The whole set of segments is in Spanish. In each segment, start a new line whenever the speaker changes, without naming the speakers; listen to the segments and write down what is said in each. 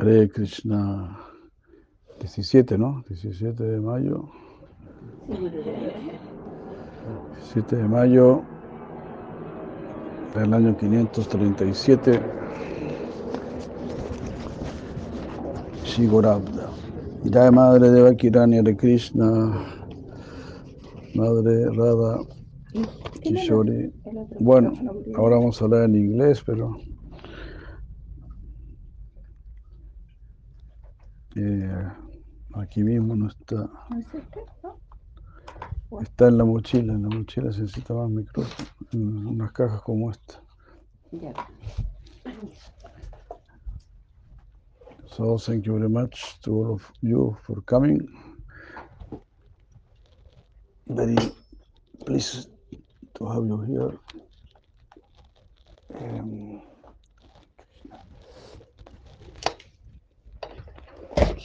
Hare Krishna 17, ¿no? 17 de mayo. 17 de mayo del año 537. Shigorabda. Ya madre de Vakirani Hare Krishna, madre Radha Kishori. Bueno, ahora vamos a hablar en inglés, pero eh, aquí mismo no está.
¿No es este?
Está en la mochila, en la mochila se necesita más micrófono, en unas cajas como esta. So thank you very much to all of you for coming. Very pleased to have you here. Um,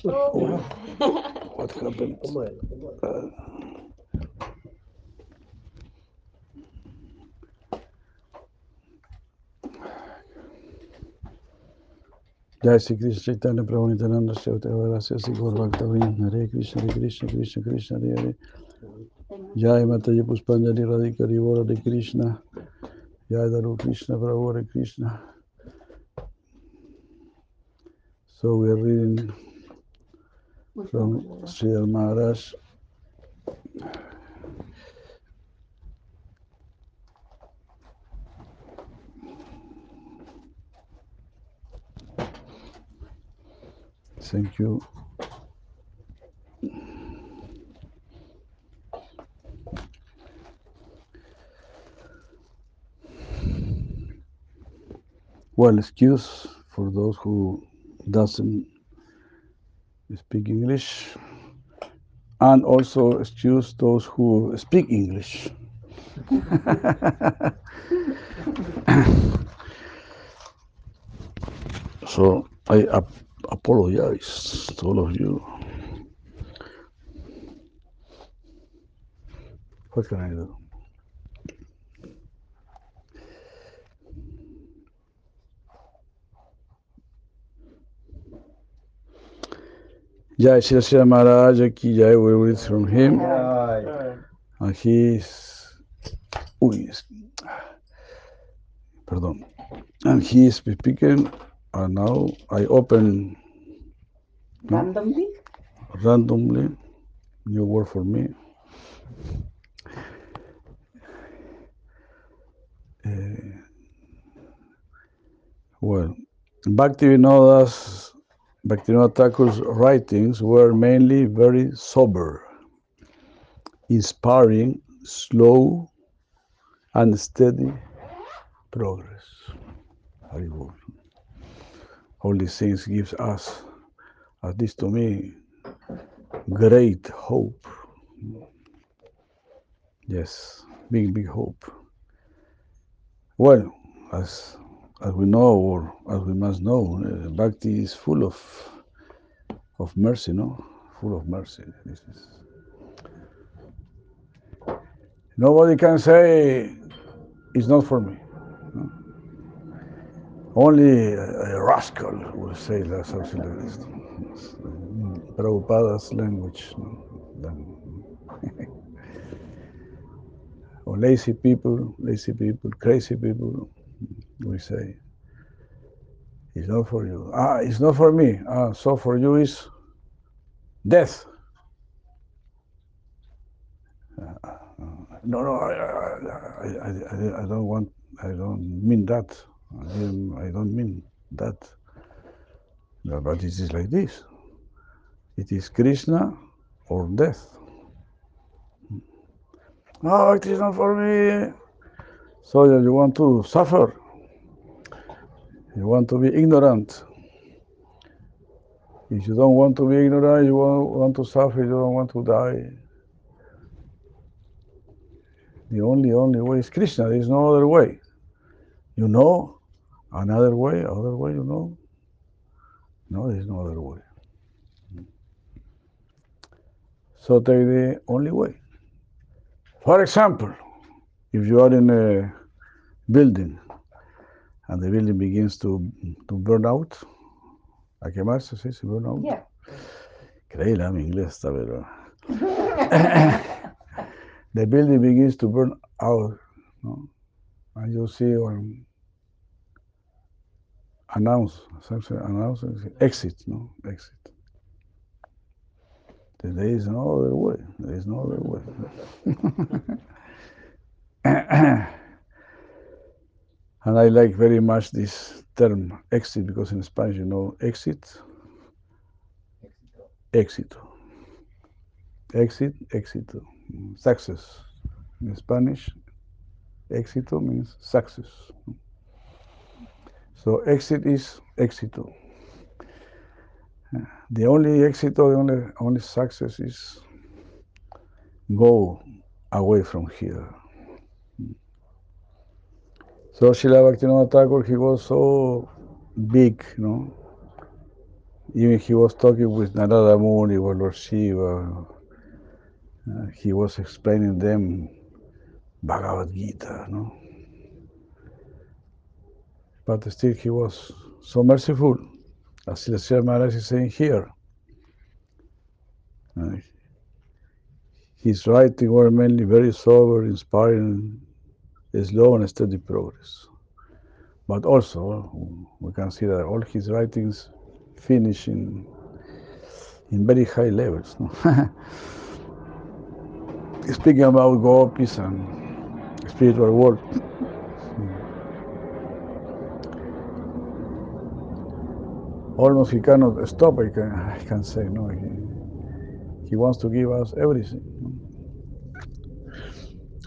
what happened? Uh, Jai Sri Krishna Chaitanya Prabhu Nityananda Shri Advaita Sri Gaur Bhakta Vrinda Hare Krishna Hare Krishna Krishna Krishna Hare Hare Jai Mataji Puspanjali Radhika Rivora Hare Krishna Jai Daru Krishna Prabhu Hare Krishna So we are reading from Sridhar Maharaj Thank you. Well, excuse for those who doesn't speak English, and also excuse those who speak English. so I ap- apologize to all of you. What can I do? Jai Shri Shri Maharaj ki Jai, we read from him. And he's, uy, perdón. And he is speaking, and now I open
Randomly?
randomly, new word for me. Eh, well, Bhaktivinoda's Bhaktivinoda Thakur's writings were mainly very sober, inspiring slow and steady progress. These things gives us, at least to me, great hope. Yes, big, big hope. Well, as as we know, or as we must know, uh, Bhakti is full of of mercy, no? Full of mercy. This is. Nobody can say it's not for me. Only a, a rascal will say that something like this. Prabhupada's language. no? Or lazy people, lazy people, crazy people, we say, it's not for you. Ah, it's not for me. Ah, so for you is death. No, no, I, I, I, I, don't want, I don't mean that. I, I don't mean that. No, but it is like this. It is Krishna or death. No, it is not for me. So you want to suffer. You want to be ignorant. If you don't want to be ignorant, you want, want to suffer, you don't want to die. The only, only way is Krishna. There is no other way. You know another way, other way, you know? No, there is no other way. So take the only way. For example, if you are in a building and the building begins to, to burn out A quemarse, sí, se burn out.
Yeah.
Mi inglés está, pero... the building begins to burn out, ¿no? And you see on announce, announce, exit, no? Exit. There is no other way. There is no other way. and I like very much this term exit because in Spanish, you know, exit, éxito. Exit, éxito. Success. In Spanish, éxito means success. So exit is éxito. The only éxito, the only, only success is go away from here. So Srila Bhaktivinoda Thakur, he was so big, you. Even he was talking with Narada Muni or Lord Shiva. Uh, he was explaining them Bhagavad Gita, no? But still he was so merciful. As Srila Maharaj is saying here. Uh, his writing were mainly very sober, inspiring, slow and steady progress. But also, we can see that all his writings finish in, in very high levels. no? Speaking about gopis and spiritual world, hmm. almost he cannot stop, I can, I can say, no. He, he wants to give us everything.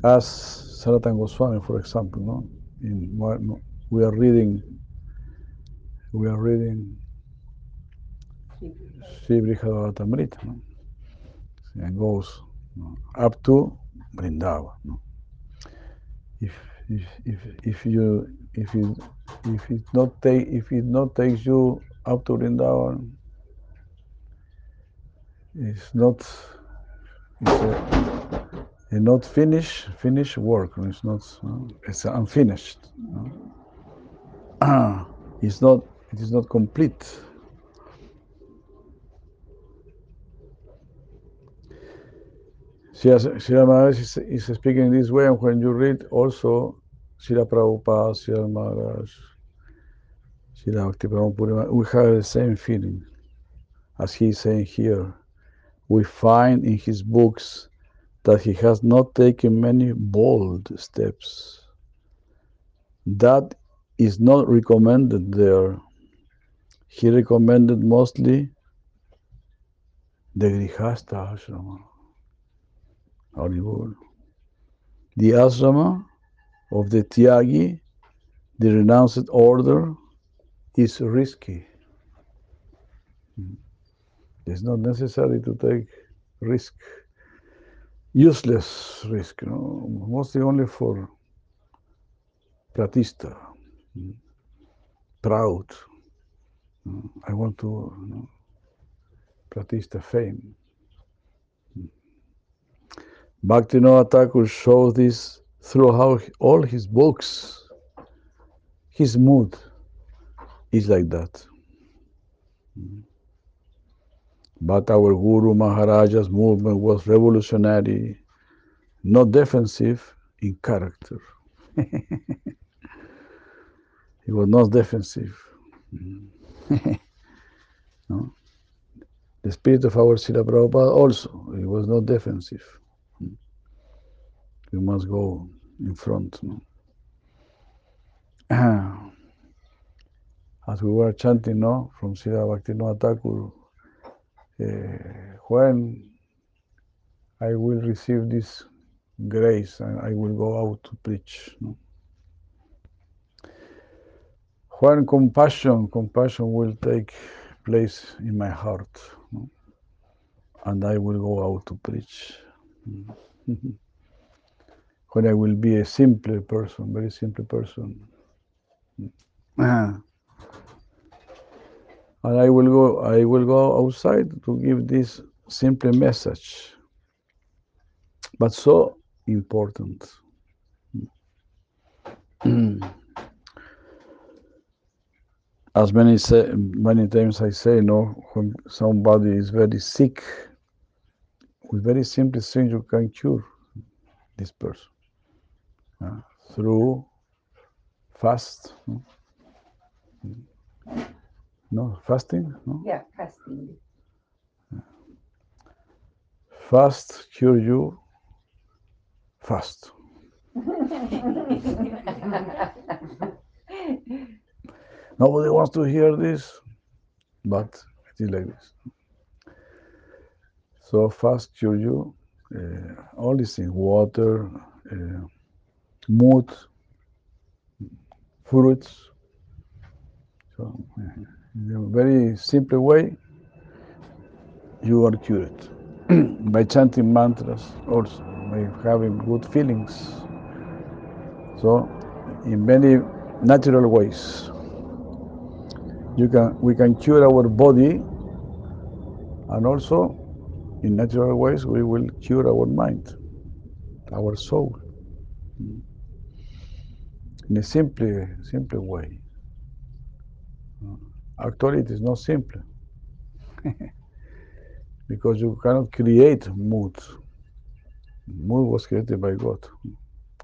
As Sanatan Goswami, for example, no? In we are reading, we are reading Sri Brihadavatamrita, no? and goes no, up to Vrindavan. No? If, if, if, if you if it if it not take if it not takes you up to Vrindavan, it's not it's a, a not finish finish work. It's not no? it's unfinished. it's not it is not complete. Srila Maharaj is, is speaking this way, and when you read also Srila Prabhupada, Srila Maharaj, Srila Bhakti Purima, we have the same feeling as he is saying here. We find in his books that he has not taken many bold steps. That is not recommended there. He recommended mostly the Grihastha ashrama. The ashrama of the Tyagi, the renounced order, is risky. Hmm. It's not necessary to take risk, useless risk, you know, mostly only for pratista, mm, proud. Mm, I want to, you know, pratista fame. Bhaktivinoda Thakur shows this through how he- all his books, his mood is like that. Mm. But our Guru Maharaja's movement was revolutionary, not defensive in character. he was not defensive. No? The spirit of our Srila Prabhupada also, he was not defensive. We must go in front. No? As we were chanting, no, from Srila Bhaktivinoda Thakur, uh, when I will receive this grace and I will go out to preach. When compassion, compassion will take place in my heart, and I will go out to preach. When I will be a simple person, very simple person. And I will go I will go outside to give this simple message. But so important. as many say, many times I say, no, when somebody is very sick, with very simple things you can cure this person uh, through fast. No, fasting. No,
Yeah, fasting.
fast cure you fast. Nobody wants to hear this, but it is like this. So fast cure you uh, all these things: water, uh, mood, fruits. So, uh, in a very simple way, you are cured by chanting mantras, also by having good feelings. So, in many natural ways, you can we can cure our body, and also in natural ways we will cure our mind, our soul, in a simple simple way. Actually, it is not simple because you cannot create mood. Mood was created by God.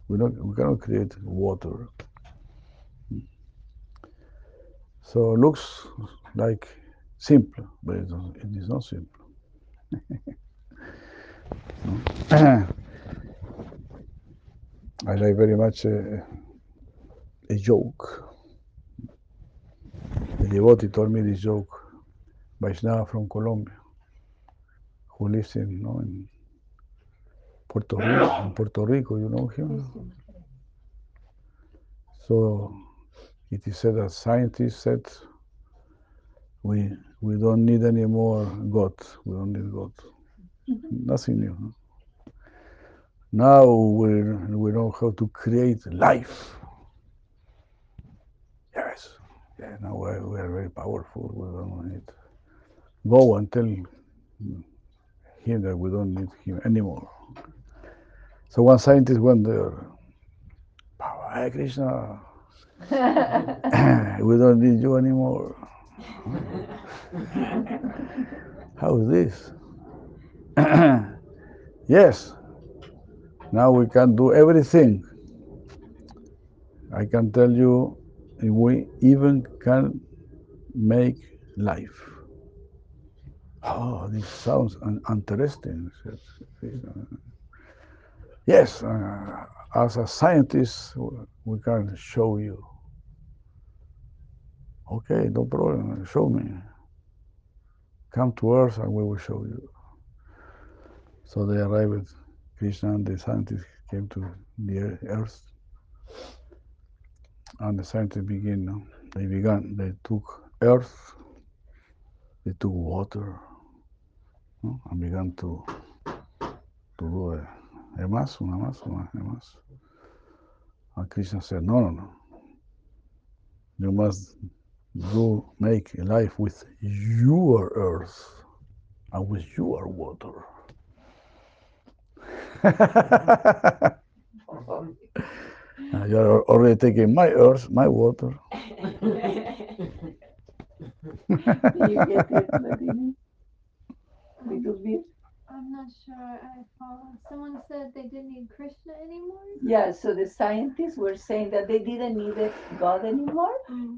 We don't we cannot create water. So it looks like simple, but it is- it is not simple. I like very much a, a joke. A devotee told me this joke. Vaishnava from Colombia, who lives in, no, in Puerto Rico. Ah. In Puerto Rico, you know him. So it is said that scientists said we we don't need any more God. We don't need God. Nothing new. no? Now we we know how to create life. Yes. Yeah, now we are, we are very powerful. We don't need. Go and tell him that we don't need him anymore. So one scientist went there. Hare Krishna, we don't need you anymore. How is this? yes. Now we can do everything. I can tell you, we even can make life. Oh, this sounds un- interesting. Yes, uh, as a scientist, we can show you. Okay, no problem. Show me. Come to Earth and we will show you. So they arrived. Krishna and the scientists came to the Earth, and the scientists began. no? They began. They took Earth. They took water, no? and began to to do a, a más, una más, una a más. And Krishna said, No, no, no. You must do make a life with your earth and with your water. Uh, you are already taking my earth, my water.
You get it, Latina? Little bit?
I'm not sure I follow. Someone said they didn't need Krishna anymore.
Yeah, so the scientists were saying that they didn't need God anymore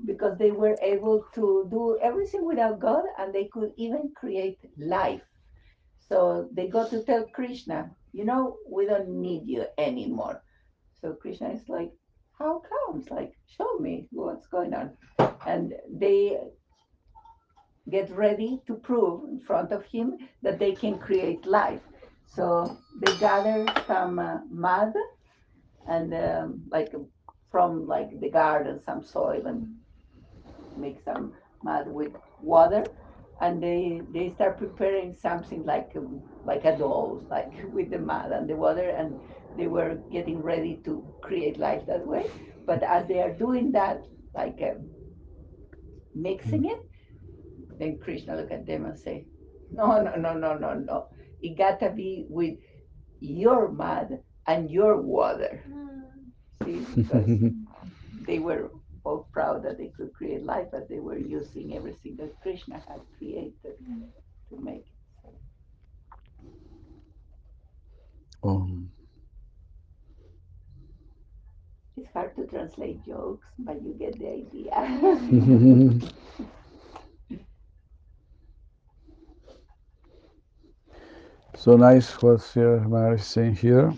because they were able to do everything without God and they could even create life. So they got to tell Krishna, you know, we don't need you anymore. So Krishna is like, how comes? Like, show me what's going on. And they get ready to prove in front of him that they can create life. So they gather some uh, mud and um, like from like the garden, some soil and make some mud with water. And they, they start preparing something like um, like a doll, like with the mud and the water, and they were getting ready to create life that way. But as they are doing that, like um, mixing it, then Krishna look at them and say, No, no, no, no, no, no. It gotta be with your mud and your water. See, because they were all proud that they could create life, but they were using everything that Krishna had created to make it. So
Um,
it's hard to translate jokes, but you get the idea.
so nice what Sri Maharaj is saying here.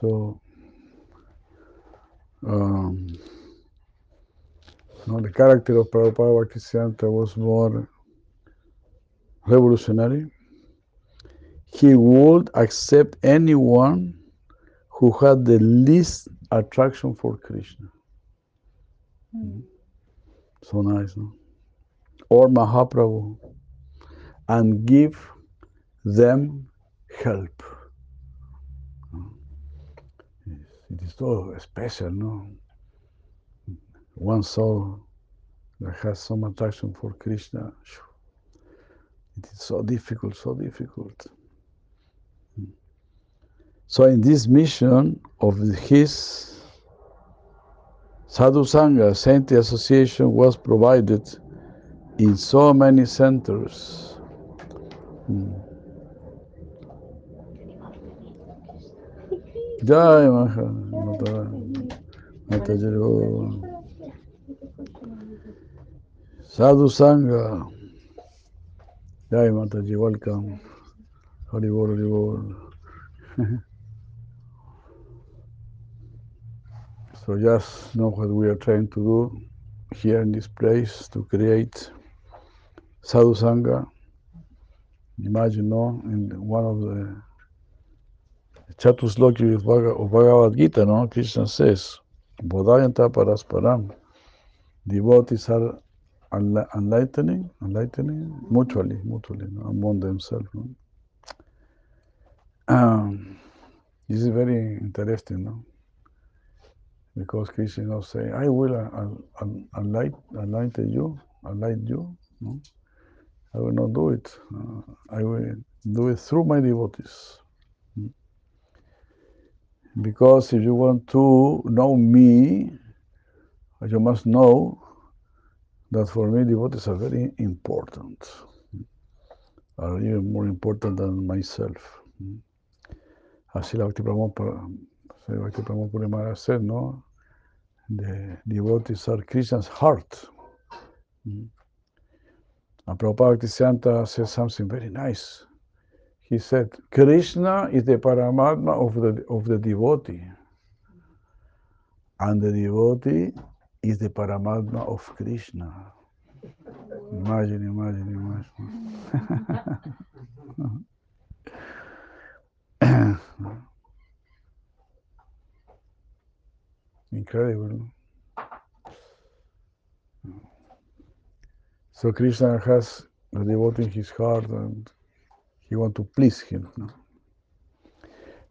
So, um, no, the character of Prabhupada Bhaktisiddhanta was more revolutionary. He would accept anyone who had the least attraction for Krishna.
Mm.
So nice, no? Or Mahaprabhu, and give them help. It is so special, no? One soul that has some attraction for Krishna, it is so difficult, so difficult. So in this mission of his Sadhu Sangha, Association was provided in so many centers. Mm. Jai Maha Mata Mataji. Sadhu Sangha. Jai Mataji, welcome. Hari Bol, Hari Bol. So just know what we are trying to do here in this place to create sadhu sangha. Imagine, no, in one of the Chatusloki of Bhag- of Bhagavad Gita, no, Krishna says, Bodhayanta parasparam. Devotees are enlightening, enlightening mutually, mutually, no, among themselves. No? Um, this is very interesting, no? because Krishna now say, I will enlight, enlighten you, enlighten you. No? I will not do it. Uh, I will do it through my devotees. Mm. Because if you want to know me, you must know that for me devotees are very important, are even more important than myself. Así la Bhakti Maharaj said, no? The devotees are Krishna's heart. And Prabhupada Bhaktisiddhanta said something very nice. He said, Krishna is the Paramatma of the, of the devotee. And the devotee is the Paramatma of Krishna. Imagine, imagine, imagine. Incredible. no? So Krishna has the devotee in his heart and he want to please him.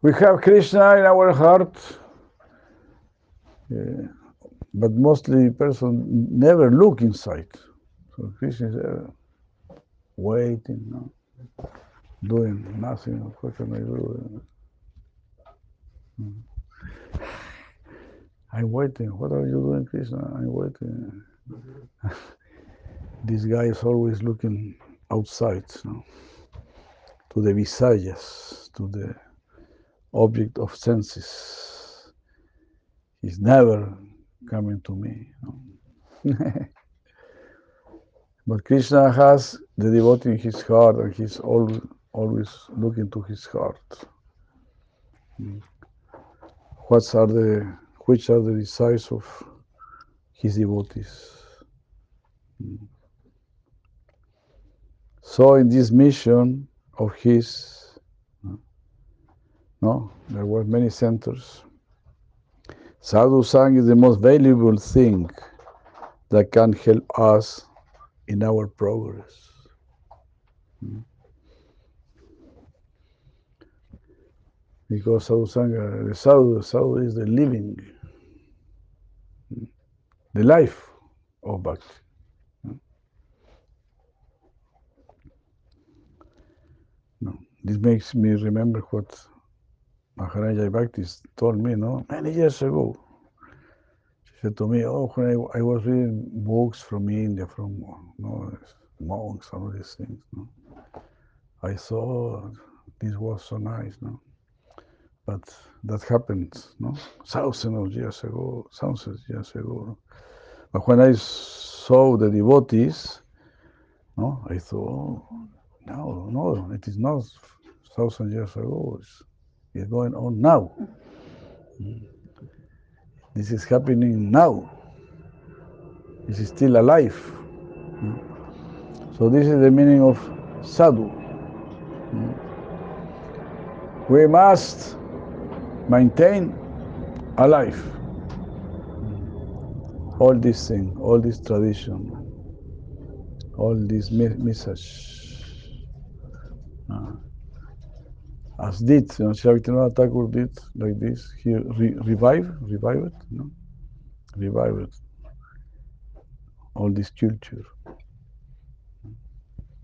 We have Krishna in our heart, uh, but mostly person never look inside. So Krishna is there waiting, no? doing nothing. What can I do? Mm. I'm waiting. What are you doing, Krishna? I'm waiting. this guy is always looking outside, no? to the visajas, to the object of senses. He's never coming to me. but Krishna has the devotee in his heart, and he's always always looking to his heart. What are the which are the desires of his devotees? So in this mission of his, no, there were many centers. Sadhu Sang is the most valuable thing that can help us in our progress. Mm. Because Sadhu Sangha, the Sadhu, is the living, mm, the life of Bhakti. Mm. No, this makes me remember what Maharaja Bhakti told me, no, many years ago. She said to me, "Oh, when I, I was reading books from India, from you know, monks all these things, no? I saw this was so nice, no? But that happened, no, thousands of years ago, thousands of years ago. No? But when I saw the devotees, no, I thought, oh, no, no, it is not thousand years ago. It's, it's going on now. This is happening now. This is still alive. So this is the meaning of sadhu. We must maintain alive all these things, all this tradition, all this me- message. Uh, as did, you know, Sri Thakur did like this. He re- revived, revived, you know, revived all this culture.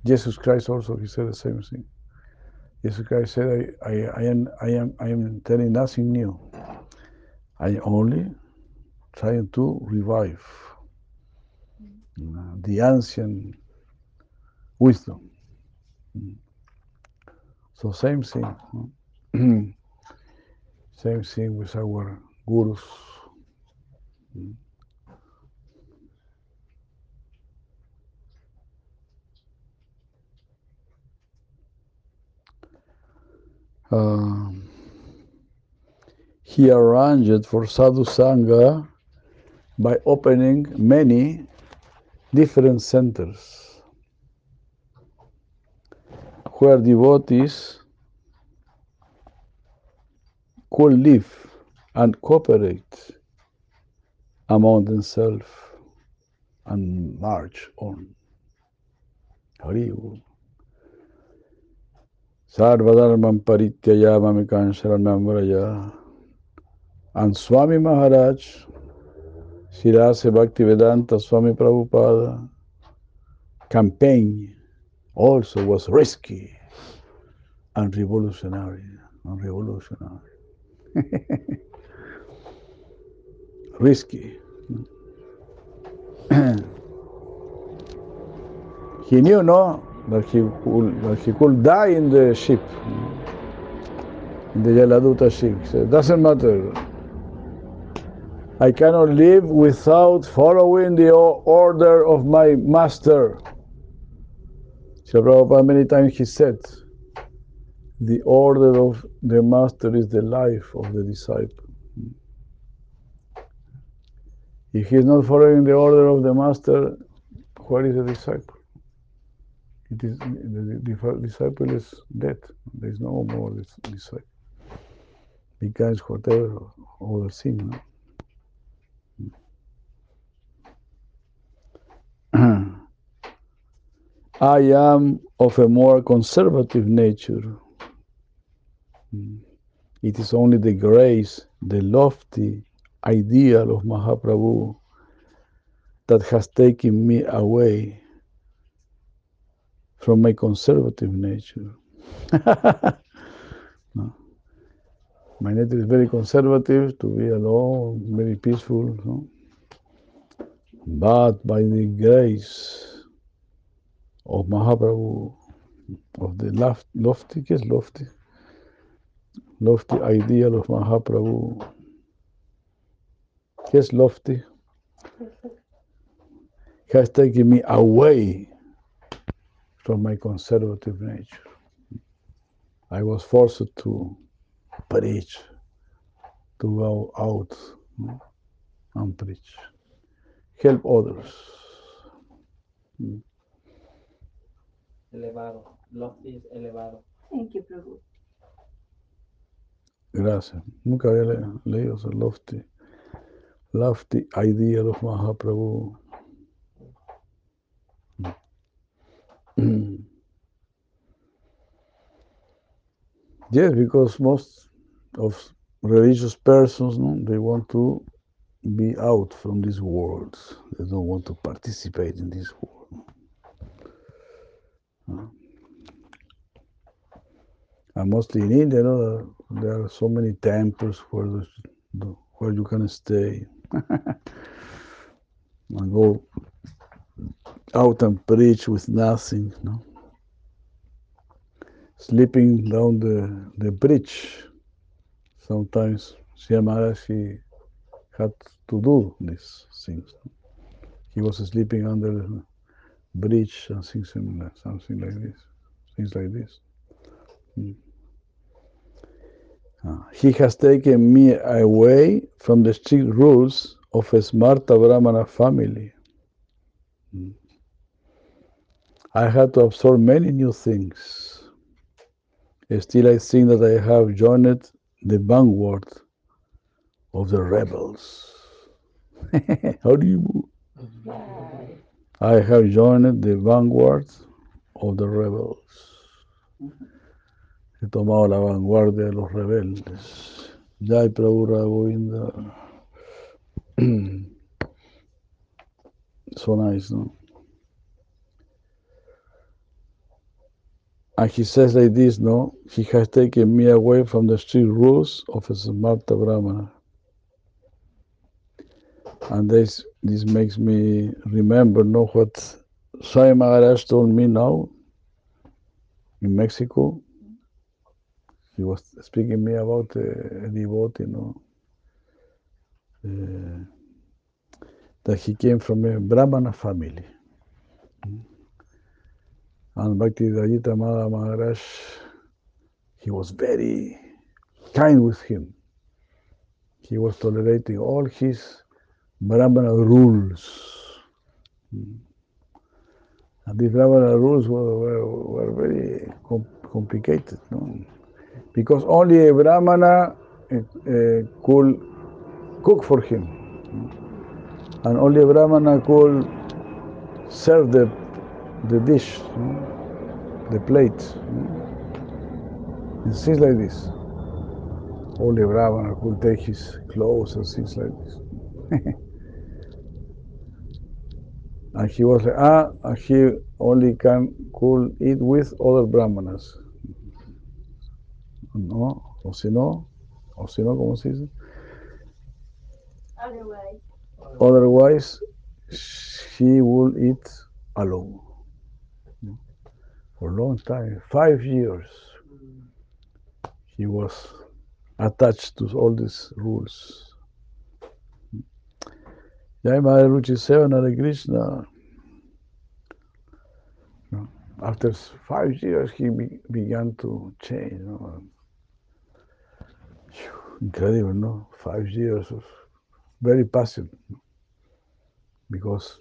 Jesus Christ also he said the same thing. Jesus Christ said, I, I, I am I am I am telling nothing new. I only trying to revive uh, the ancient wisdom. Mm. So same thing. same thing with our gurus. Um, he arranged for Sadhu Sangha by opening many different centers where devotees could live and cooperate among themselves and march on. Haribu. Sarvadharmam parityaya mamikan sharanam vraya. And Swami Maharaj, Sirase Bhaktivedanta Swami Prabhupada, campaign also was risky and revolutionary. And revolutionary. risky. he knew, no, that he could, that he could die in the ship, in the Jaladuta ship. He said, doesn't matter. I cannot live without following the order of my master. Srila Prabhupada many times he said, the order of the master is the life of the disciple. If he is not following the order of the master, where is the disciple? It is the, disciple is dead. There is no more dis- disciple. Because whatever other thing. No? I am of a more conservative nature. Mm. It is only the grace, the lofty ideal of Mahaprabhu that has taken me away from my conservative nature. No. My nature is very conservative, to be alone, very peaceful. no? But by the grace of Mahaprabhu, of the lof- lofty, ¿qué es lofty? Lofty ideal of Mahaprabhu. ¿Qué es lofty? Has taken me away from my conservative nature. I was forced to preach, to go out mm, and preach, help others. Mm.
Elevado. Lofty es elevado.
Thank you, Prabhu.
Gracias. Nunca había le- leído ese lofty, lofty ideal of Mahaprabhu. Yes, because most of religious persons, no, they want to be out from this world. They don't want to participate in this world. Uh, mostly in India, no, there are so many temples where, the, the- where you can stay. and go out and preach with nothing, no? Sleeping down the, the bridge. Sometimes Sri Maharaj, had to do these things. He was sleeping under bridge things similar, something like this, things like this. Mm. Ah, He has taken me away from the strict rules of a Smarta Brahmana family. Mm. I had to absorb many new things. Still, I think that I have joined the vanguard of the rebels. How do you move? I have joined the vanguard of the rebels. He tomado la vanguardia de los rebeldes. Jai Prabhu Govinda. so nice, no? And he says like this, no? He has taken me away from the strict rules of a Smarta Brahmana. And this this makes me remember no what Swami Maharaj told me now in Mexico. He was speaking me about uh, a devotee, no, uh, that he came from a Brahmana family. And Bhakti Dayita Mada Maharaj, he was very kind with him. He was tolerating all his Brahmana rules. And these Brahmana rules were, were, were very com- complicated, no? because only a Brahmana uh, could cook for him, and only a Brahmana could serve the, the dish, mm, the plate. And things like this. Only a Brahmana could take his clothes and things like this. And he was like, ah, and he only can could eat with other brahmanas. No, o si no, o si no, ¿cómo se dice?
Otherwise,
Otherwise, he will eat alone. For a long time, five years, he was attached to all these rules. Jai Madre Ruchi Seven Hare Krishna. After five years, he be- began to change. No? Incredible, no? Five years of very passive. Because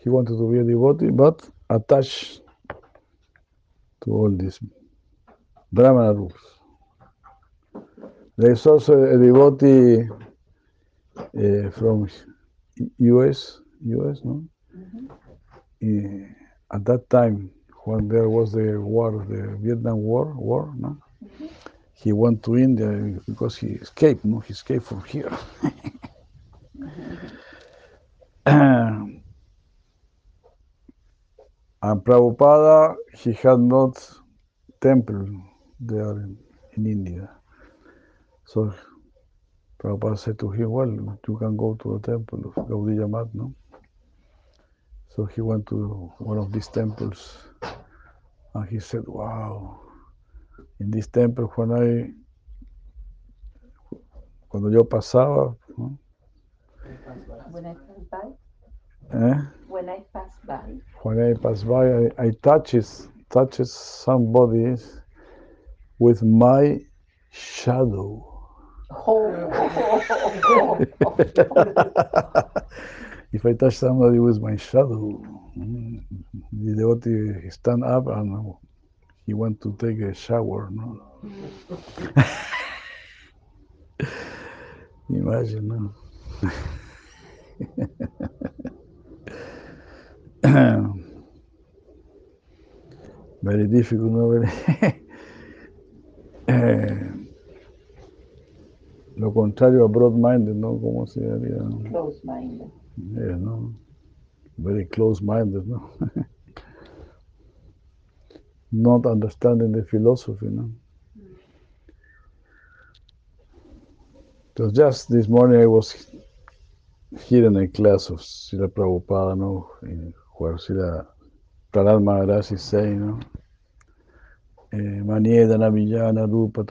he wanted to be a devotee, but attached to all these Brahmana rules. There is also a devotee uh, from U.S. U.S. No, at that time when there was the war, the Vietnam War, war, no, he went to India because he escaped. No, he escaped from here. and Prabhupada, he had not temple there in, in India. So Prabhupada said to him, well, you can go to the temple of Gaudiya Math, no? So he went to one of these temples and he said, wow, in this temple when I, cuando yo pasaba, ¿no?
When I pass by,
¿Eh?
when I pass by,
when I pass by, I, I touches touches somebody with my shadow. If I touch somebody with my shadow, mm, the devotee stand up and he went to take a shower. No? Imagine, no? Very difficult, no? Lo contrario a broad-minded, ¿no? ¿Cómo se diría?
close minded.
Yeah, no? Very close-minded, no? Not understanding the philosophy, no? So just this morning I was here in a class of Srila Prabhupada, no, in where Srila Prahlad Maharaj is saying, no, eh, Maniedana Villana Rupa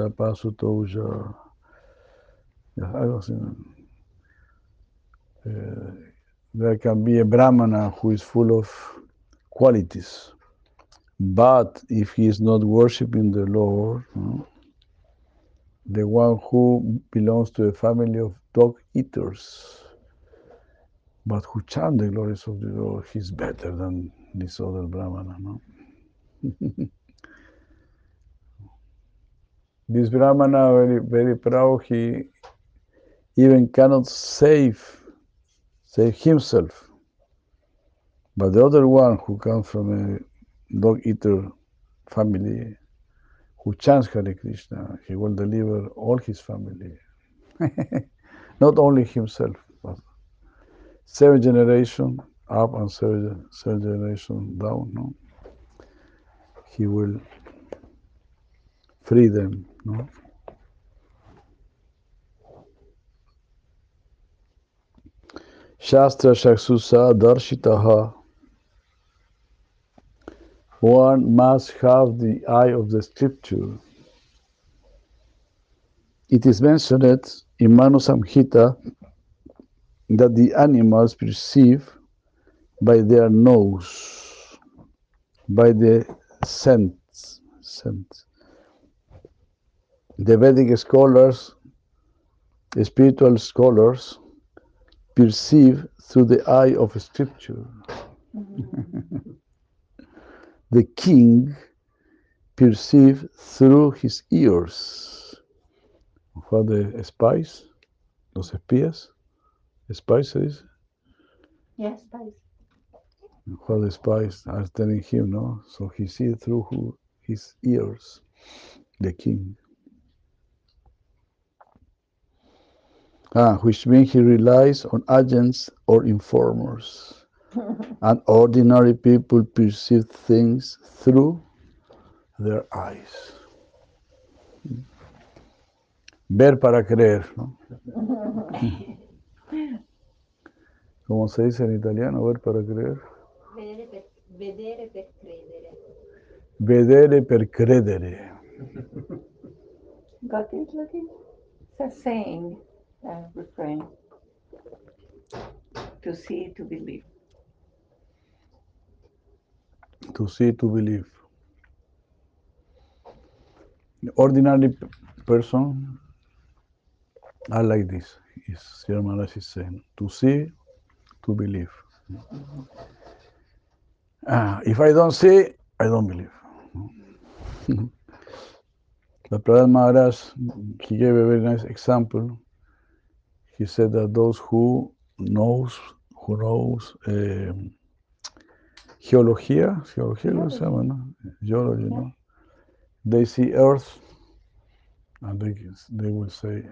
algo así, there can be a Brahmana who is full of qualities, but if he is not worshiping the Lord, the one who belongs to a family of dog eaters, but who chant the glories of the Lord, he's better than this other Brahmana, no? this Brahmana, very, very proud, he even cannot save, save himself. But the other one who comes from a dog eater family, who chants Hare Krishna, he will deliver all his family. Not only himself, but seven generation up and seven, seven generation down, no? He will free them, no? Shastra Shaksusa Darshitaha. One must have the eye of the scripture. It is mentioned in Manu Samhita that the animals perceive by their nose, by the scent. scent. The Vedic scholars, spiritual scholars, perceive through the eye of scripture. Mm-hmm. the king perceive through his ears. What the spies, los espías, spies se dice.
Yes, spies.
What the spies are telling him, no? So he sees through who, his ears, the king. Ah, which means he relies on agents or informers. and ordinary people perceive things through their eyes. Ver para creer, ¿no? ¿Cómo se dice en italiano? Ver para creer.
Vedere per, credere.
Vedere per credere.
Got it, Lucky? It's a saying, a refrain. To see, to believe.
To see, to believe. The ordinary person are like this. Is Sri Maharaj is saying. To see, to believe. Ah, if I don't see, I don't believe. the Prahlad Maharaj, he gave a very nice example. He said that those who knows, who knows um, geología, geología lo que se llama, ¿no? Geology, ¿no? They see Earth, and they, they will say,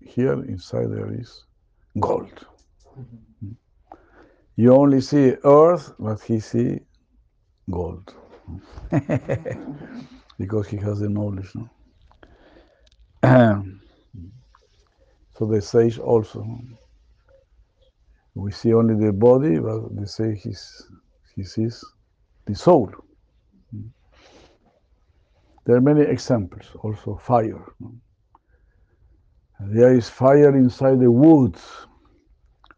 here inside there is gold. You only see Earth, but he see gold. because he has the knowledge. No? so the sage also. We see only the body, but they say he's, he sees the soul. There are many examples, also fire. There is fire inside the woods.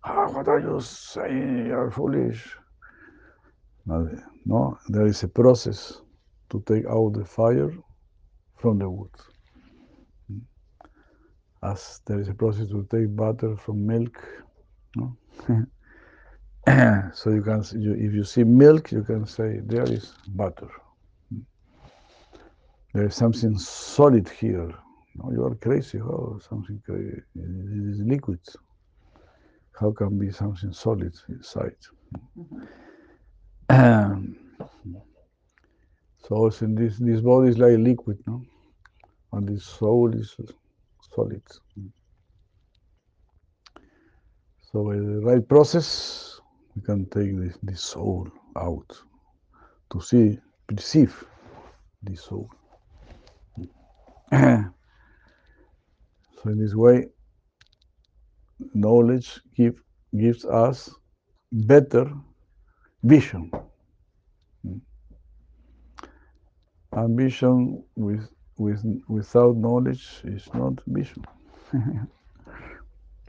Ah, what are you saying? You are foolish. No, there is a process to take out the fire from the wood. As there is a process to take butter from milk. No? so you can, you, if you see milk, you can say there is butter. There is something solid here. No, you are crazy. How something crazy? It is liquid. How can be something solid inside? so also in this this body is like liquid, no? And this soul is solid. So by the right process, we can take this, this soul out to see, perceive the soul. so in this way, knowledge give gives us better vision. Vision with, with, without knowledge is not vision.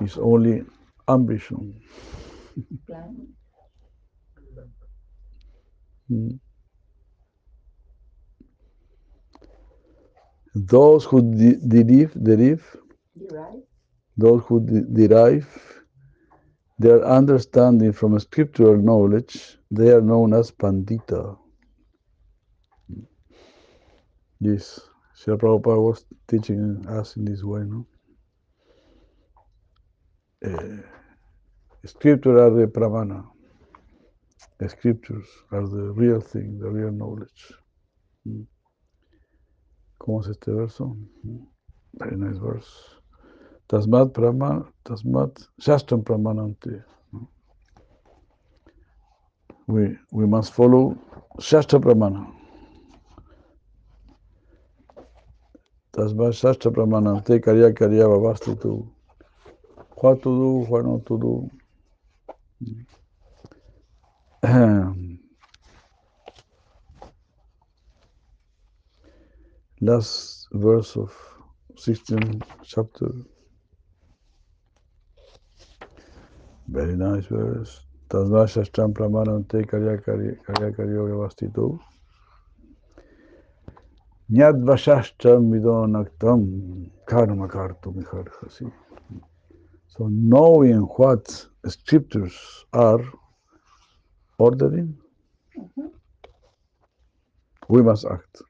it's only ambition. Mm. Those who de- derive, derive,
Derive.
those who de- derive their understanding from scriptural knowledge, they are known as pandita. Yes, Srila Prabhupada was teaching us in this way, no? Scripture are the pramana. The scriptures are the real thing, the real knowledge. Mm. ¿Cómo es este verso? Mm. Very nice verse. Tasmat Brahma, Tasmat Shastram Pramanante. We, we must follow Shastra Pramana. Tasmat Shastra Pramanante Karya Karya Bhavasti tu. What to do, what not to do. Last verse of 16th chapter. Very nice verse. Tasvashashtam pramanante karya karya karya karyoga vastitu. Nyadvashashtam vidonaktam karma kartum iharhasi. So knowing what scriptures are ordering,
Mhm.
we must act.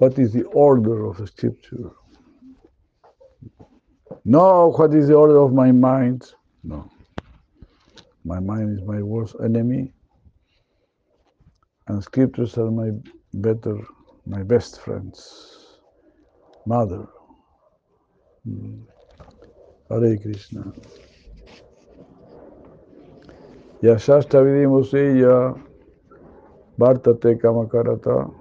What is the order of the scripture? No, what is the order of my mind? No. My mind is my worst enemy, and scriptures are my better, my best friends. Mother. Mm. Hare Krishna. Yashashta vidimuseya Bhartate kamakarata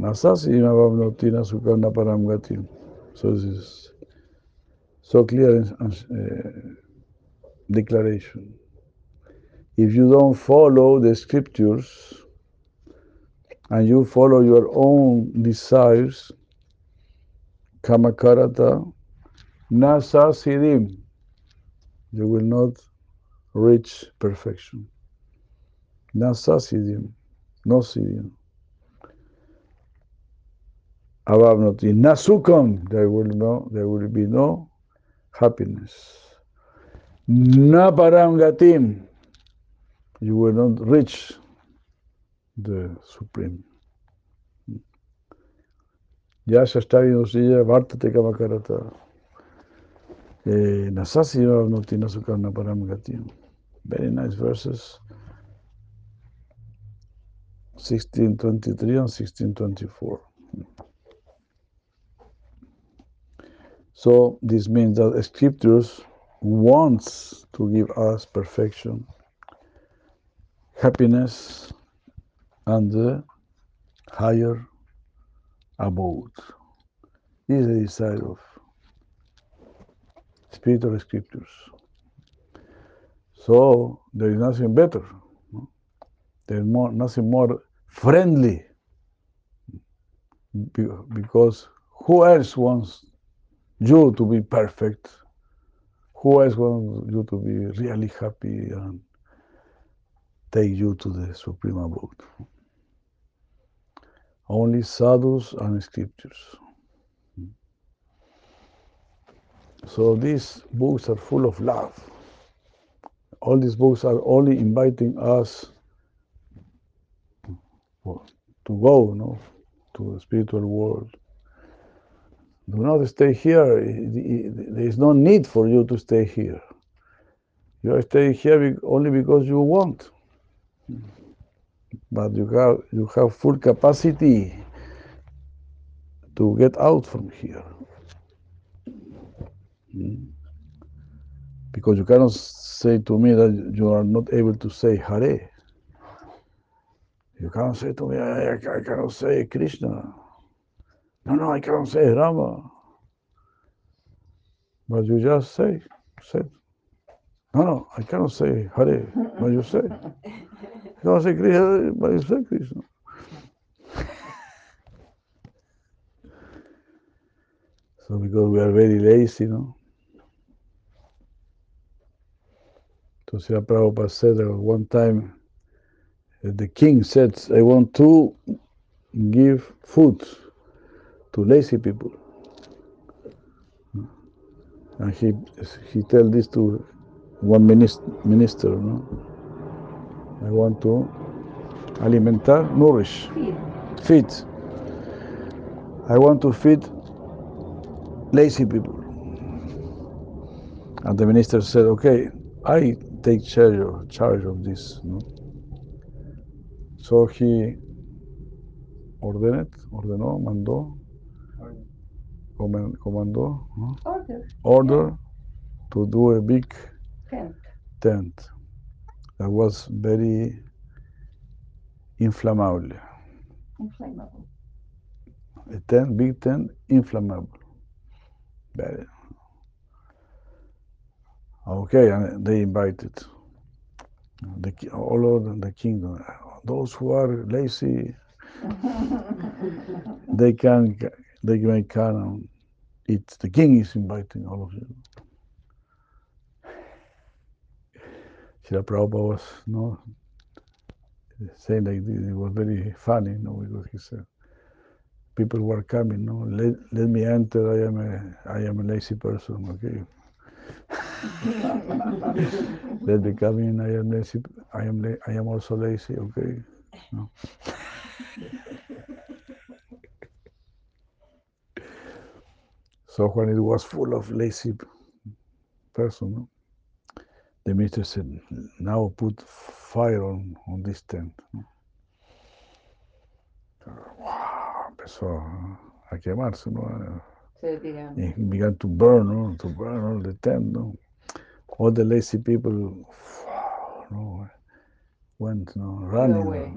Nasasi Navamnotina Sukarna Paramgati. So this is so clear uh, declaration. If you don't follow the scriptures and you follow your own desires, kamakarata, nasasidim, you will not reach perfection. Nasasidim, no sidim. Avavnoti, nasukam, there will no, there will be no happiness. Na parangatim, you will not reach the supreme. Ya Shashtavinosiya Vartate Kamakarata. Eh, Nasasi Avnoti Nasukam Na Paramgatim. Very nice verses. 1623 and 1624. So this means that scriptures wants to give us perfection, happiness, and the higher abode. This is the desire of spiritual scriptures. So there is nothing better. no? There is more, nothing more friendly. Because who else wants you to be perfect? Who else wants you to be really happy and take you to the supreme abode? Only sadhus and scriptures. So these books are full of love. All these books are only inviting us to go, no, to the spiritual world. Do not stay here. There is no need for you to stay here. You are staying here only because you want. But you have you have full capacity to get out from here. Mm. Because you cannot say to me that you are not able to say Hare. You cannot say to me, I, I cannot say Krishna. No, no, I cannot say Rama. But you just say, said. No, no, I cannot say Hare, but you say. I cannot Krishna, but. So because we are very lazy, no? So Prabhupada said that one time that the king said, I want to give food to lazy people. And he he tell this to one minister, minister no? I want to alimentar, nourish,
Feed.
feed. I want to feed lazy people. And the minister said, okay, I take charge of, charge of this. No? So he ordered, ordenó, mandó, comandó, ¿no?
Order.
order to do a big
Tent.
tent that was very inflammable.
Inflammable.
A tent, big tent, inflammable. Very. Okay, and they invited the, all of the kingdom. Those who are lazy, they can they may come and eat. The king is inviting all of you. Srila Prabhupada was no saying like this. It was very funny, no, because he said people were coming. No, let, let me enter. I am a I am a lazy person. Okay. let me come in. I am lazy. I am la- I am also lazy. Okay. No. So when it was full of lazy person, no, the minister said, "Now put fire on, on this tent." ¿no? ¡Wow! Empezó a quemarse, ¿no?
Se
began to burn, no? to burn all the tent. No? All the lazy people wow, no? went no? running,
away.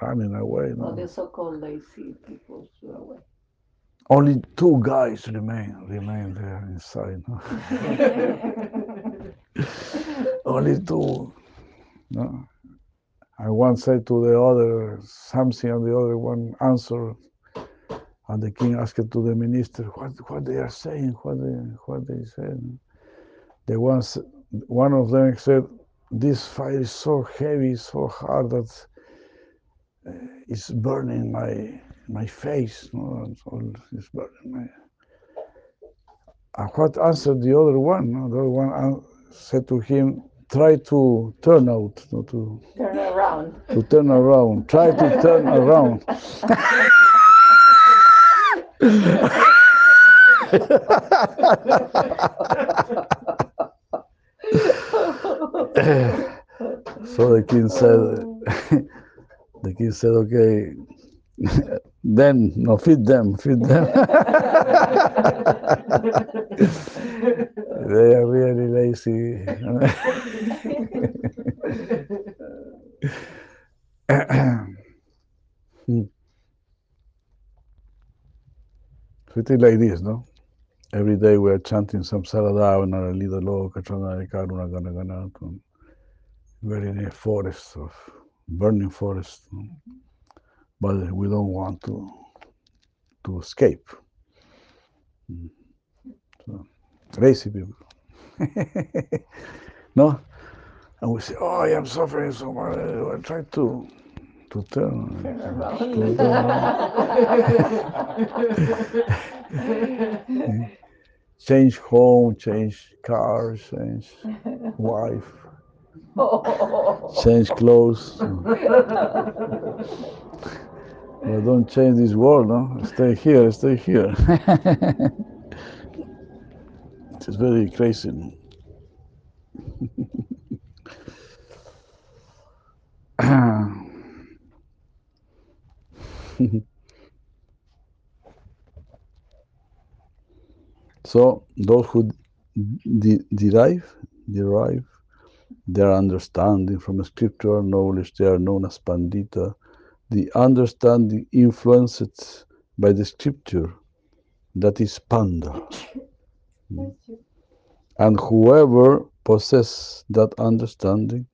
running away. No?
the so-called lazy people flew away.
Only two guys remain remain there inside. No? Only two. No? And one said to the other something, and the other one answered. And the king asked to the minister, "What what they are saying? What they what they said?" The ones, one of them said, "This fire is so heavy, so hard that uh, it's burning my my face. No, all, it's burning my." And what answered the other one? No? The other one said to him, "Try to turn out, no, to
Turn around.
to turn around. Try to turn around." so the king said, the king said, okay, then, no, feed them, feed them. they are really lazy. So it is like this, no? Every day we are chanting some Saradhavana, Lida Loka, Chanara Karuna Gana Gana. We're in a forest of burning forest, no? But we don't want to to escape. Mm. So, lazy people. no? And we say, oh, I am suffering so much. I try to to turn.
Turn
to turn. change home, change car, change wife, change clothes. But don't change this world, no? Stay here, stay here. it's very crazy. so those who de- derive derive their understanding from scriptural knowledge, they are known as pandita. The understanding influenced by the scripture, that is panda. And whoever possesses that understanding,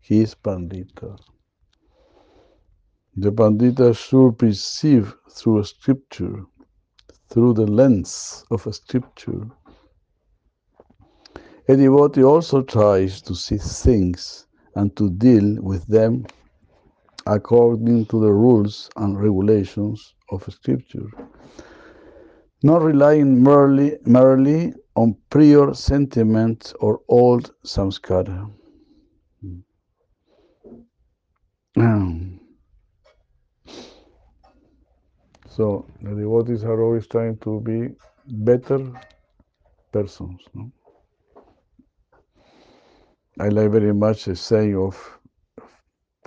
he is Pandita. The Pandita should perceive through a scripture, through the lens of a scripture. A devotee also tries to see things and to deal with them according to the rules and regulations of scripture, not relying merely, merely on prior sentiment or old samskara. So the devotees are always trying to be better persons. No? I like very much the saying of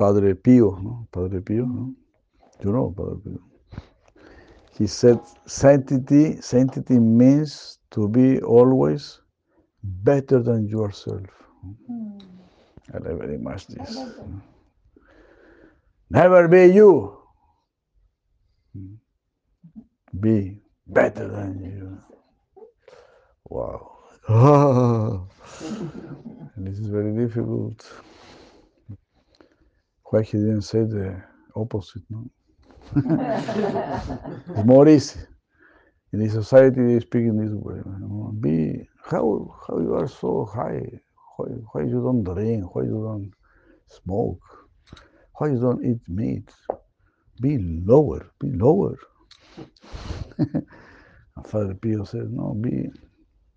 Padre Pio, no? Padre Pio, no? You know Padre Pio. He said sanctity, sanctity means to be always better than yourself.
Hmm.
I like very much this. Never be you. Be better than you. Wow. and this is very difficult. Why he didn't say the opposite, no? It's more easy. In the society they speak in this way. Be how how you are so high. Why, why you don't drink? Why you don't smoke? Why you don't eat meat? Be lower. Be lower. And Father Pio says, no, be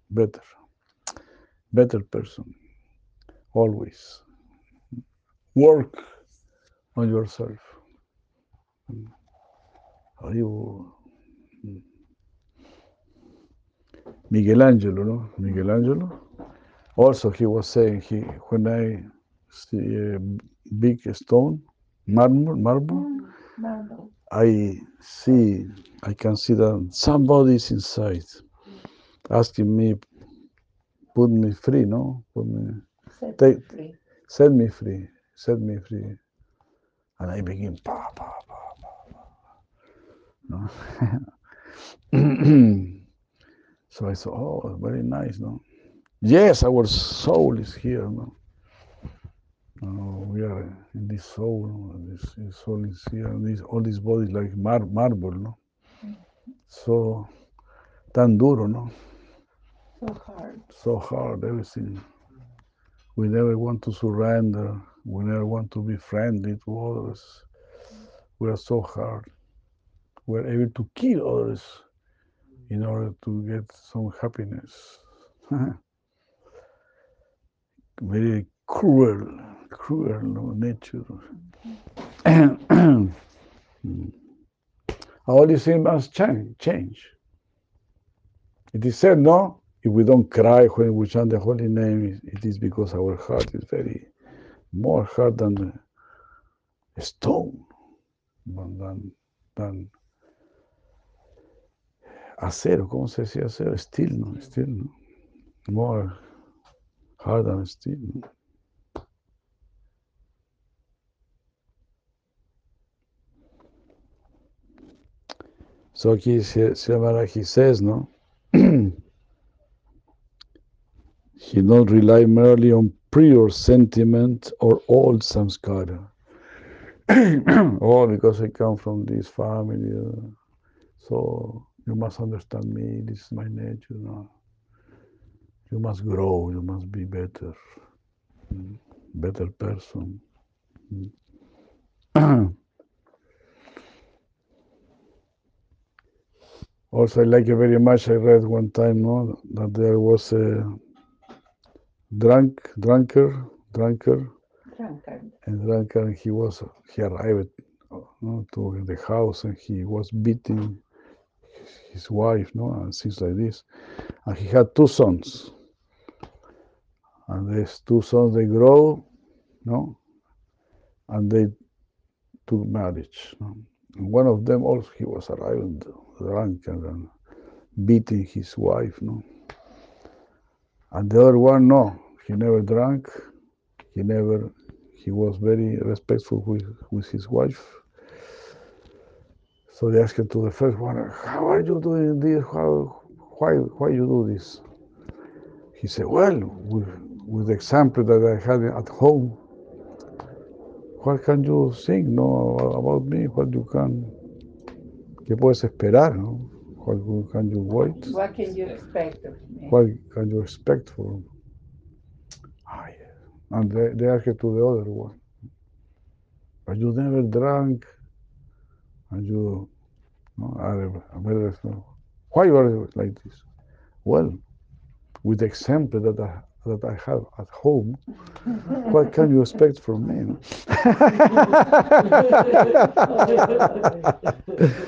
better. Better person. Always. Work on yourself. Are you Michelangelo, no? Michelangelo. Also, he was saying he when I see a big stone, marble, marble,
Mm, marble.
I see, I can see that somebody is inside, asking me, put me free, no? Put me,
Set
Take-
free.
set me free, set me free. And I begin, pa, pa, pa, pa, pa. No? so I thought, oh, very nice, no? Yes, our soul is here, no? No, we are in this soul, no? this, this soul is here, this, all this body is like mar- marble, no? So, tan duro, no?
So hard.
so hard, everything. We never want to surrender. We never want to be friendly to others. We are so hard. We're able to kill others in order to get some happiness. Very cruel, cruel nature. All these things must change. change. It is said, no, if we don't cry when we chant the holy name, it is because our heart is very more hard than a stone, than, than, acero, ¿cómo se decía acero? Steel, ¿no? Steel, ¿no? More hard than steel. ¿no? So aquí se, se he says, no? he not rely merely on prior sentiment or old samskara. oh, because I come from this family, uh, so you must understand me. This is my nature. No? You must grow. You must be better, mm, better person. Mm. Also, I like it very much. I read one time, no, that there was a drunk, drunker, drunker,
Drunkard.
and drunkard. He was he arrived no, to the house and he was beating his wife, no, and things like this. And he had two sons, and these two sons they grow, no, and they took marriage. No? And one of them also he was arriving drunk and beating his wife, no. And the other one, no, he never drank. He never. He was very respectful with, with his wife. So they asked to the first one, "How are you doing this? How, why, why you do this?" He he said, well, with, with the example that I had at home, what can you think, no, about me? What you can, ¿qué puedes esperar, no? What can you wait?
What can you expect of me?
What can you expect for? Ah, yes. And they, they asked to the other one, but you never drank, and you, no, are very, why you like this? Well, with the example that I, that I have at home, what can you expect from me?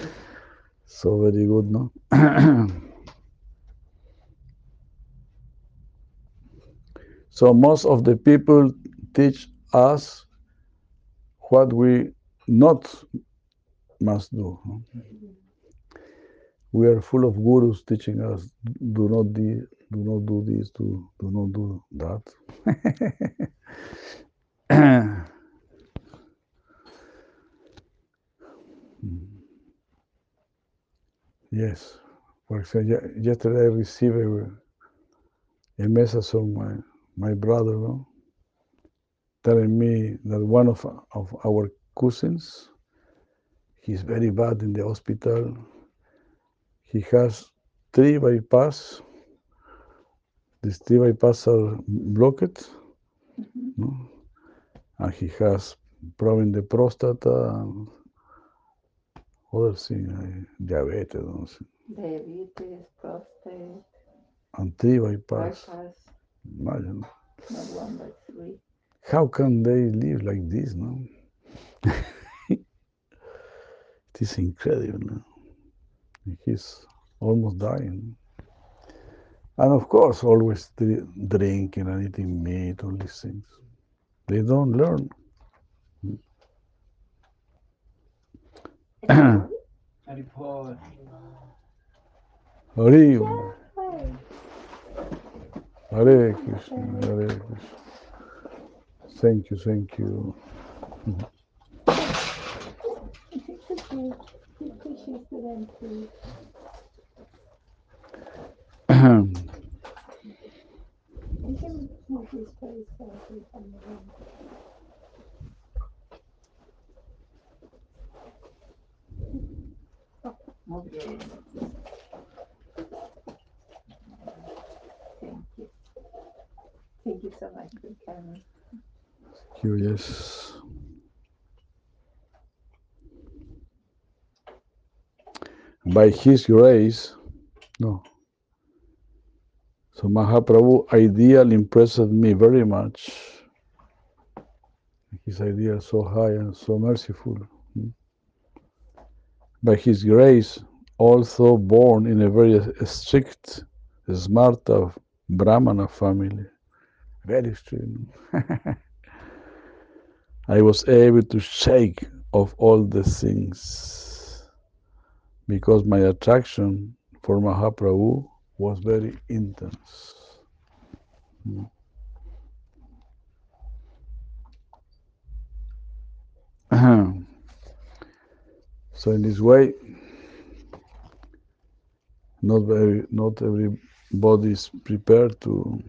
so very good, no? so most of the people teach us what we not must do. We are full of gurus teaching us do not do, do not do this, do, do not do that. yes. For example, ye- yesterday I received a, a message from my, my brother no? telling me that one of, of our cousins, he's very bad in the hospital. He has three bypass. These three bypass are blocked, no? and he has problem in the prostate and other thing, uh, diabetes, no sé.
Diabetes, prostate,
three bypass.
bypass,
Imagine.
not one but three.
How can they live like this, no? it is incredible. No? He's almost dying. And of course, always dri- drinking and eating meat, all these things. They don't learn.
Haripol.
Hare, Hare Krishna, Hare Krishna. Thank you, thank you.
It's okay. You pushes to them too. You can move his face slightly from the room.
Thank you. Thank you so much coming.
Curious. By His grace, no. So Mahaprabhu ideal impressed me very much. His idea is so high and so merciful. Hmm. By His grace, also born in a very strict, smart of Brahmana family, very strict. I was able to shake off all the things because my attraction for Mahaprabhu was very intense. Mm. so in this way, not very, not everybody is prepared to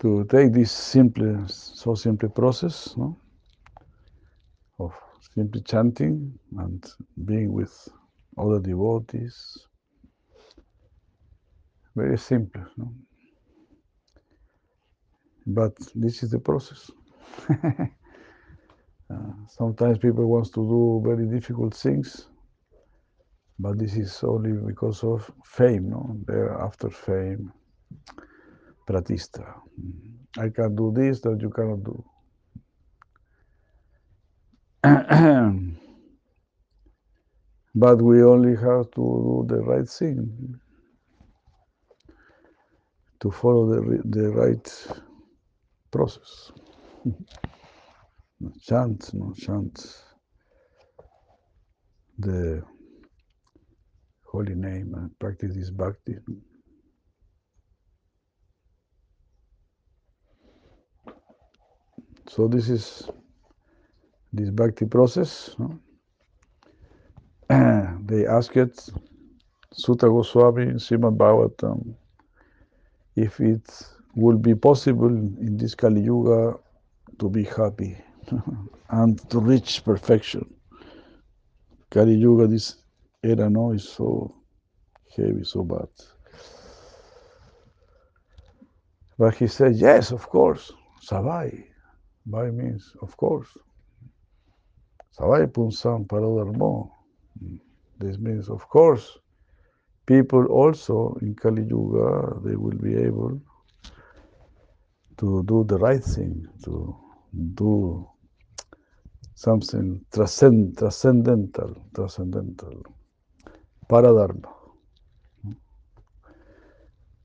to take this simple, so simple process, no? Of simply chanting and being with other devotees. Very simple, no? But this is the process. Uh, sometimes people wants to do very difficult things, but this is only because of fame, no? They're after fame. Pratista. I can do this that you cannot do. but we only have to do the right thing, to follow the, the right process. chant, no chant the holy name and practice this bhakti. So this is this bhakti process. they asked Sutta Goswami, Srimad Bhagavatam, if it will be possible in this Kali Yuga to be happy and to reach perfection. Kali Yuga, this era no is so heavy, so bad. But he said, yes, of course, Sabai. Sabai means, of course. Sabai Punsam Paradharmo. This means, of course, people also in Kali Yuga, they will be able to do the right thing, to do something transcend, transcendental, transcendental, paradharma.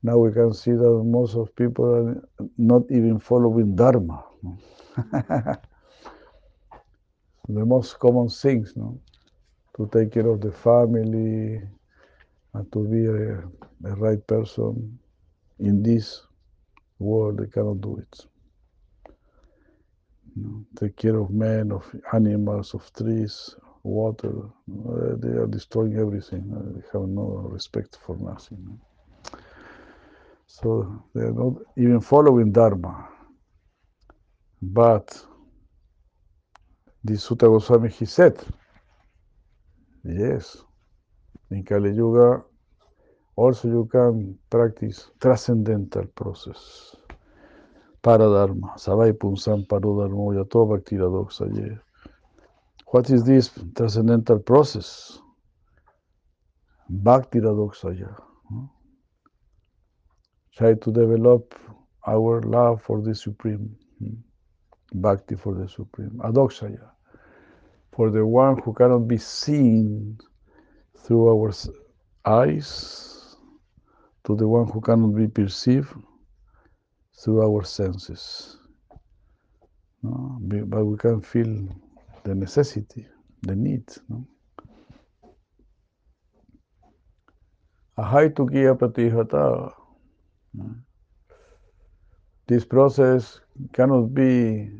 Now we can see that most of people are not even following dharma. the most common things, no? To take care of the family and to be a, a right person in this world, they cannot do it. Take care of men, of animals, of trees, water. They are destroying everything. They have no respect for nothing. no? So they are not even following Dharma. But the Sutta Goswami, he said, yes, in Kali Yuga, also you can practice transcendental process. Paradharma, Savai Punsam Paradharma, Yato Bhakti Radoksaye. What is this transcendental process? Bhakti Radoksaye. Try to develop our love for the Supreme. Bhakti for the Supreme. Adokshaya. For the one who cannot be seen through our eyes, to the one who cannot be perceived through our senses. But we can feel the necessity, the need. No? Ahai tukiya pratihata. No? This process cannot be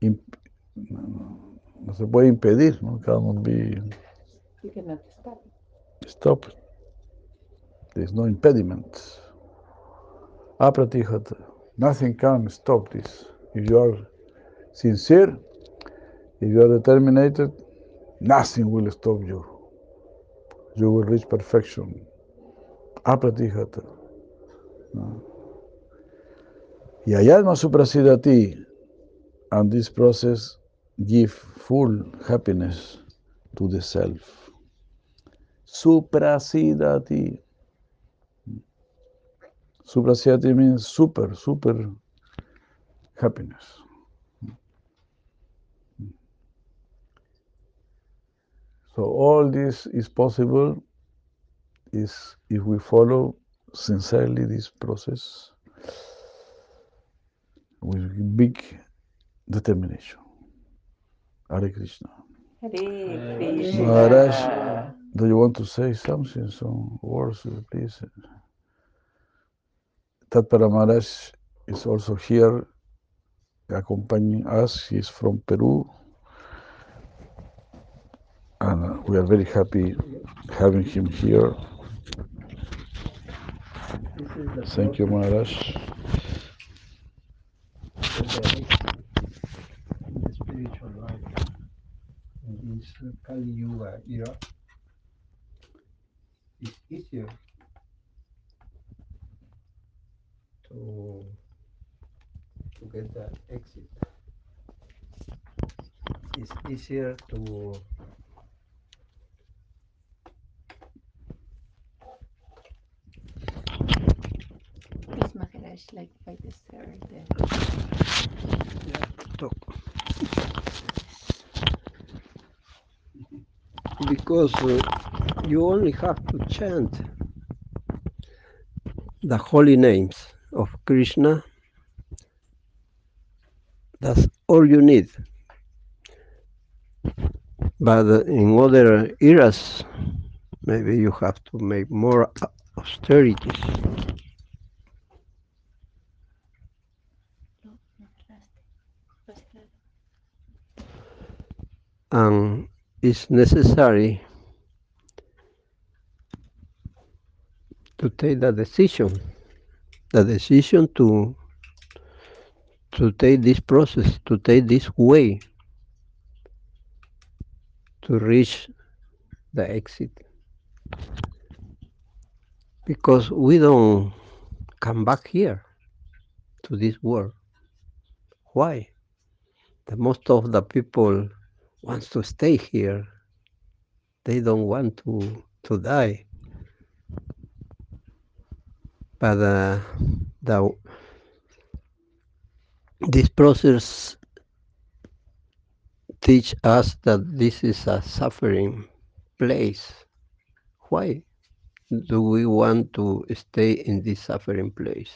imp- no, no se puede impedir, no cannot be
You cannot stop.
stopped. There's no impediment. Apratihata. Nothing can stop this. If you are sincere, if you are determined, nothing will stop you. You will reach perfection. Apratihata. No. Y ayalma suprasidati. And this process give full happiness to the self. Suprasidati. Suprasidati means super, super happiness. So all this is possible is if we follow sincerely this process with big determination. Hare Krishna.
Hare Krishna.
Maharaj, do you want to say something, some words, please? Tatpara Maharaj is also here accompanying us. He's from Peru. And we are very happy having him here.
Is
Thank you, Maharaj.
spiritual life in this Kali Yuga era. It's easier to to get the exit. It's easier to
Like by the third.
because uh, you only have to chant the holy names of Krishna. That's all you need. But in other eras, maybe you have to make more au- austerities. Um, and it's necessary to take the decision the decision to to take this process, to take this way to reach the exit. Because we don't come back here to this world. Why? The most of the people wants to stay here. They don't want to to die. But uh, the this process teach us that this is a suffering place. Why do we want to stay in this suffering place?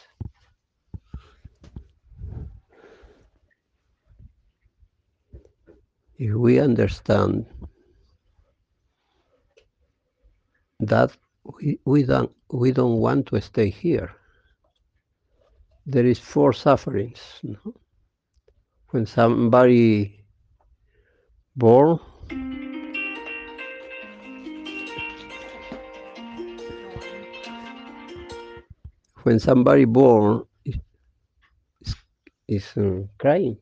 If we understand that we, we don't we don't want to stay here. There is four sufferings. no? When somebody born when somebody born is, is, uh, crying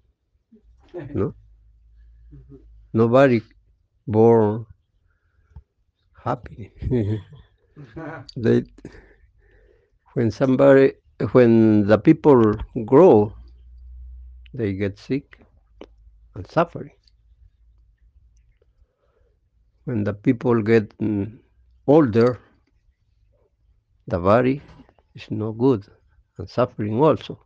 no nobody born happy. They when somebody when the people grow they get sick and suffering when the people get mm, older the body is no good and suffering also.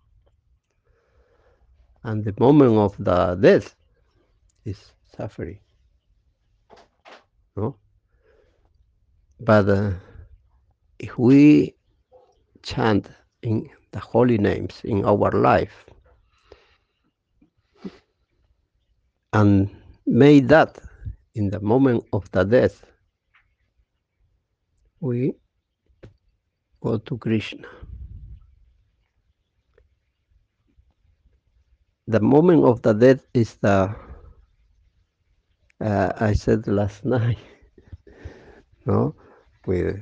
And the moment of the death is suffering no but uh, if we chant in the holy names in our life and make that in the moment of the death, we go to Krishna. The moment of the death is the, uh, I said last night, no, with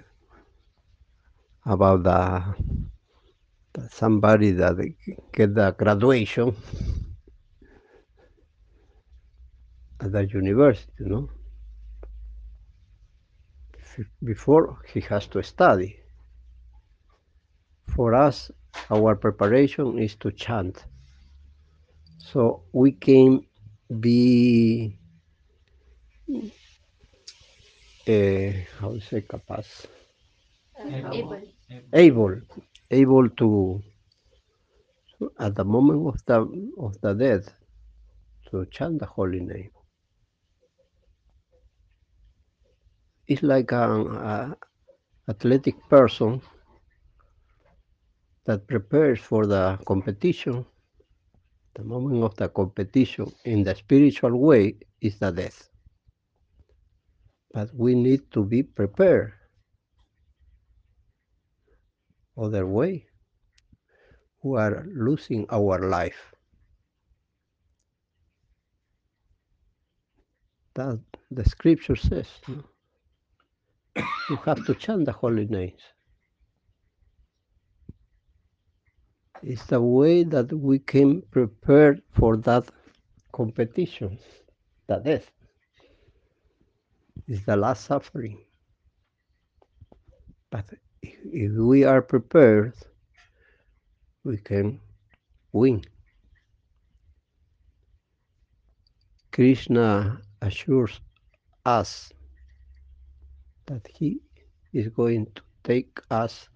about the, the somebody that get the graduation at the university, no? Before he has to study. For us, our preparation is to chant. So we can be, uh, how to say, capaz,
Able.
able, able to, at the moment of the of the death, to chant the holy name. It's like an a athletic person that prepares for the competition. The moment of the competition in the spiritual way is the death. But we need to be prepared. Other way, we are losing our life. That the scripture says. no? You have to chant the holy names. It's the way that we can prepare for that competition, the death. Is the last suffering. But if we are prepared, we can win. Krishna assures us that he is going to take us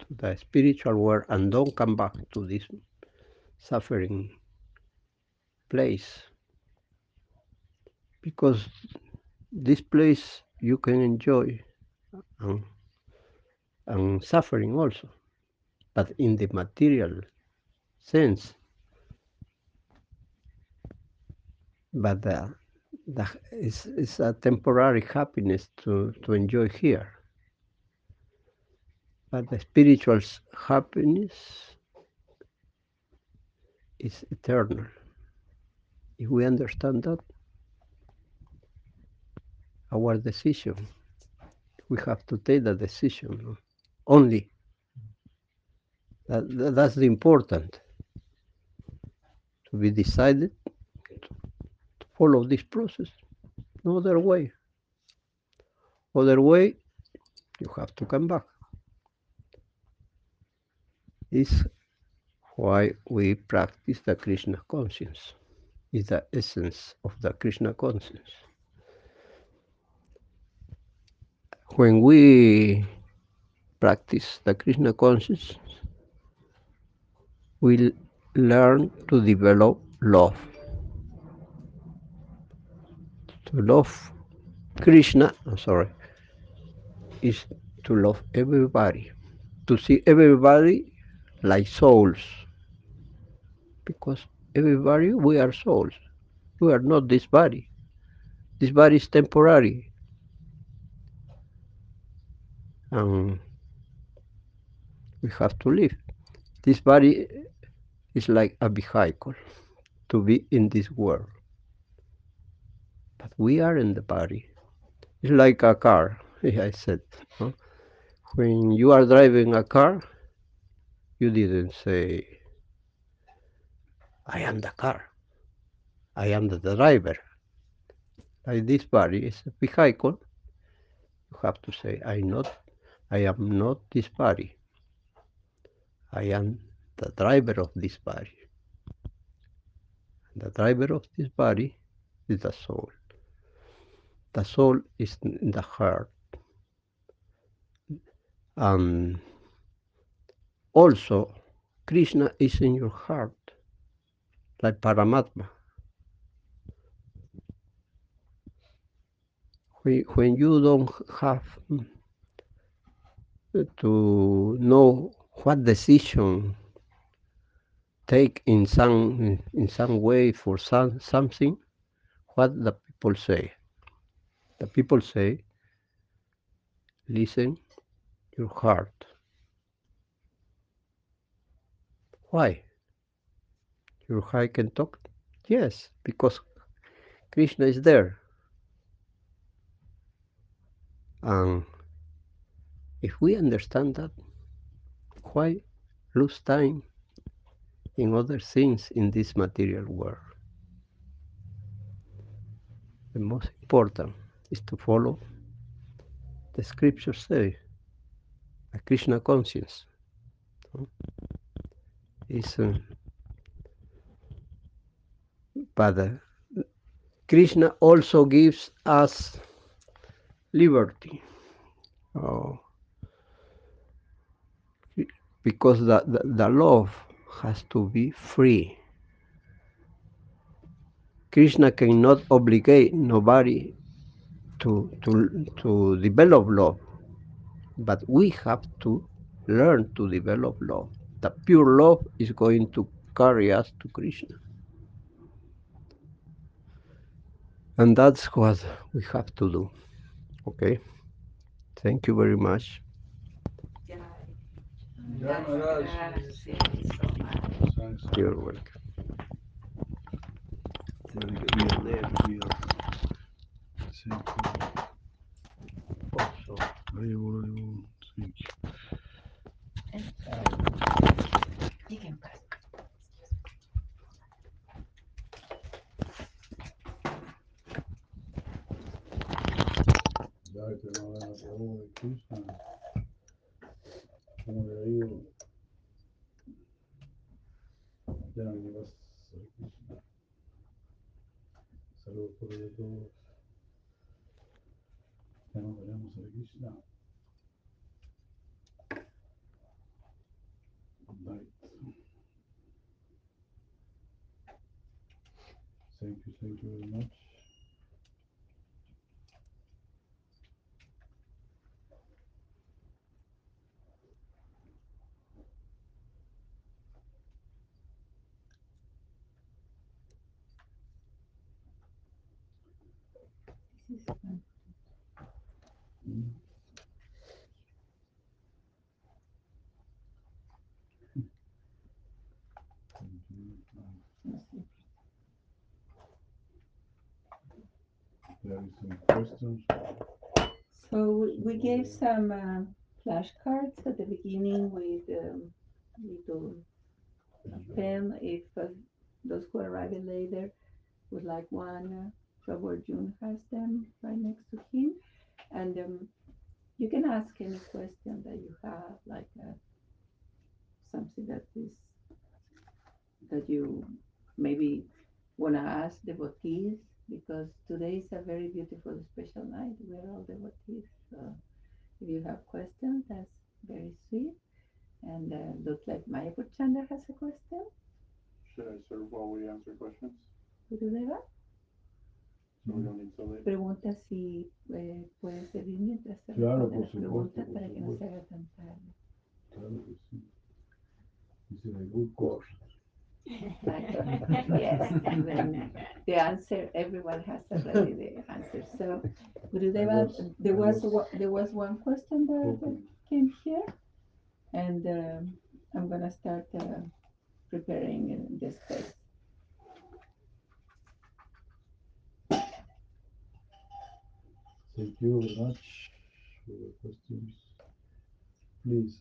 to the spiritual world and don't come back to this suffering place. Because this place you can enjoy and, and suffering also, but in the material sense. But the, the, it's, it's a temporary happiness to, to enjoy here. But the spiritual happiness is eternal. If we understand that, our decision, we have to take the decision only That, that- that's the important. To be decided to follow this process. No other way. Other way, you have to come back. Is why we practice the Krishna conscience. Is the essence of the Krishna conscience. When we practice the Krishna consciousness, we learn to develop love. To love Krishna, I'm sorry, is to love everybody, to see everybody like souls. Because everybody, we are souls. We are not this body. This body is temporary. And we have to live. This body is like a vehicle to be in this world. But we are in the body. It's like a car, I said. When you are driving a car, you didn't say, I am the car. I am the driver. Like this body is a vehicle. You have to say, I'm not I am not this body. I am the driver of this body. The driver of this body is the soul. The soul is in the heart. And also, Krishna is in your heart, like Paramatma. When, you don't have to know what decision take in some in some way for some something, what the people say. The people say, listen your heart. Why? Your heart can talk? Yes, because Krishna is there. And if we understand that, why lose time in other things in this material world? The most important is to follow the scriptures say, a Krishna conscience. Is uh, but uh, Krishna also gives us liberty. Oh, because the, the, the love has to be free. Krishna cannot obligate nobody to, to, to develop love, but we have to learn to develop love. The pure love is going to carry us to Krishna. And that's what we have to do. Okay? Thank you very much.
Gracias so much.
Thanks.
You're welcome.
Very good. Real, real. Thank you.
Also,
Very well, very well. Thank you.
You can pass.
Ya te van a dar la pregunta de Krishna. ¿Cómo le ha ido? Ya no me vas a Krishna. Saludos por ello a todos. Ya nos veremos a Krishna. Good night. Thank you, thank you very much. Mm. Thank Some questions.
So we- we gave some uh, flashcards at the beginning with um, little pen if uh, those who arriving later would like one. Uh, June has them right next to him. And um, you can ask any question that you have, like uh, something that is that you maybe want to ask devotees because today is a very beautiful special night. We're all devotees. So if you have questions, that's very sweet. And uh, looks like Maya Purchanda has a question.
Should I serve while we answer questions?
Gurudeva
So we don't need to leave?
pregunta si eh, puede servir mientras se
Claro,
responde las
por
preguntas para que no se haga tan tarde.
Claro que sí. This is a good course.
Exactly. yes, and then the answer, everyone has already the answer. So, Gurudeva,
was-
there was,
was
one- there was one question that that came here, and um, I'm gonna start uh, preparing uh, the space.
Thank you very much for the questions. Please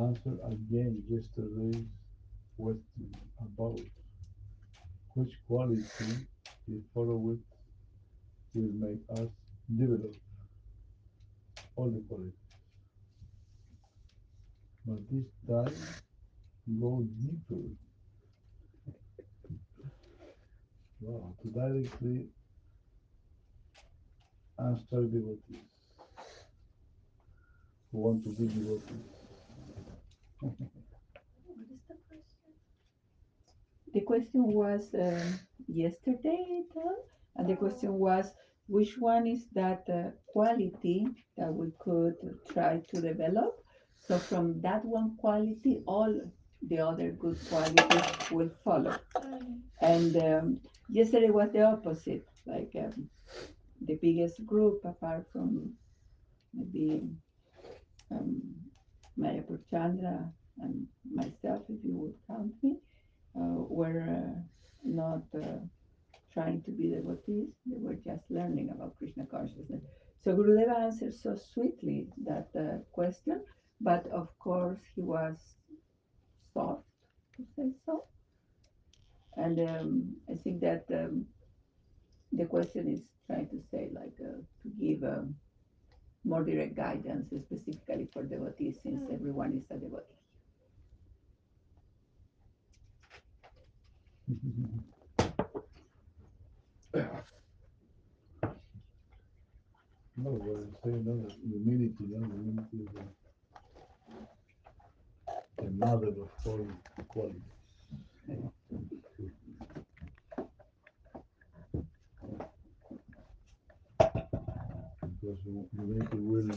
answer again yesterday's question about which quality, if followed, will make us develop all the qualities. But this time, go deeper. Wow, to directly answer devotees who want to be devotees.
The question was um, yesterday, and the question was which one is that uh, quality that we could try to develop? So from that one quality, all the other good qualities will follow. And um, yesterday was the opposite, like um, the biggest group apart from maybe um, Maya Purchandra and myself, if you would count me, uh, were uh, not uh, trying to be devotees, they were just learning about Krishna consciousness. So Gurudeva answered so sweetly that uh, question, but of course he was soft, to say so. And um, I think that um, the question is trying to say, like, to give um, more direct guidance, specifically for devotees, since mm. everyone is a devotee.
No, what I'm saying, humility, no, humility is the, the mother of all qualities. Because hu- humility will,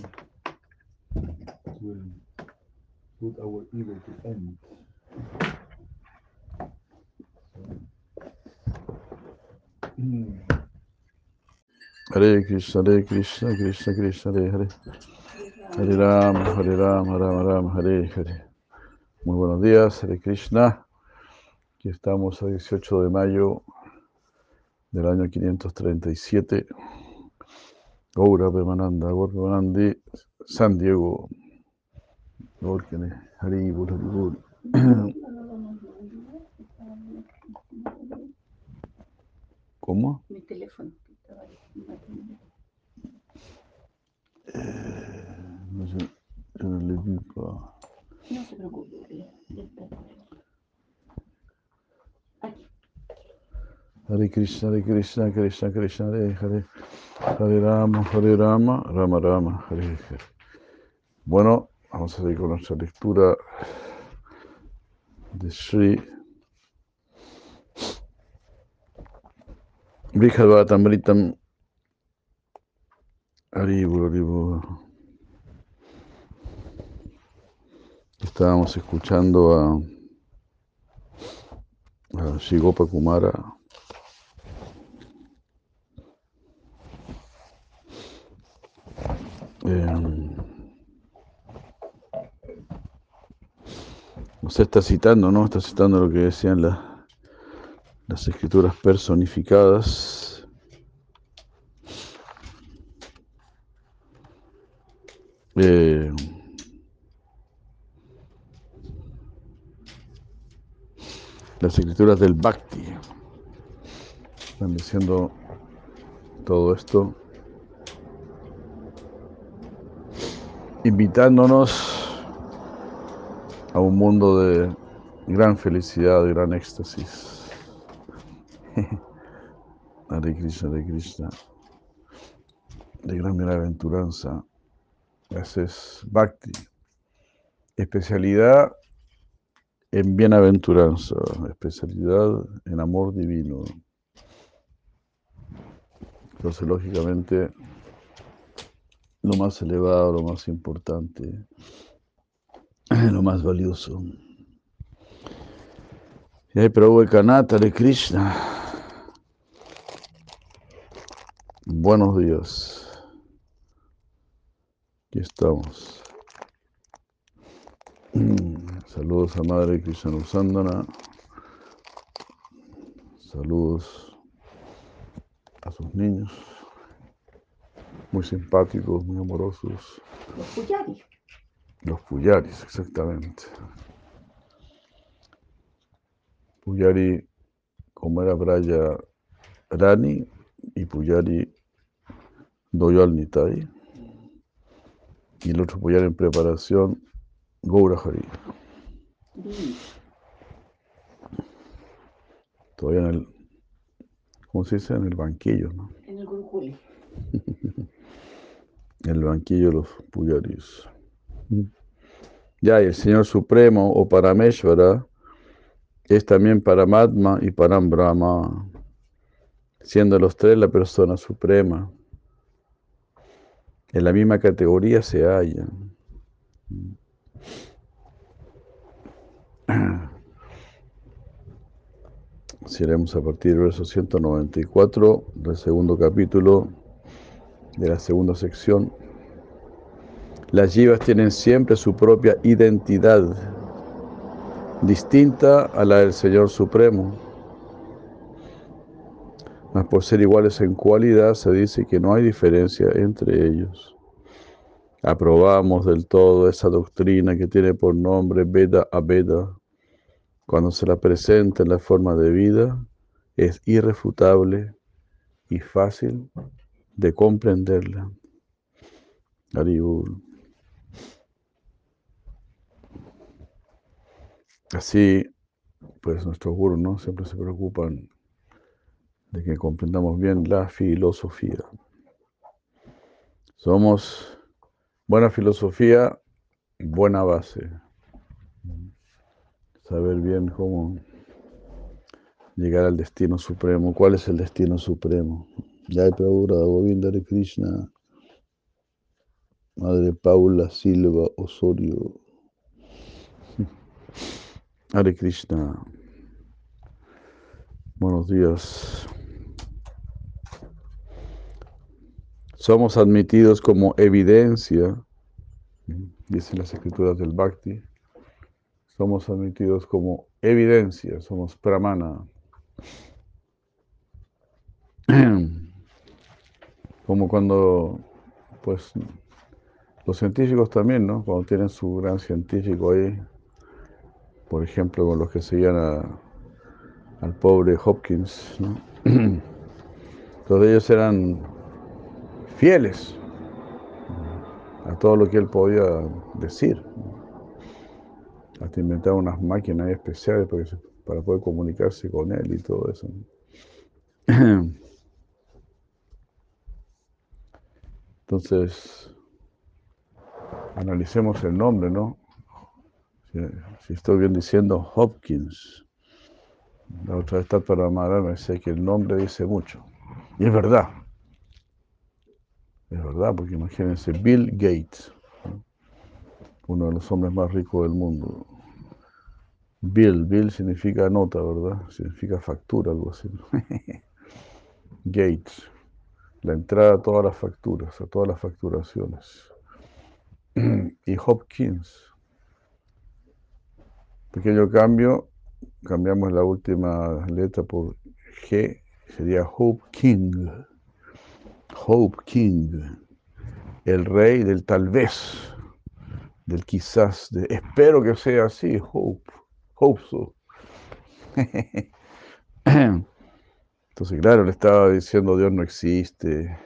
will put our ego to end. Mm,
Hare Krishna, Hare Krishna, Krishna Krishna, Hare Hare. Hare Rama, Hare Rama, Rama Rama, Hare Hare. Muy buenos días, Hare Krishna. Aquí estamos a 18 de mayo del año 537. Gaura Pemananda, Gaur Pemanandi, San Diego. Kene, Haribur, Haribur. ¿Cómo?
Mi teléfono. ahí, no.
No sé, l'ai vu pas.
No se preocupe. que espera.
Hare Krishna, Hare Krishna, Krishna Krishna, Hare Hare, Hare Rama, Hare Rama, Rama Rama, Hare Hare. Bueno, vamos a seguir con nuestra lectura de Sri Brihadvatamritam Haribur, Haribur. Estábamos escuchando a, a Shigopa Kumara Eh, nos está citando, ¿no? Está citando lo que decían la, las escrituras personificadas. Em, las escrituras del Bhakti. Están diciendo todo esto. Invitándonos a un mundo de gran felicidad, gran éxtasis. Hare Krishna, Hare Krishna, de gran bienaventuranza. Ese es Bhakti. Especialidad en bienaventuranza, especialidad en amor divino. Entonces, lógicamente, lo más elevado, lo más importante, lo más valioso. Y Prabhu Kanata de Krishna. Buenos días. Aquí estamos. Saludos a Madre Krishna Usandana. Saludos a sus niños. Muy simpáticos, muy amorosos.
Los puyaris.
Los puyaris, exactamente. Puyari, como era Braya Rani, y Puyari Doyal Nitai. Y el otro Puyari en preparación, Goura Hari.
Di.
Todavía en el, ¿cómo se dice? En el banquillo, ¿no?
En el Gurukuli.
El banquillo de los Puyaris. Ya, y el Señor Supremo o Parameshvara es también Paramatma y Param Brahma, siendo los tres la persona suprema. En la misma categoría se hallan. Si iremos a partir del verso 194 del segundo capítulo de la segunda sección. Las yivas tienen siempre su propia identidad, distinta a la del Señor Supremo. Mas por ser iguales en cualidad, se dice que no hay diferencia entre ellos. Aprobamos del todo esa doctrina que tiene por nombre Veda Aveda. Cuando se la presenta en la forma de vida, es irrefutable y fácil de comprenderla. Haribul. Así, pues nuestros gurus ¿no? siempre se preocupan de que comprendamos bien la filosofía. Somos buena filosofía, buena base. Saber bien cómo llegar al destino supremo. ¿Cuál es el destino supremo? Jai Prabhupada Govinda de Krishna, Madre Paula Silva Osorio. Hare Krishna. Buenos días. Somos admitidos como evidencia, dicen las escrituras del Bhakti, somos admitidos como evidencia, somos pramana. Como cuando, pues, los científicos también, ¿no? Cuando tienen su gran científico ahí, por ejemplo, con los que seguían a, al pobre Hopkins, ¿no? Todos ellos eran fieles a todo lo que él podía decir. Hasta inventaron unas máquinas especiales para poder comunicarse con él y todo eso. Entonces, analicemos el nombre, ¿no? Si, estoy bien diciendo Hopkins. La otra vez está para Amara me decía que el nombre dice mucho. Y es verdad. Es verdad, porque imagínense, Bill Gates, ¿no? uno de los hombres más ricos del mundo. Bill, Bill significa nota, ¿verdad? Significa factura, algo así. Gates, la entrada a todas las facturas, a todas las facturaciones. y Hopkins, pequeño cambio, cambiamos la última letra por G, sería Hope King. Hope King, el rey del tal vez, del quizás, de espero que sea así, Hope, Hope so. Entonces, claro, le estaba diciendo Dios no existe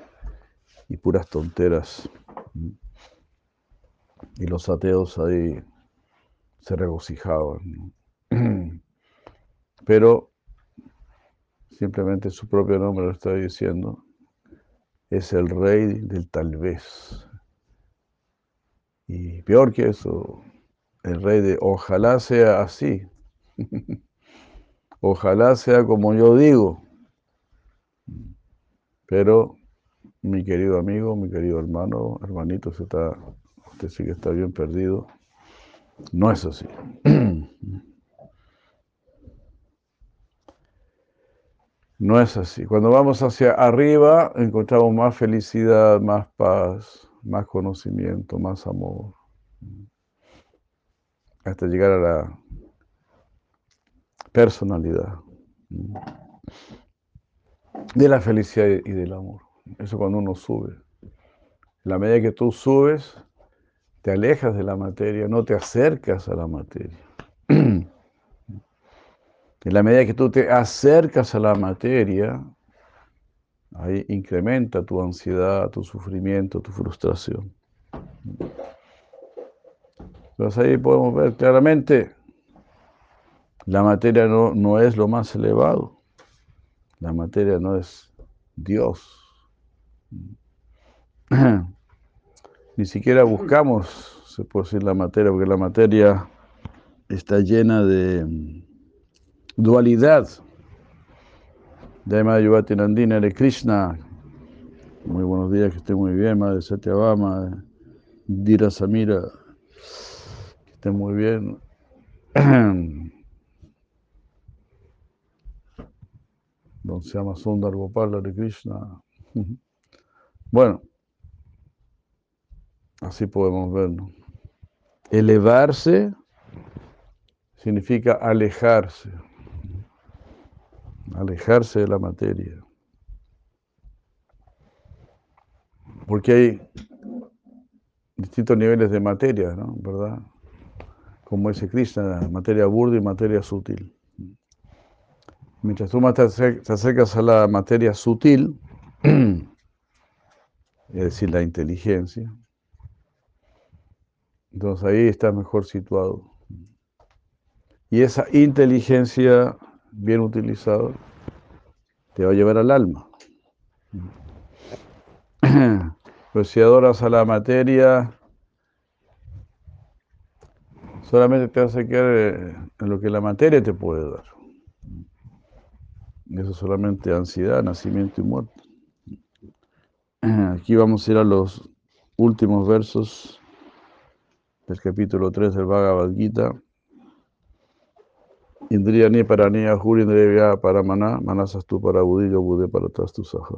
y puras tonteras. Y los ateos ahí se regocijaban. Pero simplemente su propio nombre lo está diciendo. Es el rey del tal vez. Y peor que eso, el rey de ojalá sea así. ojalá sea como yo digo. Pero mi querido amigo, mi querido hermano, hermanito, usted, está, usted sí que está bien perdido. No es así. No es así. Cuando vamos hacia arriba, encontramos más felicidad, más paz, más conocimiento, más amor. Hasta llegar a la personalidad de la felicidad y del amor. Eso cuando uno sube. La medida que tú subes, te alejas de la materia, no te acercas a la materia. En la medida que tú te acercas a la materia, ahí incrementa tu ansiedad, tu sufrimiento, tu frustración. Entonces ahí podemos ver claramente, la materia no, no es lo más elevado, la materia no es Dios. Ni siquiera buscamos, se puede decir, la materia, porque la materia está llena de dualidad. Dema Yuvati Nandina de Krishna. Muy buenos días, que esté muy bien, Madre Satyabama, Dira Samira, que esté muy bien. Don se llama Sundar Gopal de Krishna. Bueno, así podemos verlo. Elevarse significa alejarse alejarse de la materia. Porque hay distintos niveles de materia, ¿no? ¿Verdad? Como dice Krishna, materia burda y materia sutil. Mientras tú más te acercas a la materia sutil, es decir, la inteligencia, entonces ahí estás mejor situado. Y esa inteligencia bien utilizado, te va a llevar al alma. Pues si adoras a la materia, solamente te vas a quedar eh, en lo que la materia te puede dar. Eso es solamente ansiedad, nacimiento y muerte. Aquí vamos a ir a los últimos versos del capítulo 3 del Bhagavad Gita. Indriya ni ahur, indriya para maná, manasas tú para budí, yo budé para atrás tu saja.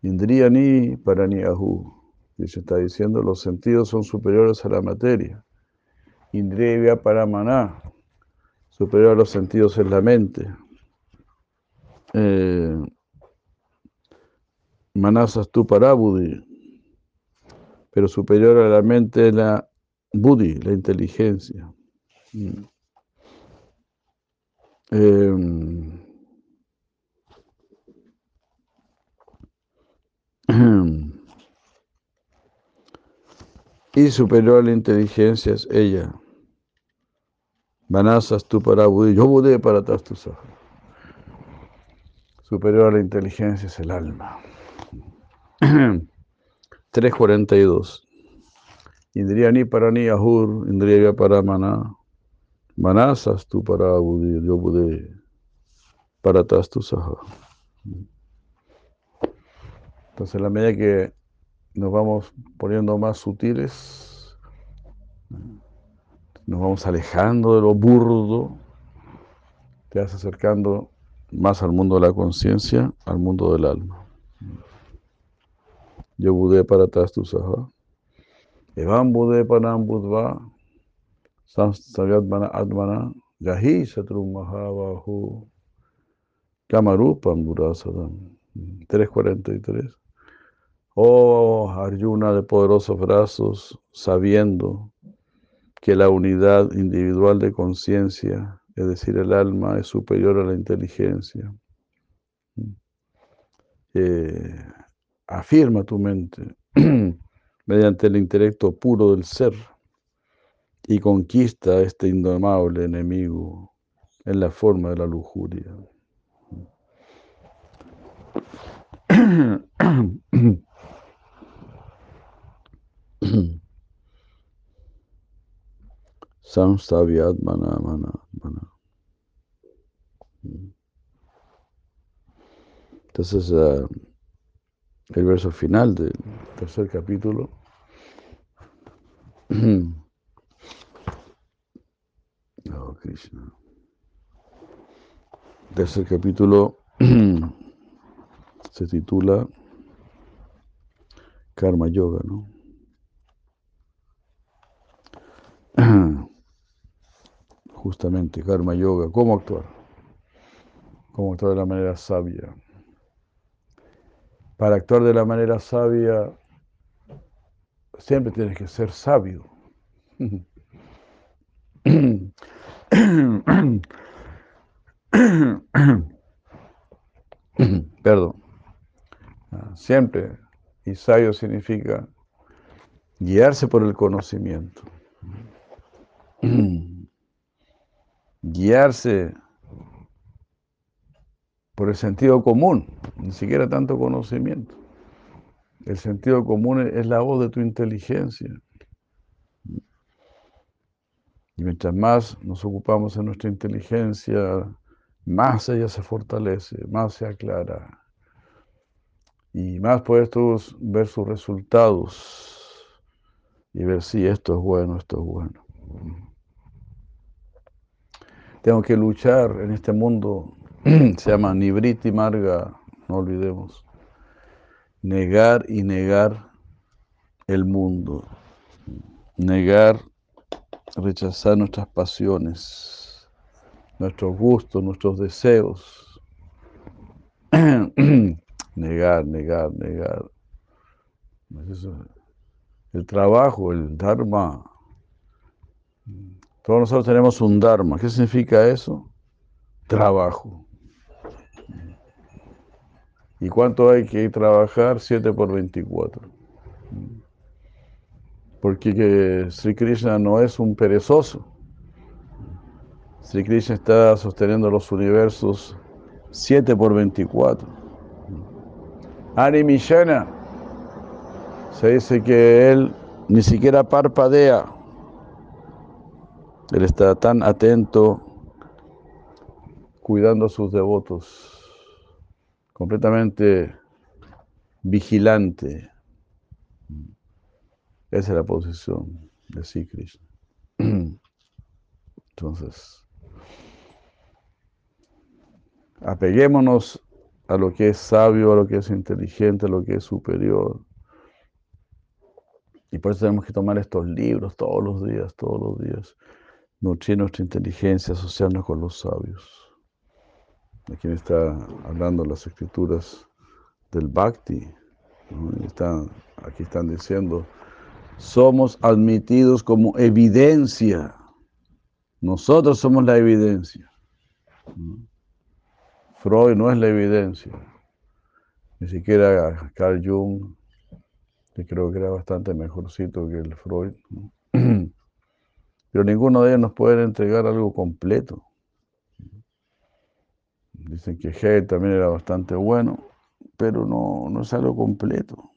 Indriya ni para ni ahu. Y se está diciendo, los sentidos son superiores a la materia. Indriya para maná, superior a los sentidos es la mente. Eh, manasas tú para budí, pero superior a la mente es la budí, la inteligencia. Mm. Eh, y superior a la inteligencia es ella. Vanasas tú para Budí, yo Budé para atrás tu Superior a la inteligencia es el alma. 342. Indriya ni para ni ahur, indriya para maná. Manasas tú para Budí, yo Budé para atrás tu saha. Entonces, a la medida que nos vamos poniendo más sutiles, nos vamos alejando de lo burdo, te vas acercando más al mundo de la conciencia, al mundo del alma. Yo budé para atrás tu saha. Evam budé panam budva. Samstavyatmana atmana. Yahi satru mahabahu. Kamarupam durasadam. 343. Oh Arjuna de poderosos brazos, sabiendo que la unidad individual de conciencia es decir, el alma es superior a la inteligencia. Eh, afirma tu mente mediante el intelecto puro del ser y conquista a este indomable enemigo en la forma de la lujuria. Samstavyat mana mana mana. Entonces, uh, el verso final del tercer capítulo oh, Krishna. Tercer capítulo se titula Karma Yoga, ¿no? Justamente, Karma Yoga, ¿cómo actuar? ¿Cómo actuar de la manera sabia? Para actuar de la manera sabia, siempre tienes que ser sabio. Perdón. Siempre. Y sabio significa guiarse por el conocimiento. Guiarse por el sentido común, ni siquiera tanto conocimiento. El sentido común es la voz de tu inteligencia. Y mientras más nos ocupamos en nuestra inteligencia, más ella se fortalece, más se aclara. Y más puedes tú ver sus resultados y ver si esto es bueno, esto es bueno. Tengo que luchar en este mundo, se llama Nibriti Marga, no olvidemos. Negar y negar el mundo. Negar, rechazar nuestras pasiones, nuestros gustos, nuestros deseos. negar, negar, negar. El trabajo, el Dharma. Todos nosotros tenemos un Dharma. ¿Qué significa eso? Trabajo. ¿Y cuánto hay que trabajar? 7 por 24. Porque que Sri Krishna no es un perezoso. Sri Krishna está sosteniendo los universos 7 por 24. Ani Mishana se dice que él ni siquiera parpadea. Él está tan atento cuidando a sus devotos completamente vigilante. Esa es la posición de sí Krishna. Entonces, apeguémonos a lo que es sabio, a lo que es inteligente, a lo que es superior. Y por eso tenemos que tomar estos libros todos los días, todos los días. Nutrir nuestra inteligencia, asociarnos con los sabios quien está hablando las escrituras del Bhakti. aquí están diciendo, somos admitidos como evidencia. Nosotros somos la evidencia. Freud no es la evidencia. Ni siquiera Carl Jung, que creo que era bastante mejorcito que el Freud. Pero ninguno de ellos nos puede entregar algo completo. Dicen que Hegel también era bastante bueno, pero no, no es algo completo.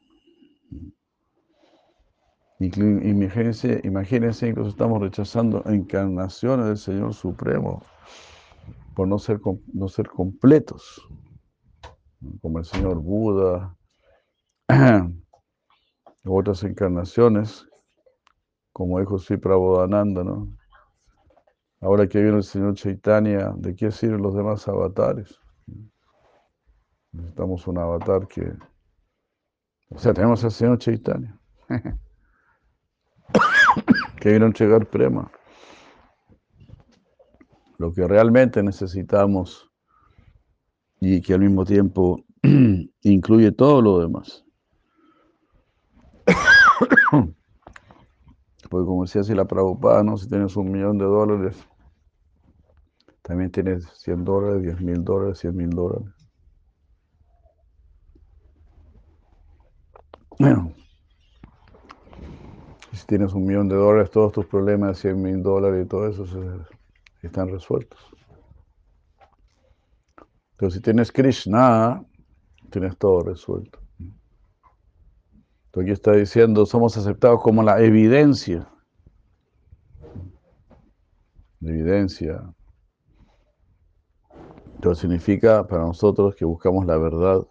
Imagínense, imagínense, incluso estamos rechazando encarnaciones del Señor Supremo por no ser, no ser completos, como el Señor Buda, otras encarnaciones, como dijo Sri Prabodhananda, ¿no? Ahora que viene el Señor Chaitanya, ¿de qué sirven los demás avatares? Necesitamos un avatar que... O sea, tenemos al Señor Chaitanya, que vino a entregar prema. Lo que realmente necesitamos y que al mismo tiempo incluye todo lo demás. Porque como decía así la Prabhupada, ¿no? si tienes un millón de dólares, También tienes 100 dólares, 10 mil dólares, 100 mil dólares. Bueno, si tienes un millón de dólares, todos tus problemas de 100 mil dólares y todo eso están resueltos. Pero si tienes Krishna, tienes todo resuelto. Entonces aquí está diciendo, somos aceptados como la evidencia. La evidencia. Entonces significa para nosotros que buscamos la verdad.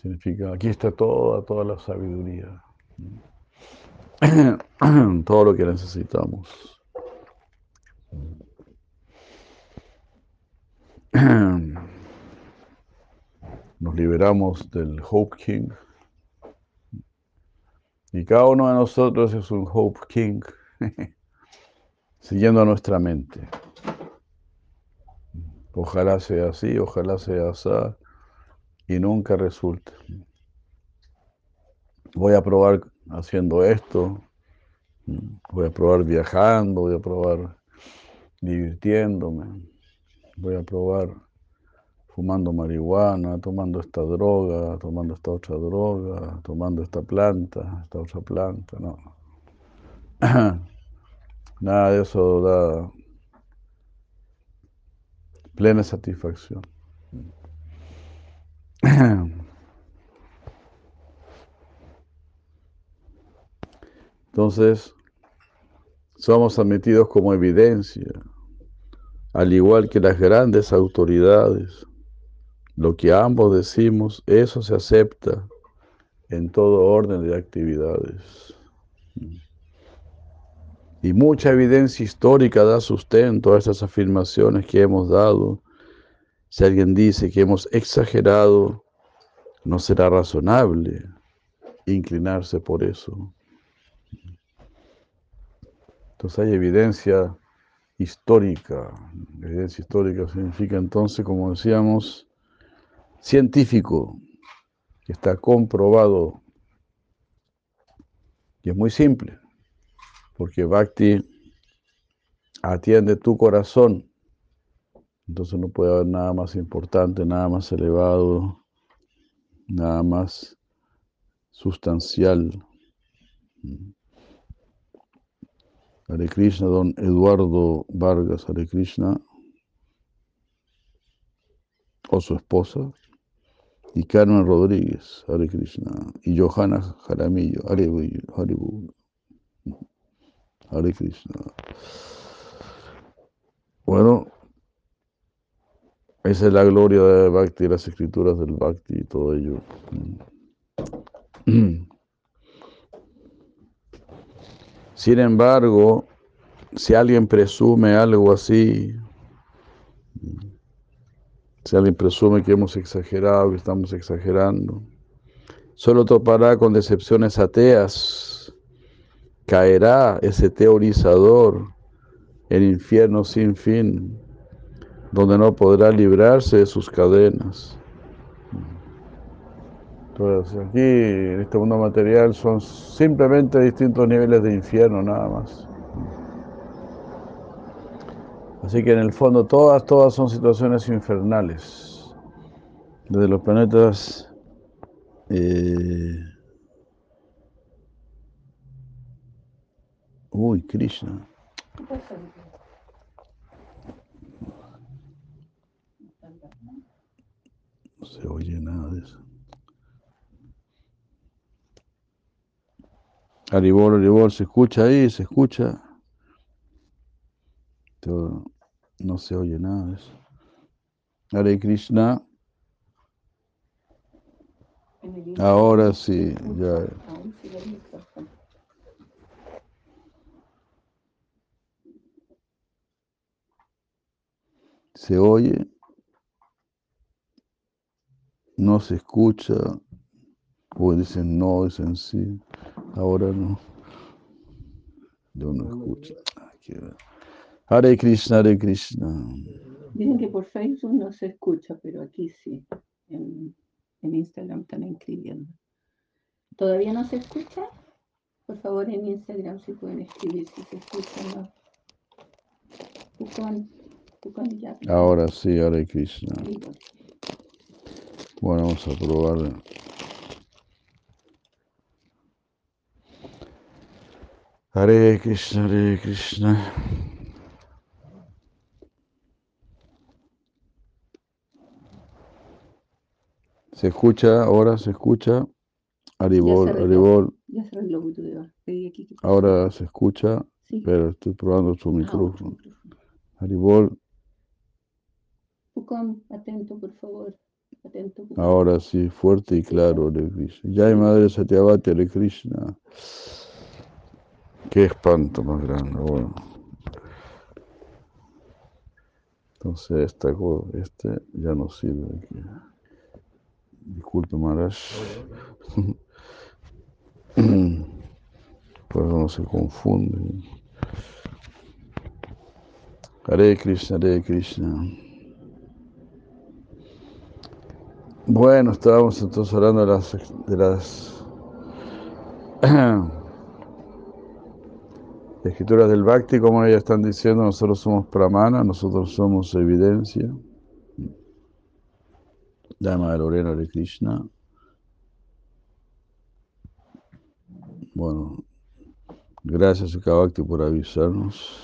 Significa, aquí está toda, toda la sabiduría. Todo lo que necesitamos. Nos liberamos del Hope. Y cada uno de nosotros es un Hope King, siguiendo nuestra mente. Ojalá sea así, ojalá sea así, y nunca resulte. Voy a probar haciendo esto, voy a probar viajando, voy a probar divirtiéndome, voy a probar fumando marihuana, tomando esta droga, tomando esta otra droga, tomando esta planta, esta otra planta, no. Nada de eso da plena satisfacción. Entonces, somos admitidos como evidencia, al igual que las grandes autoridades. Lo que ambos decimos, eso se acepta en todo orden de actividades. Y mucha evidencia histórica da sustento a estas afirmaciones que hemos dado. Si alguien dice que hemos exagerado, no será razonable inclinarse por eso. Entonces hay evidencia histórica. Evidencia histórica significa entonces, como decíamos, científico, que está comprobado. Y es muy simple, porque Bhakti atiende tu corazón. Entonces no puede haber nada más importante, nada más elevado, nada más sustancial. Hare Krishna, don Eduardo Vargas, Hare Krishna, o su esposa, y Carmen Rodríguez, Hare Krishna, y Johanna Jaramillo, Hare Hare Hare Krishna. Bueno, esa es la gloria de Bhakti, las escrituras del Bhakti y todo ello. Sin embargo, si alguien presume algo así, si alguien presume que hemos exagerado, que estamos exagerando, solo topará con decepciones ateas, caerá ese teorizador en infierno sin fin, donde no podrá librarse de sus cadenas. Entonces, aquí en este mundo material son simplemente distintos niveles de infierno, nada más. Así que en el fondo todas, todas son situaciones infernales. Desde los planetas eh, Uy, Krishna. No se oye nada de eso. Aribol, Aribol, se escucha ahí, se escucha. Todo, no se oye nada de eso. Hare Krishna. Ahora sí, ya. Se oye. No se escucha. O dicen no, dicen sí. Ahora no. Yo no escucho. Ay, qué ver- Hare Krishna, Hare Krishna.
Dicen que por Facebook no se escucha, pero aquí sí. En, en Instagram están escribiendo. ¿Todavía no se escucha? Por favor, en Instagram si pueden escribir si se escucha o no.
Ahora sí, Hare Krishna. Bueno, vamos a probar. Hare Krishna, Hare Krishna. ¿Se escucha? Ahora se escucha. Haribol,
arregló.
Haribol.
Ya. Pedí aquí que-
Ahora se escucha,
Sí.
pero estoy probando su
Ah,
micrófono.
Tukam, atento, por favor. Atento.
ahora sí, fuerte y claro, Hare Krishna. Ya hay Madre Satyavati, Hare Krishna. Qué espanto más grande, bueno. Entonces esta, este ya no sirve aquí. Disculpe, Maharaj. Por eso no se confunde. Hare Krishna, Hare Krishna. Bueno, estábamos entonces hablando de las, de las escrituras del Bhakti, como ellas están diciendo, nosotros somos pramana, nosotros somos evidencia. Dama de Lorena de Krishna. Bueno, gracias Sukha Bhakti por avisarnos.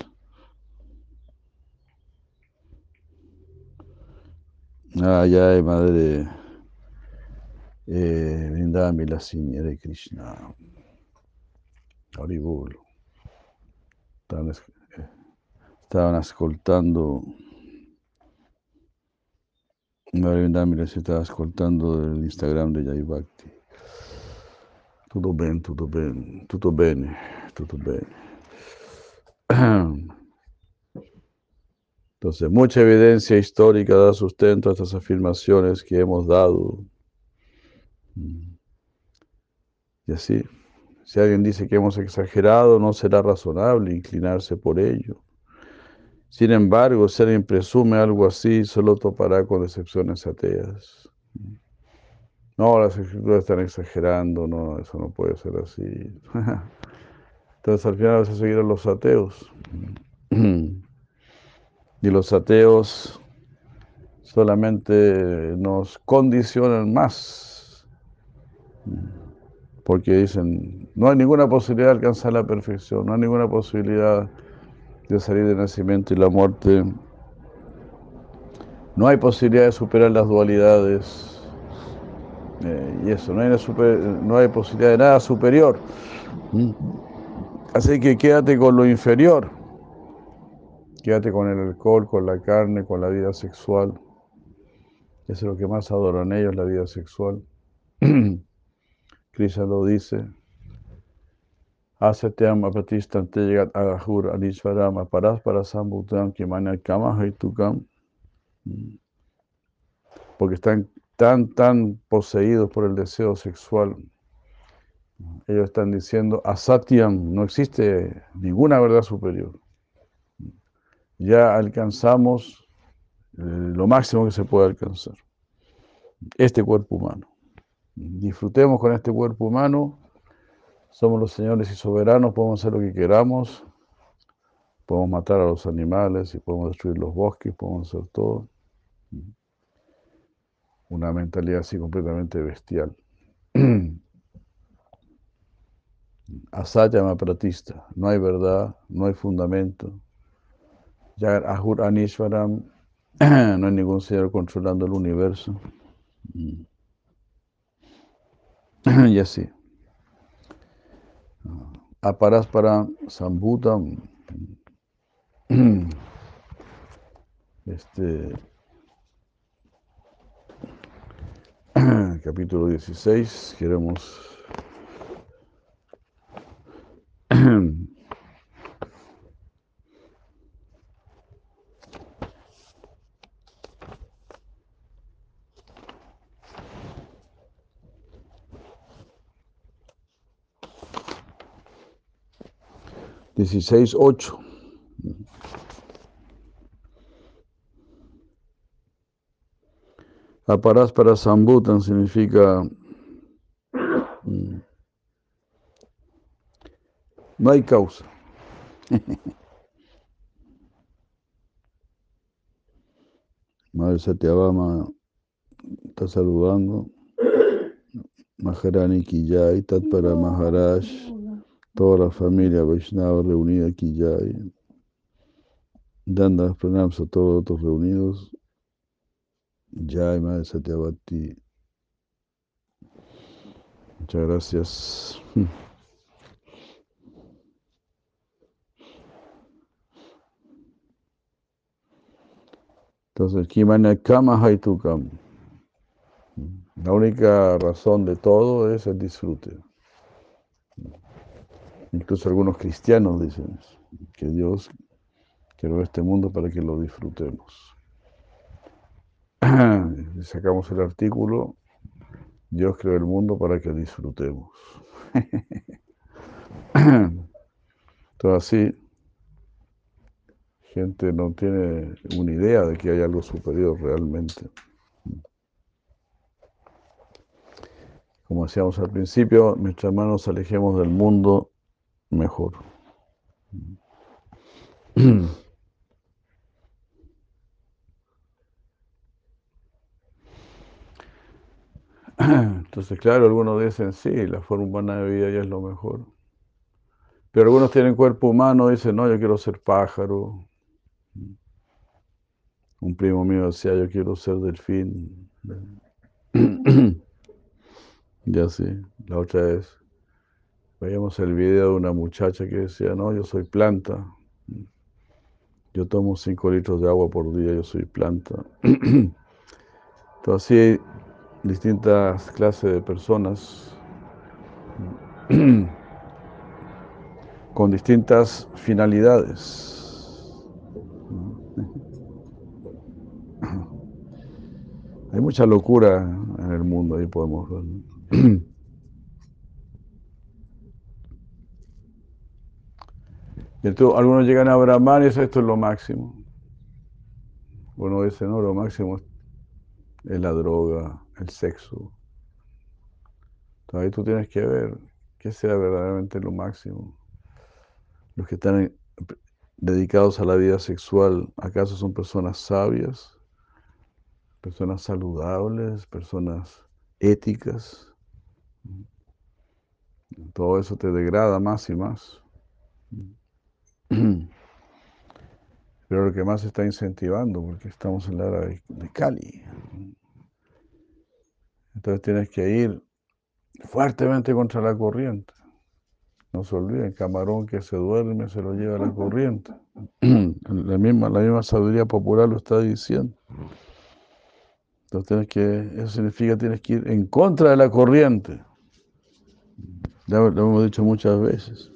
Ah, ya hay madre eh, Vrindami Lasini de Krishna. Haribol. Estaban, es- eh, estaban ascoltando. Madre Vrindami les estaba ascoltando el Instagram de Jai Bhakti. Tutto bene, tutto bene, tutto bene, tutto bene. Entonces, mucha evidencia histórica da sustento a estas afirmaciones que hemos dado. Mm. Y así, si alguien dice que hemos exagerado, no será razonable inclinarse por ello. Sin embargo, si alguien presume algo así, solo topará con decepciones ateas. No, las escrituras están exagerando, no, eso no puede ser así. Entonces al final vas a seguir a los ateos. Y los ateos solamente nos condicionan más. Porque dicen, no hay ninguna posibilidad de alcanzar la perfección, no hay ninguna posibilidad de salir del nacimiento y la muerte. No hay posibilidad de superar las dualidades. Eh, y eso, no hay, super- no hay posibilidad de nada superior. Así que quédate con lo inferior. Quédate con el alcohol, con la carne, con la vida sexual. Eso es lo que más adoran ellos, la vida sexual. Krishna lo dice. Asatyam apratistante llegat agahur anishvaram aparas para sambutam haitukam. Mm. Porque están tan, tan poseídos por el deseo sexual. Ellos están diciendo, asatyam, no existe ninguna verdad superior. Ya alcanzamos lo máximo que se puede alcanzar. Este cuerpo humano. Disfrutemos con este cuerpo humano. Somos los señores y soberanos, podemos hacer lo que queramos. Podemos matar a los animales y podemos destruir los bosques, podemos hacer todo. Una mentalidad así completamente bestial. Asaya Mapratista, no hay verdad, no hay fundamento. Yagar Ahur Anishwaram, no hay ningún señor controlando el universo. Y así. Aparas para Sambutam. Este. Capítulo 16. Queremos. Dieciséis ocho. Aparás para Sambutan significa mm, no hay causa. Madre Satyabama está saludando. Maharani Kijay, Tatpara Maharaj, toda la familia Vaishnava reunida Kijay. Dando las pranams a todos los reunidos. Jai Madre Satyavati. Muchas gracias. Entonces, Kimana Kama Haitukam. La única razón de todo es el disfrute. Incluso algunos cristianos dicen que Dios creó este mundo para que lo disfrutemos. Sacamos el artículo, Dios creó el mundo para que disfrutemos. Todo así, gente no tiene una idea de que hay algo superior realmente. Como decíamos al principio, mientras más nos alejemos del mundo, mejor. Entonces, claro, algunos dicen, sí, la forma humana de vida ya es lo mejor. Pero algunos tienen cuerpo humano dicen, no, yo quiero ser pájaro. Un primo mío decía, yo quiero ser delfín. Ya sí, la otra vez veíamos el video de una muchacha que decía, no, yo soy planta. Yo tomo 5 litros de agua por día, yo soy planta. Entonces sí hay distintas clases de personas con distintas finalidades. Hay mucha locura en el mundo, ahí podemos ver. Y entonces algunos llegan a Brahman y dicen, esto es lo máximo. Uno dice, no, lo máximo es la droga, el sexo. Entonces ahí tú tienes que ver qué sea verdaderamente lo máximo. Los que están dedicados a la vida sexual, ¿acaso son personas sabias? Personas saludables, personas éticas. Todo eso te degrada más y más. Pero lo que más está incentivando, porque estamos en la era de, Cali. Entonces tienes que ir fuertemente contra la corriente. No se olviden, camarón que se duerme se lo lleva la corriente. La misma, la misma sabiduría popular lo está diciendo. Entonces tienes que, eso significa que tienes que ir en contra de la corriente. Ya lo hemos dicho muchas veces.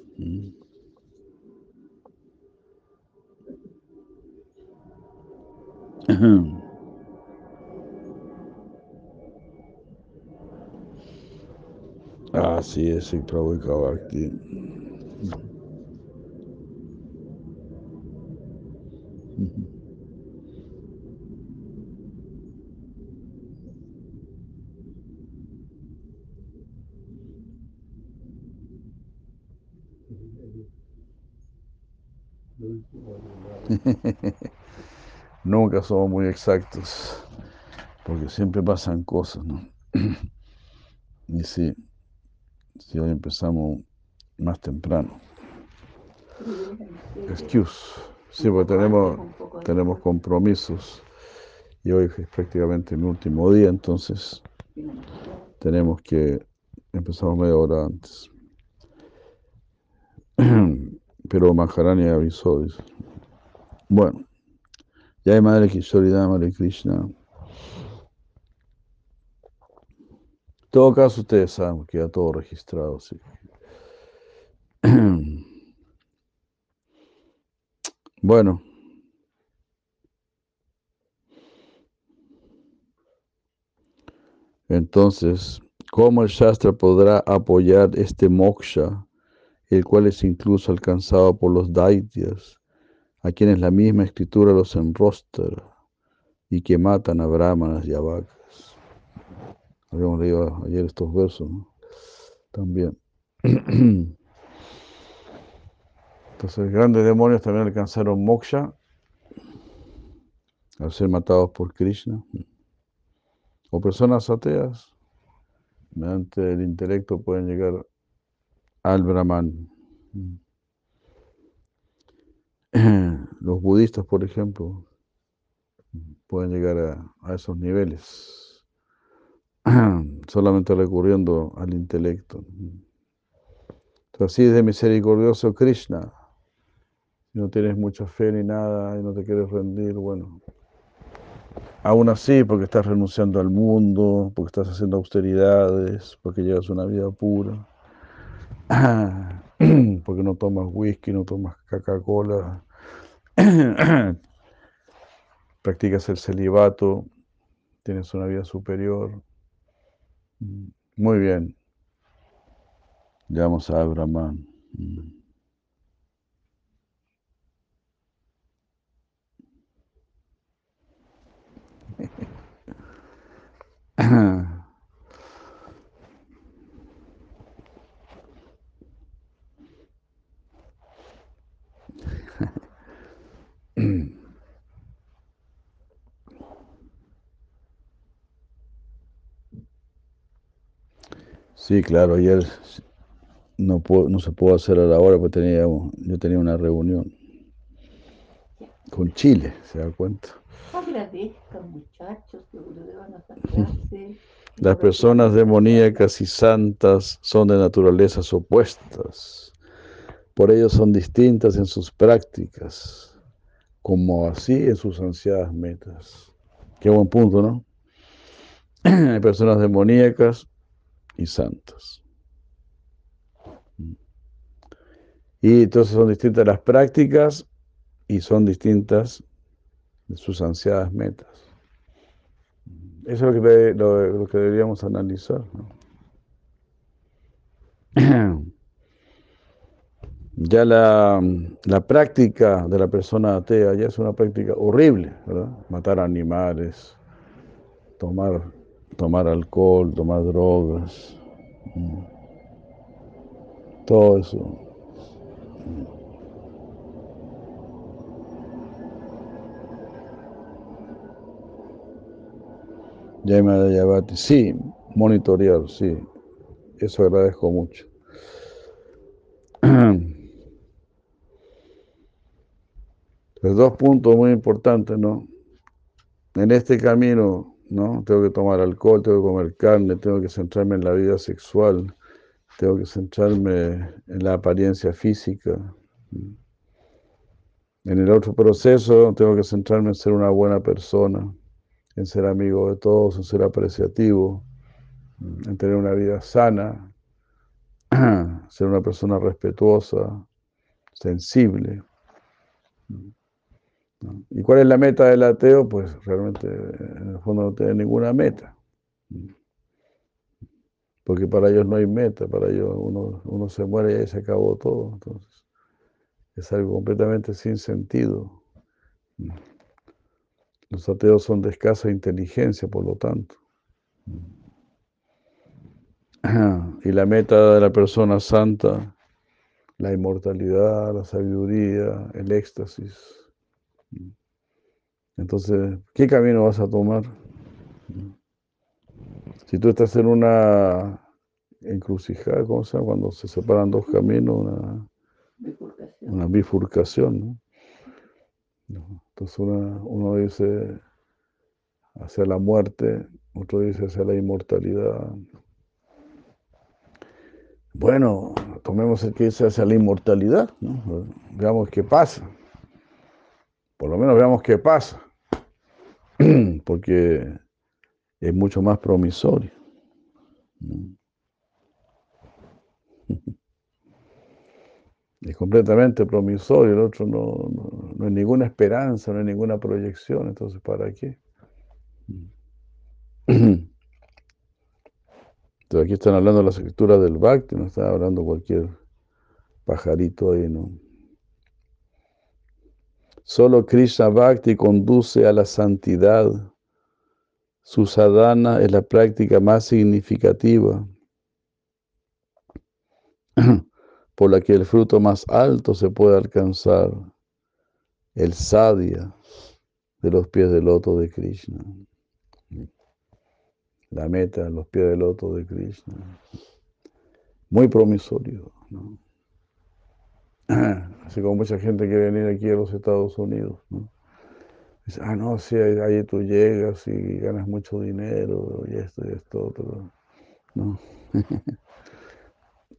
Así es, el Prabhupada Bhakti. Nunca somos muy exactos, porque siempre pasan cosas, ¿no? Y sí, si hoy empezamos más temprano. Excuse. Sí, porque tenemos, tenemos compromisos y hoy es prácticamente mi último día, entonces tenemos que empezar media hora antes. Pero Maharani avisó, dice. Bueno, hay Madre Kishori Madre Krishna. En todo caso, ustedes saben, queda todo registrado. Sí. Bueno. Entonces, ¿cómo el Shastra podrá apoyar este moksha, el cual es incluso alcanzado por los daityas, a quienes la misma escritura los enrostra y que matan a brahmanas y a vacas? Habíamos leído ayer estos versos. También. Entonces, grandes demonios también alcanzaron moksha al ser matados por Krishna. O personas ateas, mediante el intelecto pueden llegar al Brahman. Los budistas, por ejemplo, pueden llegar a, esos niveles solamente recurriendo al intelecto. Así es de misericordioso Krishna. Si no tienes mucha fe ni nada y no te quieres rendir, bueno, aún así, porque estás renunciando al mundo, porque estás haciendo austeridades, porque llevas una vida pura, porque no tomas whisky, no tomas Coca-Cola, practicas el celibato, tienes una vida superior. Muy bien. Llegamos a Brahman. Sí, claro, ayer no, puedo, no se pudo hacer a la hora porque tenía, yo tenía una reunión con Chile, ¿se da cuenta?
Agradezca, muchachos, que Gurudeva nos abrace.
Las personas demoníacas y santas son de naturalezas opuestas. Por ello son distintas en sus prácticas, como así en sus ansiadas metas. Qué buen punto, ¿no? Hay personas demoníacas y santas. Y entonces son distintas las prácticas y son distintas sus ansiadas metas. Eso es lo que, lo, que deberíamos analizar. Ya la, la, práctica de la persona atea ya es una práctica horrible, ¿verdad? Matar animales, tomar, tomar alcohol, tomar drogas, todo eso. Yaima Yavati, sí, monitorear, sí, eso agradezco mucho. Dos puntos muy importantes, ¿no? En este camino, ¿no? Tengo que tomar alcohol, tengo que comer carne, tengo que centrarme en la vida sexual, tengo que centrarme en la apariencia física. En el otro proceso tengo que centrarme en ser una buena persona, en ser amigo de todos, en ser apreciativo, en tener una vida sana, ser una persona respetuosa, sensible. ¿Y cuál es la meta del ateo? Pues realmente en el fondo no tiene ninguna meta. Porque para ellos no hay meta, para ellos uno, uno se muere y ahí se acabó todo. Entonces, es algo completamente sin sentido. Los ateos son de escasa inteligencia, por lo tanto. Y la meta de la persona santa, la inmortalidad, la sabiduría, el éxtasis. Entonces, ¿qué camino vas a tomar? Si tú estás en una encrucijada, ¿cómo se llama? Cuando se separan dos caminos, una
Bifurcación.
una bifurcación, ¿no? Entonces una- uno dice hacia la muerte, otro dice hacia la inmortalidad. Bueno, tomemos el que dice hacia la inmortalidad, ¿no? Veamos qué pasa. Por lo menos veamos qué pasa. Porque es mucho más promisorio. Es completamente promisorio, el otro no, no, no hay ninguna esperanza, no hay ninguna proyección, entonces ¿para qué? Entonces aquí están hablando las escrituras del Bhakti, no están hablando cualquier pajarito ahí, ¿no? Solo Krishna Bhakti conduce a la santidad. Su sadhana es la práctica más significativa por la que el fruto más alto se puede alcanzar, el sadhya. de los pies del loto de Krishna. La meta, los pies del loto de Krishna. Muy promisorio. ¿no? Así como mucha gente quiere venir aquí a los Estados Unidos. ¿no? Dice, ah, no, sí, ahí, tú llegas y ganas mucho dinero y esto y esto otro. No.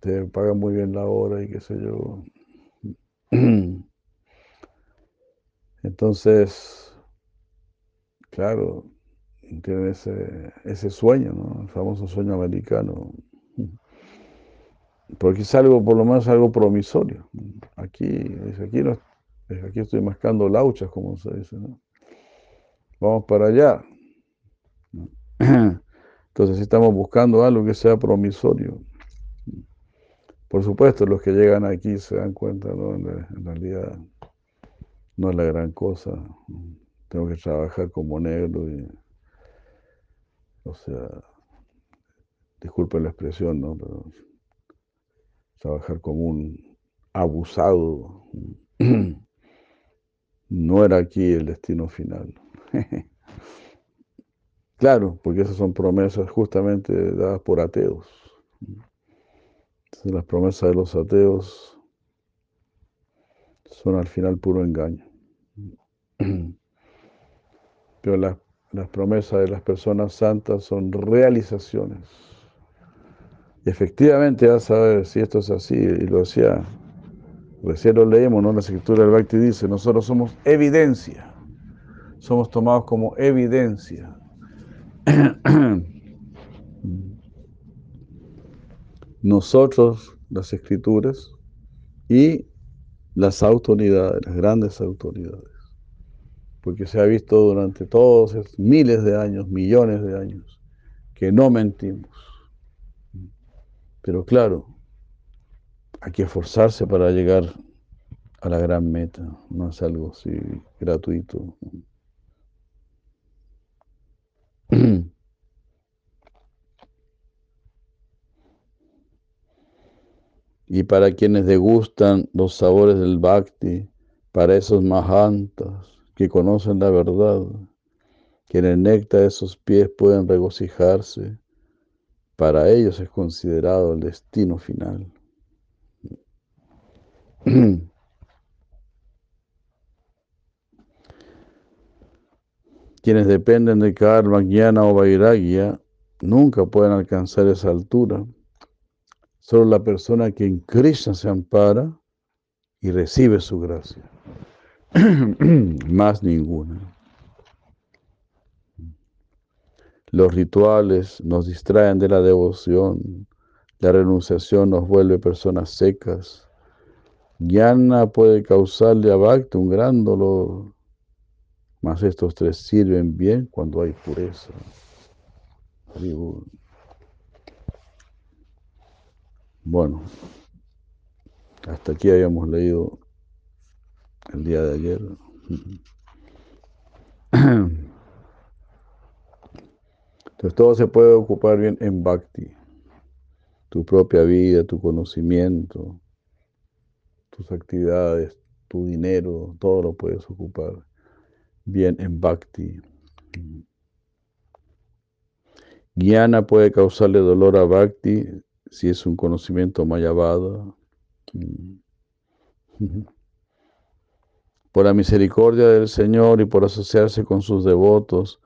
Te pagan muy bien la hora y qué sé yo. Entonces, claro, tienen ese, ese sueño, ¿no? El famoso sueño americano. Porque es algo, por lo menos algo promisorio. Aquí, aquí, no, aquí estoy mascando lauchas, como se dice, ¿no? Vamos para allá. Entonces estamos buscando algo que sea promisorio. Por supuesto, los que llegan aquí se dan cuenta, ¿no? En realidad no es la gran cosa. Tengo que trabajar como negro y, o sea, disculpen la expresión, ¿no? Pero trabajar como un abusado no era aquí el destino final. claro, porque esas son promesas justamente dadas por ateos. Las promesas de los ateos son al final puro engaño. Pero las, las promesas de las personas santas son realizaciones. Y efectivamente a ver si esto es así, y lo decía, recién lo leímos, ¿no? La escritura del Bhakti dice, nosotros somos evidencia, somos tomados como evidencia. Nosotros, las escrituras, y las autoridades, las grandes autoridades. Porque se ha visto durante todos miles de años, millones de años, que no mentimos. Pero claro, hay que esforzarse para llegar a la gran meta, no es algo así gratuito. Y para quienes degustan los sabores del bhakti, para esos mahantas que conocen la verdad, que en el néctar de esos pies pueden regocijarse, para ellos es considerado el destino final. Quienes dependen de karma, jnana o vairagya nunca pueden alcanzar esa altura. Solo la persona que en Krishna se ampara y recibe su gracia. Más ninguna. Los rituales nos distraen de la devoción. La renunciación nos vuelve personas secas. Jnana puede causarle a Bhakti un gran dolor. Mas estos tres sirven bien cuando hay pureza. Bueno, hasta aquí habíamos leído el día de ayer. Entonces todo se puede ocupar bien en bhakti. Tu propia vida, tu conocimiento, tus actividades, tu dinero, todo lo puedes ocupar bien en bhakti. Jnana puede causarle dolor a bhakti si es un conocimiento mayavada. Por la misericordia del Señor y por asociarse con sus devotos,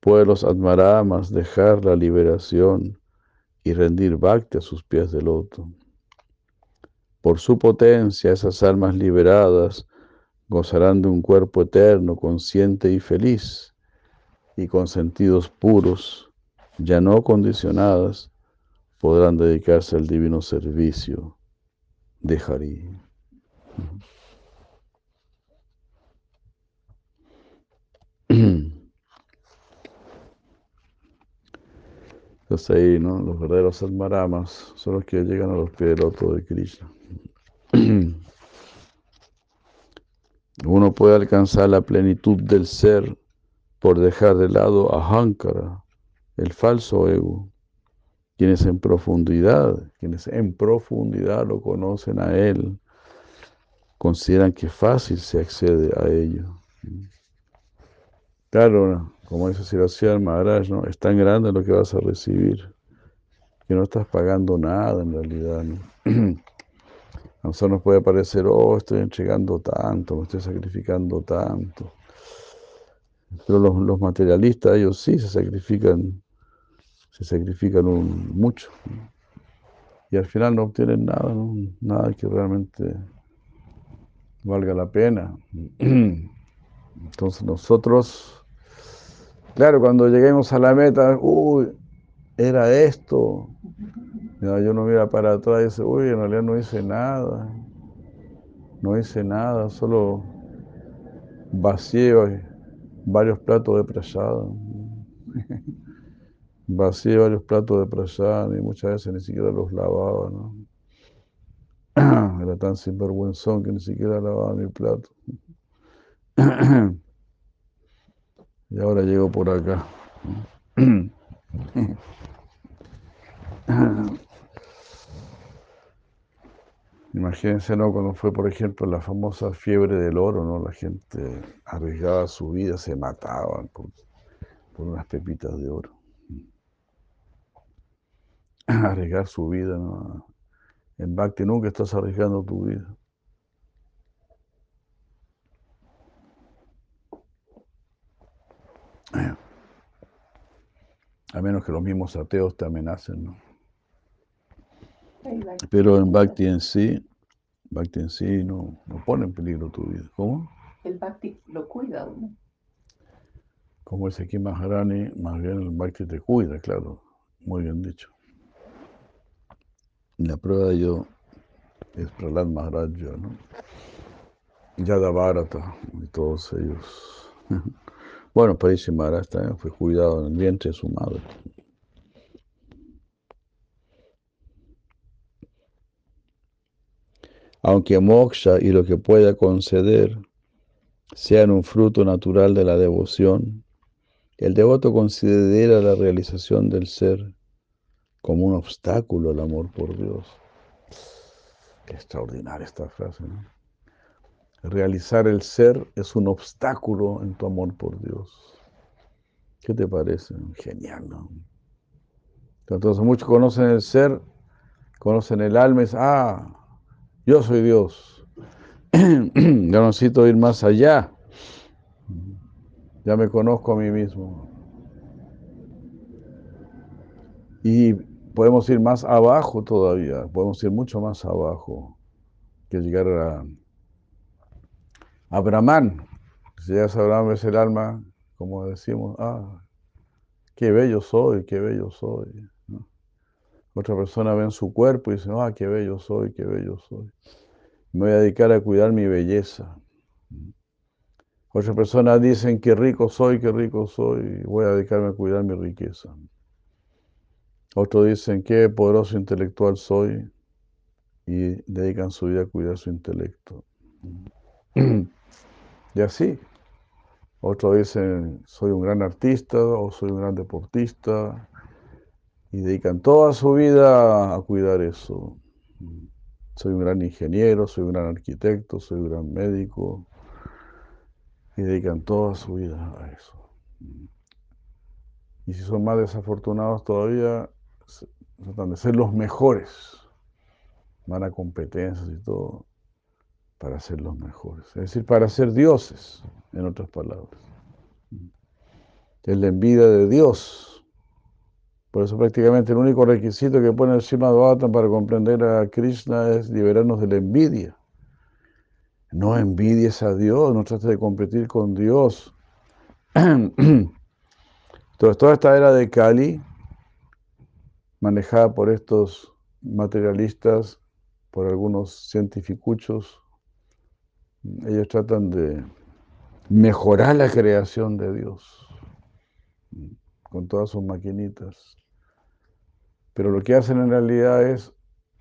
puede los admaramas dejar la liberación y rendir bhakti a sus pies de loto. Por su potencia, esas almas liberadas gozarán de un cuerpo eterno, consciente y feliz, y con sentidos puros, ya no condicionadas, podrán dedicarse al divino servicio de Hari. Entonces ahí, ¿no? Los verdaderos admaramas son los que llegan a los pies del loto de Krishna. Uno puede alcanzar la plenitud del ser por dejar de lado a Hankara, el falso ego, quienes en profundidad, quienes en profundidad lo conocen a él, consideran que fácil se accede a ello. Claro, como dice Siracía Maharaj. Es tan grande lo que vas a recibir que no estás pagando nada en realidad, ¿no? A nosotros nos puede parecer, oh, estoy entregando tanto, me estoy sacrificando tanto. Pero los, los materialistas, ellos sí se sacrifican, se sacrifican mucho. Y al final no obtienen nada, ¿no? Nada que realmente valga la pena. Entonces nosotros, claro, cuando lleguemos a la meta, uy, era esto. Yo no mira para atrás y dice, uy, en realidad no hice nada. No hice nada, solo vacié varios platos de prasada. Vacié varios platos de prasada y muchas veces ni siquiera los lavaba, ¿no? Era tan sinvergüenzón que ni siquiera lavaba mi plato. Y ahora llego por acá. Imagínense, ¿no? Cuando fue, por ejemplo, la famosa fiebre del oro, ¿no? La gente arriesgaba su vida, se mataban por, por unas pepitas de oro. Arriesgar su vida, ¿no? En Bhakti nunca estás arriesgando tu vida. A menos que los mismos ateos te amenacen, ¿no? Pero en Bhakti en sí, Bhakti en sí no, no pone en peligro tu vida. ¿Cómo?
El Bhakti lo cuida a uno.
Como dice aquí Maharani, más bien el Bhakti te cuida, claro. Muy bien dicho. La prueba de ello es Prahlad Maharaj, ¿no? Yada Bharata y todos ellos. Bueno, Parisi Maharaj también fue cuidado en el vientre de su madre. Aunque moksha y lo que pueda conceder sean un fruto natural de la devoción, el devoto considera la realización del ser como un obstáculo al amor por Dios. Qué extraordinaria esta frase, ¿no? Realizar el ser es un obstáculo en tu amor por Dios. ¿Qué te parece? Genial, ¿no? Entonces muchos conocen el ser, conocen el alma y dicen, ah, yo soy Dios. Yo necesito ir más allá. Ya me conozco a mí mismo. Y podemos ir más abajo todavía, podemos ir mucho más abajo que llegar a, a Brahman. Si llegas a Brahman ves el alma, como decimos, ah, qué bello soy, qué bello soy. Otra persona ve su cuerpo y dice, ah, qué bello soy, qué bello soy. Me voy a dedicar a cuidar mi belleza. Otras personas dicen, qué rico soy, qué rico soy, voy a dedicarme a cuidar mi riqueza. Otros dicen, qué poderoso intelectual soy, y dedican su vida a cuidar su intelecto. Y así. Otros dicen, soy un gran artista o soy un gran deportista, y dedican toda su vida a cuidar eso. Soy un gran ingeniero, soy un gran arquitecto, soy un gran médico, y dedican toda su vida a eso. Y si son más desafortunados todavía, tratan de ser los mejores. Van a competencias y todo para ser los mejores. Es decir, para ser dioses, en otras palabras. Es la envidia de Dios. Por eso prácticamente el único requisito que pone el Srimad para comprender a Krishna es liberarnos de la envidia. No envidies a Dios, no trates de competir con Dios. Entonces, toda esta era de Kali, manejada por estos materialistas, por algunos cientificuchos, ellos tratan de mejorar la creación de Dios con todas sus maquinitas. Pero lo que hacen en realidad es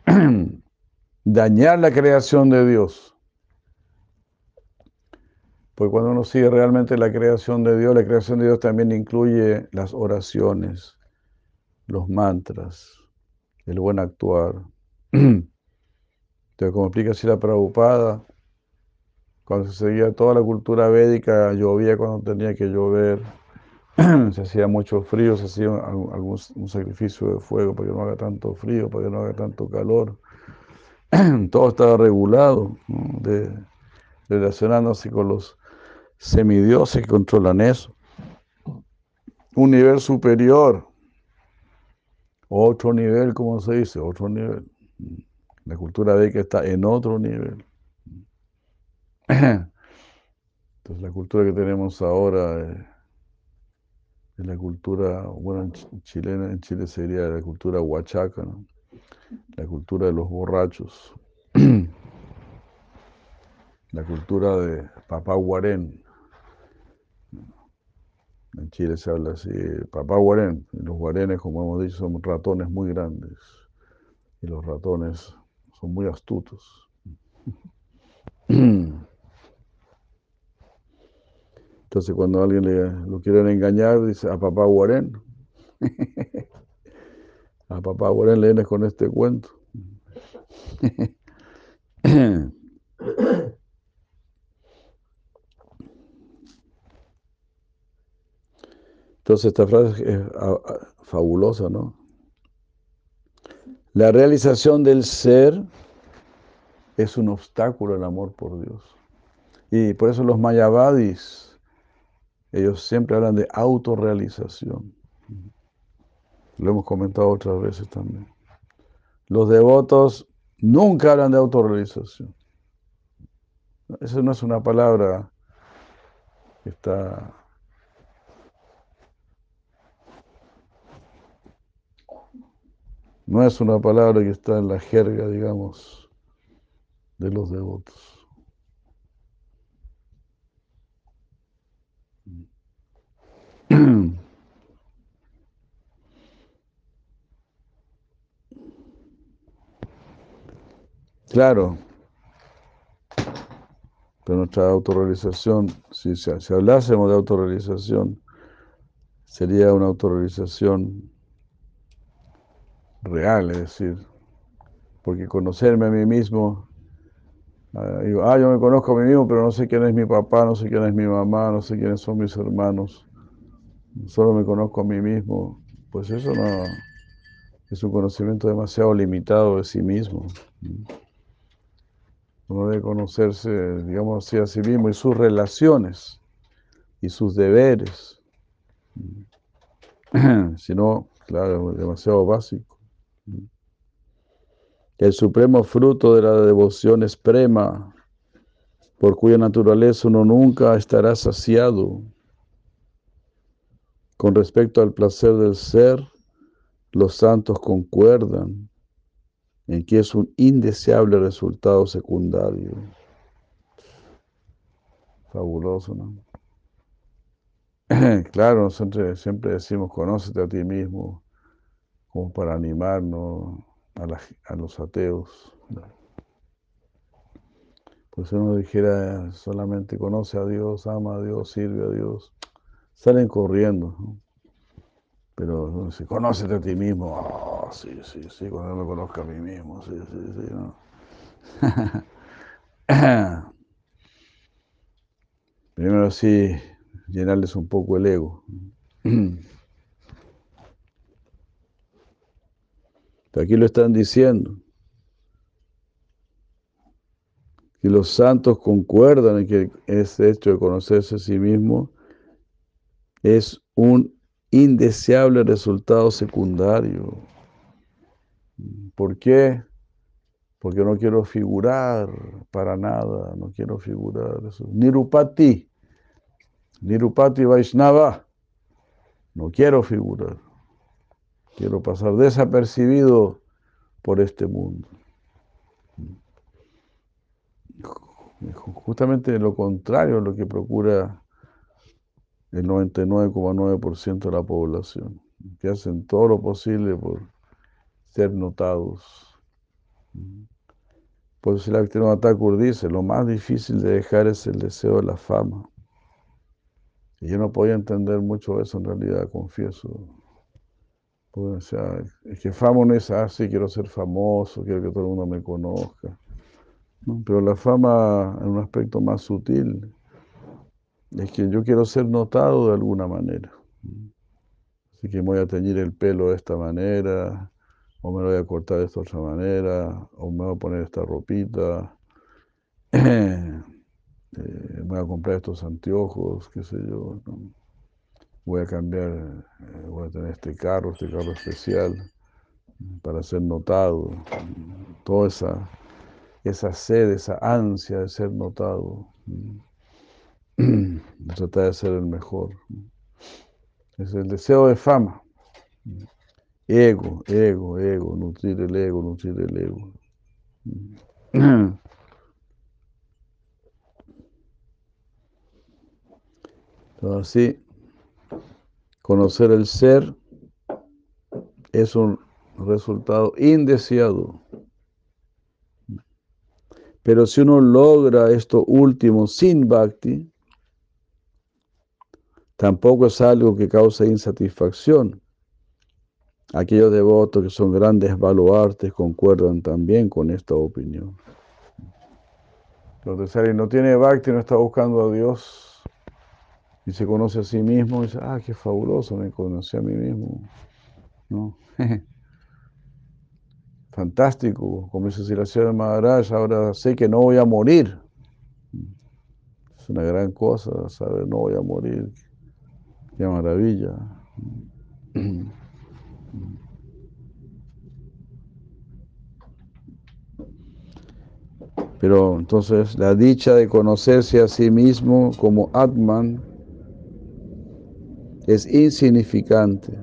dañar la creación de Dios. Porque cuando uno sigue realmente la creación de Dios, la creación de Dios también incluye las oraciones, los mantras, el buen actuar. Entonces, como explica así la Prabhupada, Cuando se seguía toda la cultura védica, llovía cuando tenía que llover, se hacía mucho frío, se hacía algún, un sacrificio de fuego para que no haga tanto frío, para que no haga tanto calor. Todo estaba regulado, de- relacionándose con los semidioses que controlan eso. Un nivel superior, otro nivel, como se dice, otro nivel. La cultura védica está en otro nivel. Entonces la cultura que tenemos ahora eh, es la cultura, bueno, en Ch- chilena, en Chile sería la cultura huachaca, ¿no? La cultura de los borrachos. La cultura de papá guarén. En Chile se habla así, papá guarén. Y los guarenes, como hemos dicho, son ratones muy grandes. Y los ratones son muy astutos. Entonces cuando alguien le, lo quieren engañar, dice a papá Guarén. a papá Guarén le vienes con este cuento. Entonces esta frase es fabulosa, ¿no? La realización del ser es un obstáculo al amor por Dios. Y por eso los mayavadis, ellos siempre hablan de autorrealización. Lo hemos comentado otras veces también. Los devotos nunca hablan de autorrealización. Esa no es una palabra que está no es una palabra que está en la jerga, digamos, de los devotos. Claro, pero nuestra autorrealización, si, si, hablásemos de autorrealización, sería una autorrealización real, es decir, porque conocerme a mí mismo, ah, digo, ah, yo me conozco a mí mismo, pero no sé quién es mi papá, no sé quién es mi mamá, no sé quiénes son mis hermanos, solo me conozco a mí mismo, pues eso no es un conocimiento demasiado limitado de sí mismo. Uno debe conocerse, digamos así, a sí mismo y sus relaciones y sus deberes. Si no, claro, demasiado básico. El supremo fruto de la devoción es prema, por cuya naturaleza uno nunca estará saciado. Con respecto al placer del ser, los santos concuerdan en que es un indeseable resultado secundario. Fabuloso, ¿no? claro, nosotros siempre decimos, conócete a ti mismo, como para animarnos a, la- a los ateos. Pues uno dijera solamente conoce a Dios, ama a Dios, sirve a Dios, salen corriendo. ¿no? Pero uno dice, conócete a ti mismo. Oh, sí, sí, sí, cuando yo me conozca a mí mismo, sí, sí, sí. ¿no? Primero sí, llenarles un poco el ego. Aquí lo están diciendo. Y los santos concuerdan en que ese hecho de conocerse a sí mismo es un indeseable resultado secundario. ¿Por qué? Porque no quiero figurar para nada, no quiero figurar. Nirupati, Nirupati Vaishnava, no quiero figurar. Quiero pasar desapercibido por este mundo. Justamente lo contrario a lo que procura el 99,9% de la población, que hacen todo lo posible por ser notados. Por eso el Bhaktivinoda Thakur dice, lo más difícil de dejar es el deseo de la fama. Y yo no podía entender mucho eso en realidad, confieso. Pues, o sea, es que fama no es así, quiero ser famoso, quiero que todo el mundo me conozca. ¿no? Pero la fama en un aspecto más sutil es que yo quiero ser notado de alguna manera. Así que voy a teñir el pelo de esta manera, o me lo voy a cortar de esta otra manera, o me voy a poner esta ropita, eh, voy a comprar estos anteojos, qué sé yo. Voy a cambiar, eh, voy a tener este carro, este carro especial, para ser notado. Toda esa, esa sed, esa ansia de ser notado. Tratar de ser el mejor. Es el deseo de fama. Ego, ego, ego, nutrir el ego, nutrir el ego. Entonces, conocer el ser es un resultado indeseado. Pero si uno logra esto último sin bhakti, tampoco es algo que causa insatisfacción. Aquellos devotos que son grandes baluartes concuerdan también con esta opinión. Si alguien no tiene bhakti, no está buscando a Dios y se conoce a sí mismo, y dice, ah, qué fabuloso, me conocí a mí mismo. ¿No? Fantástico, como dice Siracía Maharaj, ahora sé que no voy a morir. Es una gran cosa saber no voy a morir. Qué maravilla. Pero entonces la dicha de conocerse a sí mismo como Atman es insignificante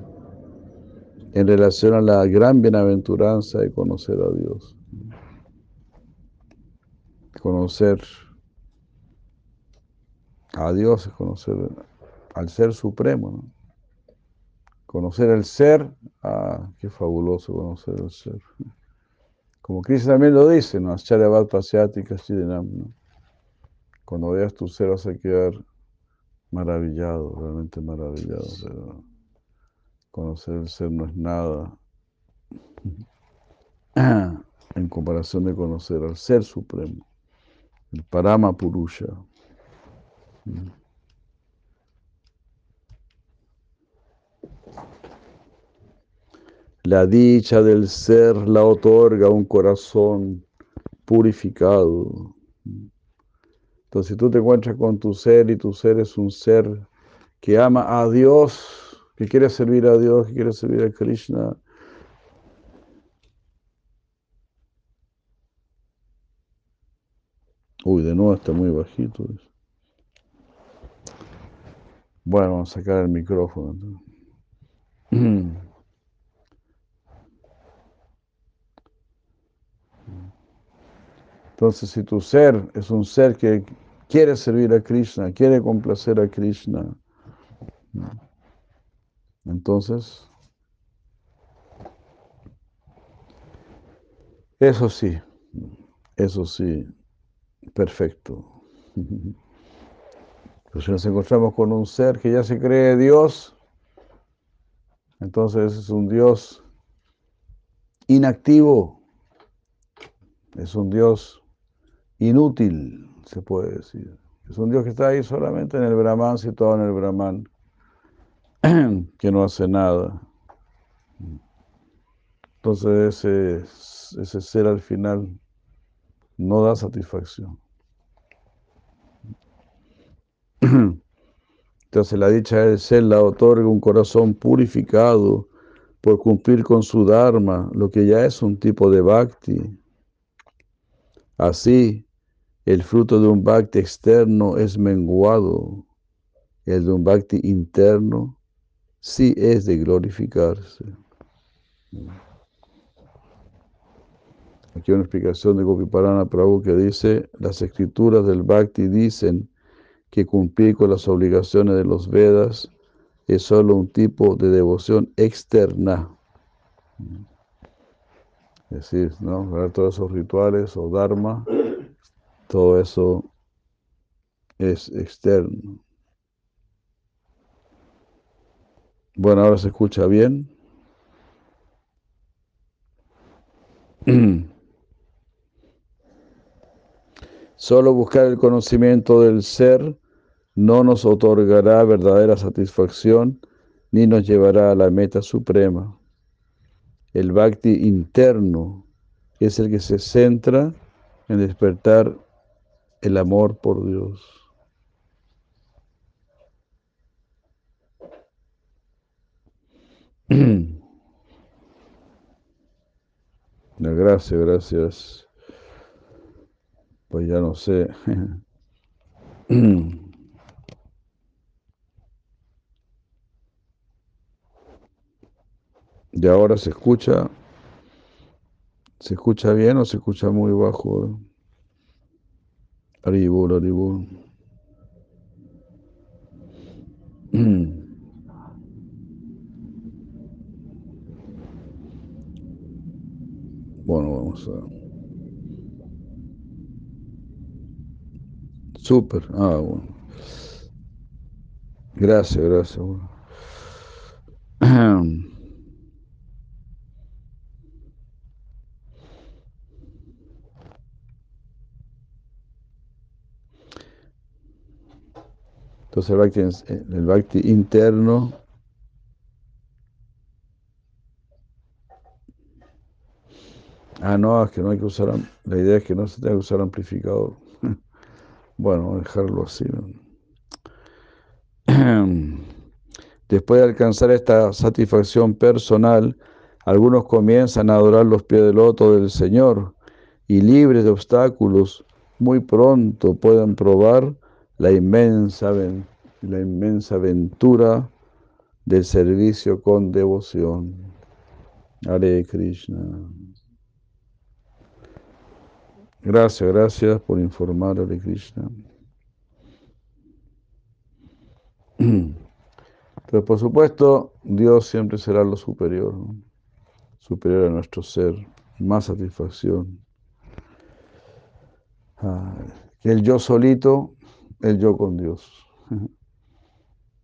en relación a la gran bienaventuranza de conocer a Dios. Conocer a Dios es conocer al Ser Supremo. ¿no? Conocer el Ser, ah, qué fabuloso conocer el Ser. Como Krishna también lo dice, ¿no? Acharyavat Pasyati ¿no? Cuando veas tu ser vas a quedar maravillado, realmente maravillado, pero conocer el ser no es nada en comparación de conocer al Ser Supremo, el Parama Purusha. La dicha del ser la otorga un corazón purificado. Entonces, si tú te encuentras con tu ser y tu ser es un ser que ama a Dios, que quiere servir a Dios, que quiere servir a Krishna, Uy, de nuevo está muy bajito. Bueno, vamos a sacar el micrófono. Entonces, si tu ser es un ser que quiere servir a Krishna, quiere complacer a Krishna, entonces, eso sí, eso sí, perfecto. Pero si nos encontramos con un ser que ya se cree Dios, entonces es un Dios inactivo, es un Dios inútil, se puede decir. Es un Dios que está ahí solamente en el Brahman, situado en el Brahman, que no hace nada. Entonces ese, ese ser al final no da satisfacción. Entonces la dicha del ser la otorga un corazón purificado por cumplir con su Dharma, lo que ya es un tipo de bhakti. Así, el fruto de un bhakti externo es menguado, el de un bhakti interno sí es de glorificarse. Aquí una explicación de Gopiparana Prabhu que dice, las escrituras del bhakti dicen que cumplir con las obligaciones de los Vedas es solo un tipo de devoción externa. Decir, ¿no? Ver todos esos rituales o dharma, todo eso es externo. Bueno, ahora se escucha bien. Solo buscar el conocimiento del ser no nos otorgará verdadera satisfacción ni nos llevará a la meta suprema. El bhakti interno es el que se centra en despertar el amor por Dios. Gracias, gracias. Pues ya no sé. Y ahora se escucha, ¿se escucha bien o se escucha muy bajo? Aribur, aribur. Bueno, vamos a... Súper, ah, bueno. Gracias, gracias. Entonces el bhakti, bhakti interno Ah, no, es que no hay que usar, la idea es que no se tenga que usar amplificador. Bueno, dejarlo así. Después de alcanzar esta satisfacción personal, algunos comienzan a adorar los pies del loto del Señor y libres de obstáculos, muy pronto pueden probar la inmensa, la inmensa aventura del servicio con devoción. Hare Krishna. Gracias, gracias por informar, Hare Krishna. Pero por supuesto, Dios siempre será lo superior, superior a nuestro ser, más satisfacción. Ah, que el yo solito, el yo con Dios.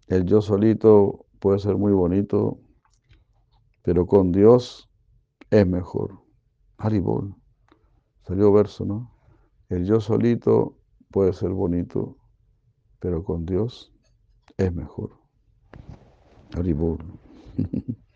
El yo solito puede ser muy bonito, pero con Dios es mejor. Haribol. Salió verso, ¿no? El yo solito puede ser bonito, pero con Dios es mejor. Haribol.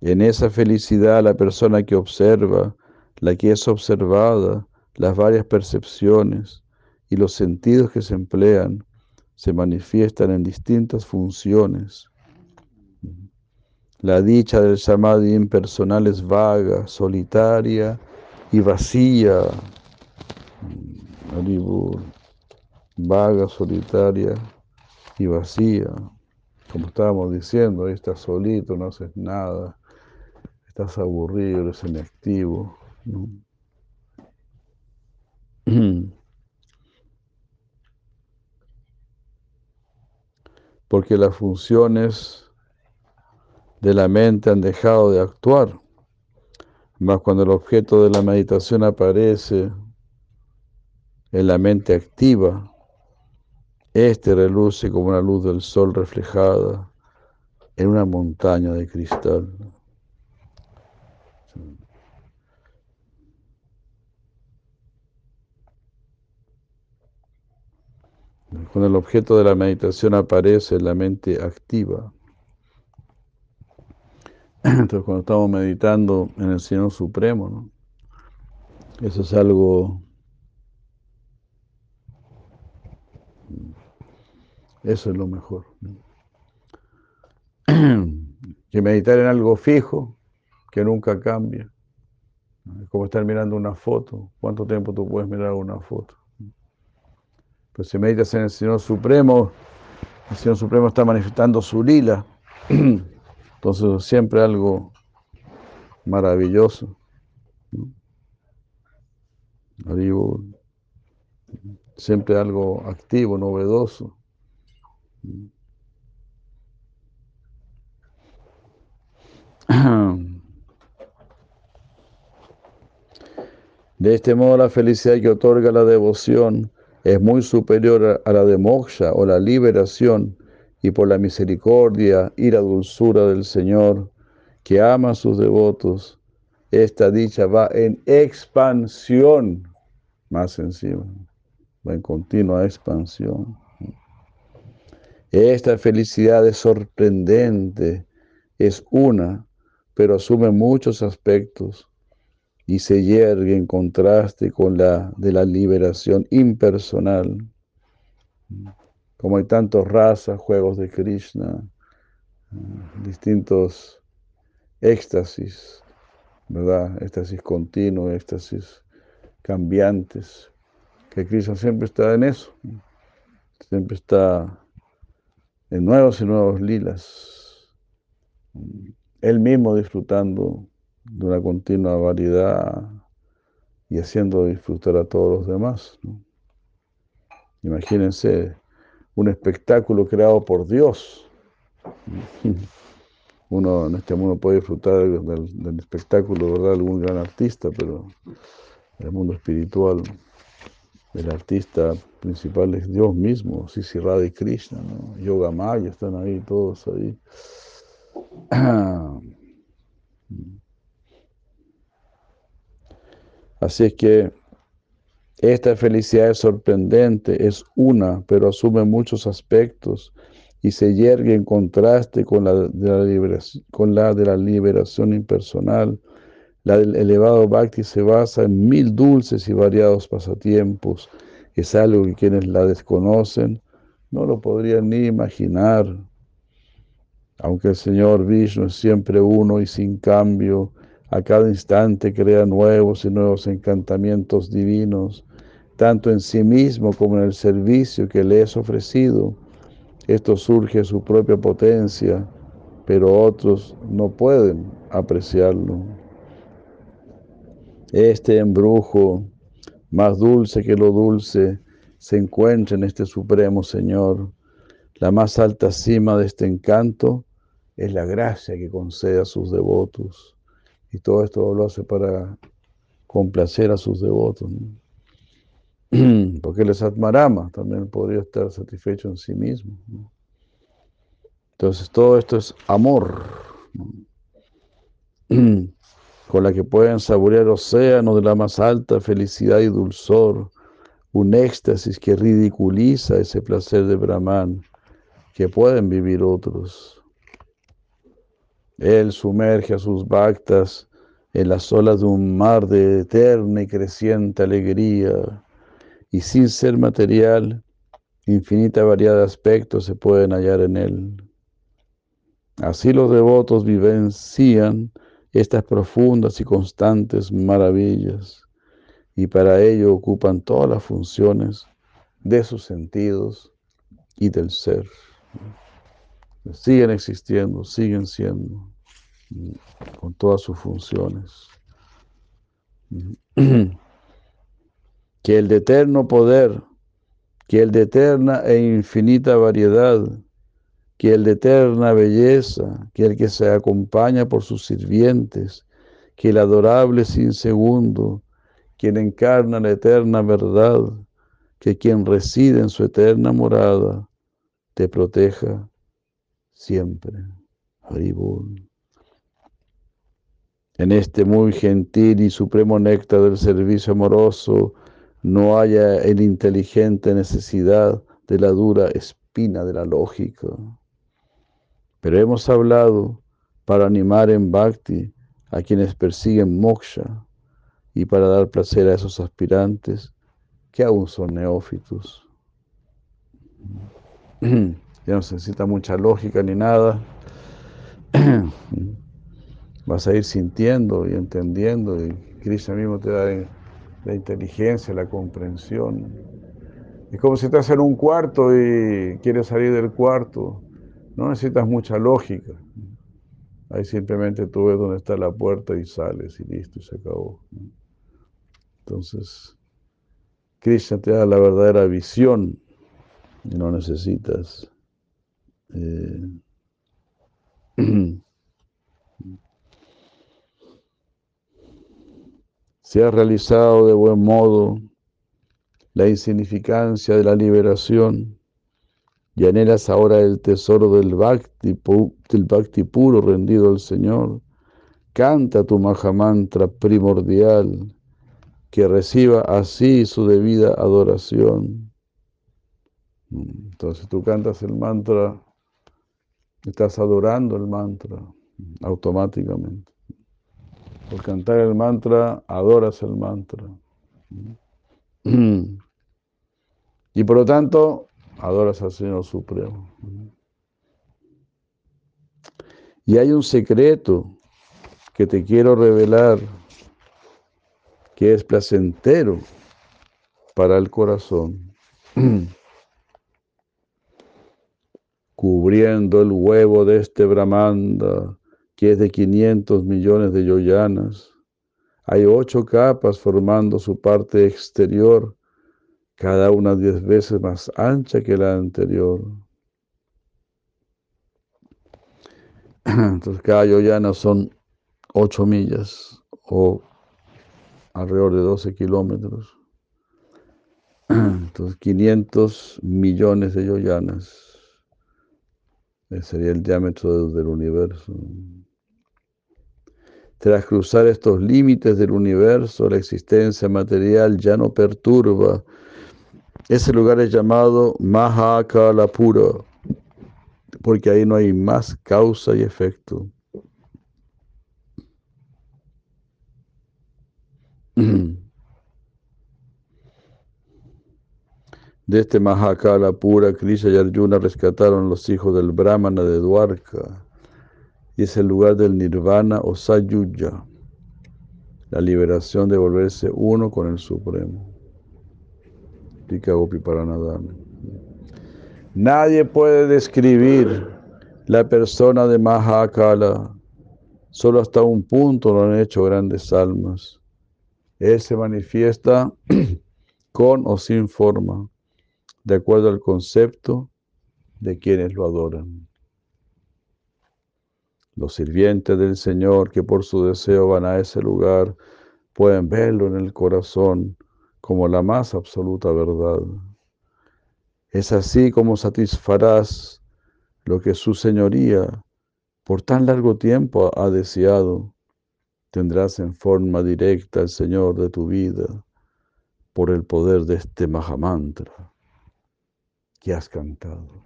En esa felicidad la persona que observa, la que es observada, las varias percepciones y los sentidos que se emplean se manifiestan en distintas funciones. La dicha del samadhi impersonal es vaga, solitaria y vacía. Vaga, solitaria y vacía. Como estábamos diciendo, ahí estás solito, no haces nada, estás aburrido, eres inactivo. Porque las funciones de la mente han dejado de actuar. Más cuando el objeto de la meditación aparece en la mente activa, este reluce como una luz del sol reflejada en una montaña de cristal. Cuando el objeto de la meditación aparece la mente activa. Entonces cuando estamos meditando en el Señor Supremo. Eso es algo... Eso es lo mejor. Que meditar en algo fijo, que nunca cambia. Como estar mirando una foto. ¿Cuánto tiempo tú puedes mirar una foto? Pues si meditas en el Señor Supremo, el Señor Supremo está manifestando su lila. Entonces siempre algo maravilloso. Siempre algo activo, novedoso. De este modo la felicidad que otorga la devoción es muy superior a la de moksha o la liberación y por la misericordia y la dulzura del Señor que ama a sus devotos, esta dicha va en expansión, más encima, va en continua expansión. Esta felicidad es sorprendente, es una, pero asume muchos aspectos y se yergue en contraste con la de la liberación impersonal. Como hay tantas razas, juegos de Krishna, distintos éxtasis, ¿verdad? Éxtasis continuo, éxtasis cambiantes, que Krishna siempre está en eso, siempre está en nuevos y nuevos lilas, él mismo disfrutando de una continua variedad y haciendo disfrutar a todos los demás. Imagínense un espectáculo creado por Dios. Uno en este mundo puede disfrutar del, espectáculo, ¿verdad? Algún gran artista, pero en el mundo espiritual, el artista principal es Dios mismo, Sisi Radha y Krishna. Yoga Maya, están ahí todos ahí. Así es que esta felicidad es sorprendente, es una, pero asume muchos aspectos y se yergue en contraste con la de la liberación, impersonal. La del elevado bhakti se basa en mil dulces y variados pasatiempos. Es algo que quienes la desconocen no lo podrían ni imaginar. Aunque el Señor Vishnu es siempre uno y sin cambio, a cada instante crea nuevos y nuevos encantamientos divinos, tanto en sí mismo como en el servicio que le es ofrecido. Esto surge de su propia potencia, pero otros no pueden apreciarlo. Este embrujo, más dulce que lo dulce, se encuentra en este Supremo Señor. La más alta cima de este encanto es la gracia que concede a sus devotos. Y todo esto lo hace para complacer a sus devotos. Porque el Satmarama también podría estar satisfecho en sí mismo. Entonces todo esto es amor, con la que pueden saborear océanos de la más alta felicidad y dulzor, un éxtasis que ridiculiza ese placer de Brahman que pueden vivir otros. Él sumerge a sus bhaktas en las olas de un mar de eterna y creciente alegría, y sin ser material, infinita variedad de aspectos se pueden hallar en él. Así los devotos vivencian estas profundas y constantes maravillas, y para ello ocupan todas las funciones de sus sentidos y del ser siguen existiendo, siguen siendo, mm, con todas sus funciones. Que el de eterno poder, que el de eterna e infinita variedad, que el de eterna belleza, que el que se acompaña por sus sirvientes, que el adorable sin segundo, quien encarna la eterna verdad, que quien reside en su eterna morada, te proteja siempre. Haribol. En este muy gentil y supremo néctar del servicio amoroso, no haya el inteligente necesidad de la dura espina de la lógica. Pero hemos hablado para animar en bhakti a quienes persiguen moksha y para dar placer a esos aspirantes que aún son neófitos. ya no se necesita mucha lógica ni nada. Vas a ir sintiendo y entendiendo y Krishna mismo te da la inteligencia, la comprensión. Es como si estás en un cuarto y quieres salir del cuarto. No necesitas mucha lógica. Ahí simplemente tú ves dónde está la puerta y sales y listo, y se acabó. Entonces, Krishna te da la verdadera visión y no necesitas eh, se ha realizado de buen modo la insignificancia de la liberación y anhelas ahora el tesoro del bhakti, del bhakti puro rendido al Señor, canta tu Mahamantra primordial, que reciba así su debida adoración. Mm, Entonces tú cantas el mantra, estás adorando el mantra automáticamente. Por cantar el mantra, adoras el mantra. Y por lo tanto, adoras al Señor Supremo. Y hay un secreto que te quiero revelar que es placentero para el corazón. Cubriendo el huevo de este Brahmanda, que es de 500 millones de yoyanas, hay ocho capas formando su parte exterior, cada una diez veces más ancha que la anterior. Entonces cada yoyana son ocho millas o alrededor de 12 kilómetros. Entonces 500 millones de yoyanas. Ese sería el diámetro del universo. Tras cruzar estos límites del universo, la existencia material ya no perturba. Ese lugar es llamado Mahakalapura, porque ahí no hay más causa y efecto. De este Mahakala pura, Krishna y Arjuna rescataron los hijos del Brahmana de Dwarka. Y es el lugar del Nirvana o Sayuja, la liberación de volverse uno con el Supremo. Nadie puede describir la persona de Mahakala. Solo hasta un punto lo han hecho grandes almas. Él se manifiesta con o sin forma, de acuerdo al concepto de quienes lo adoran. Los sirvientes del Señor que por su deseo van a ese lugar pueden verlo en el corazón como la más absoluta verdad. Es así como satisfarás lo que su señoría por tan largo tiempo ha deseado. Tendrás en forma directa al Señor de tu vida por el poder de este Mahamantra que has cantado.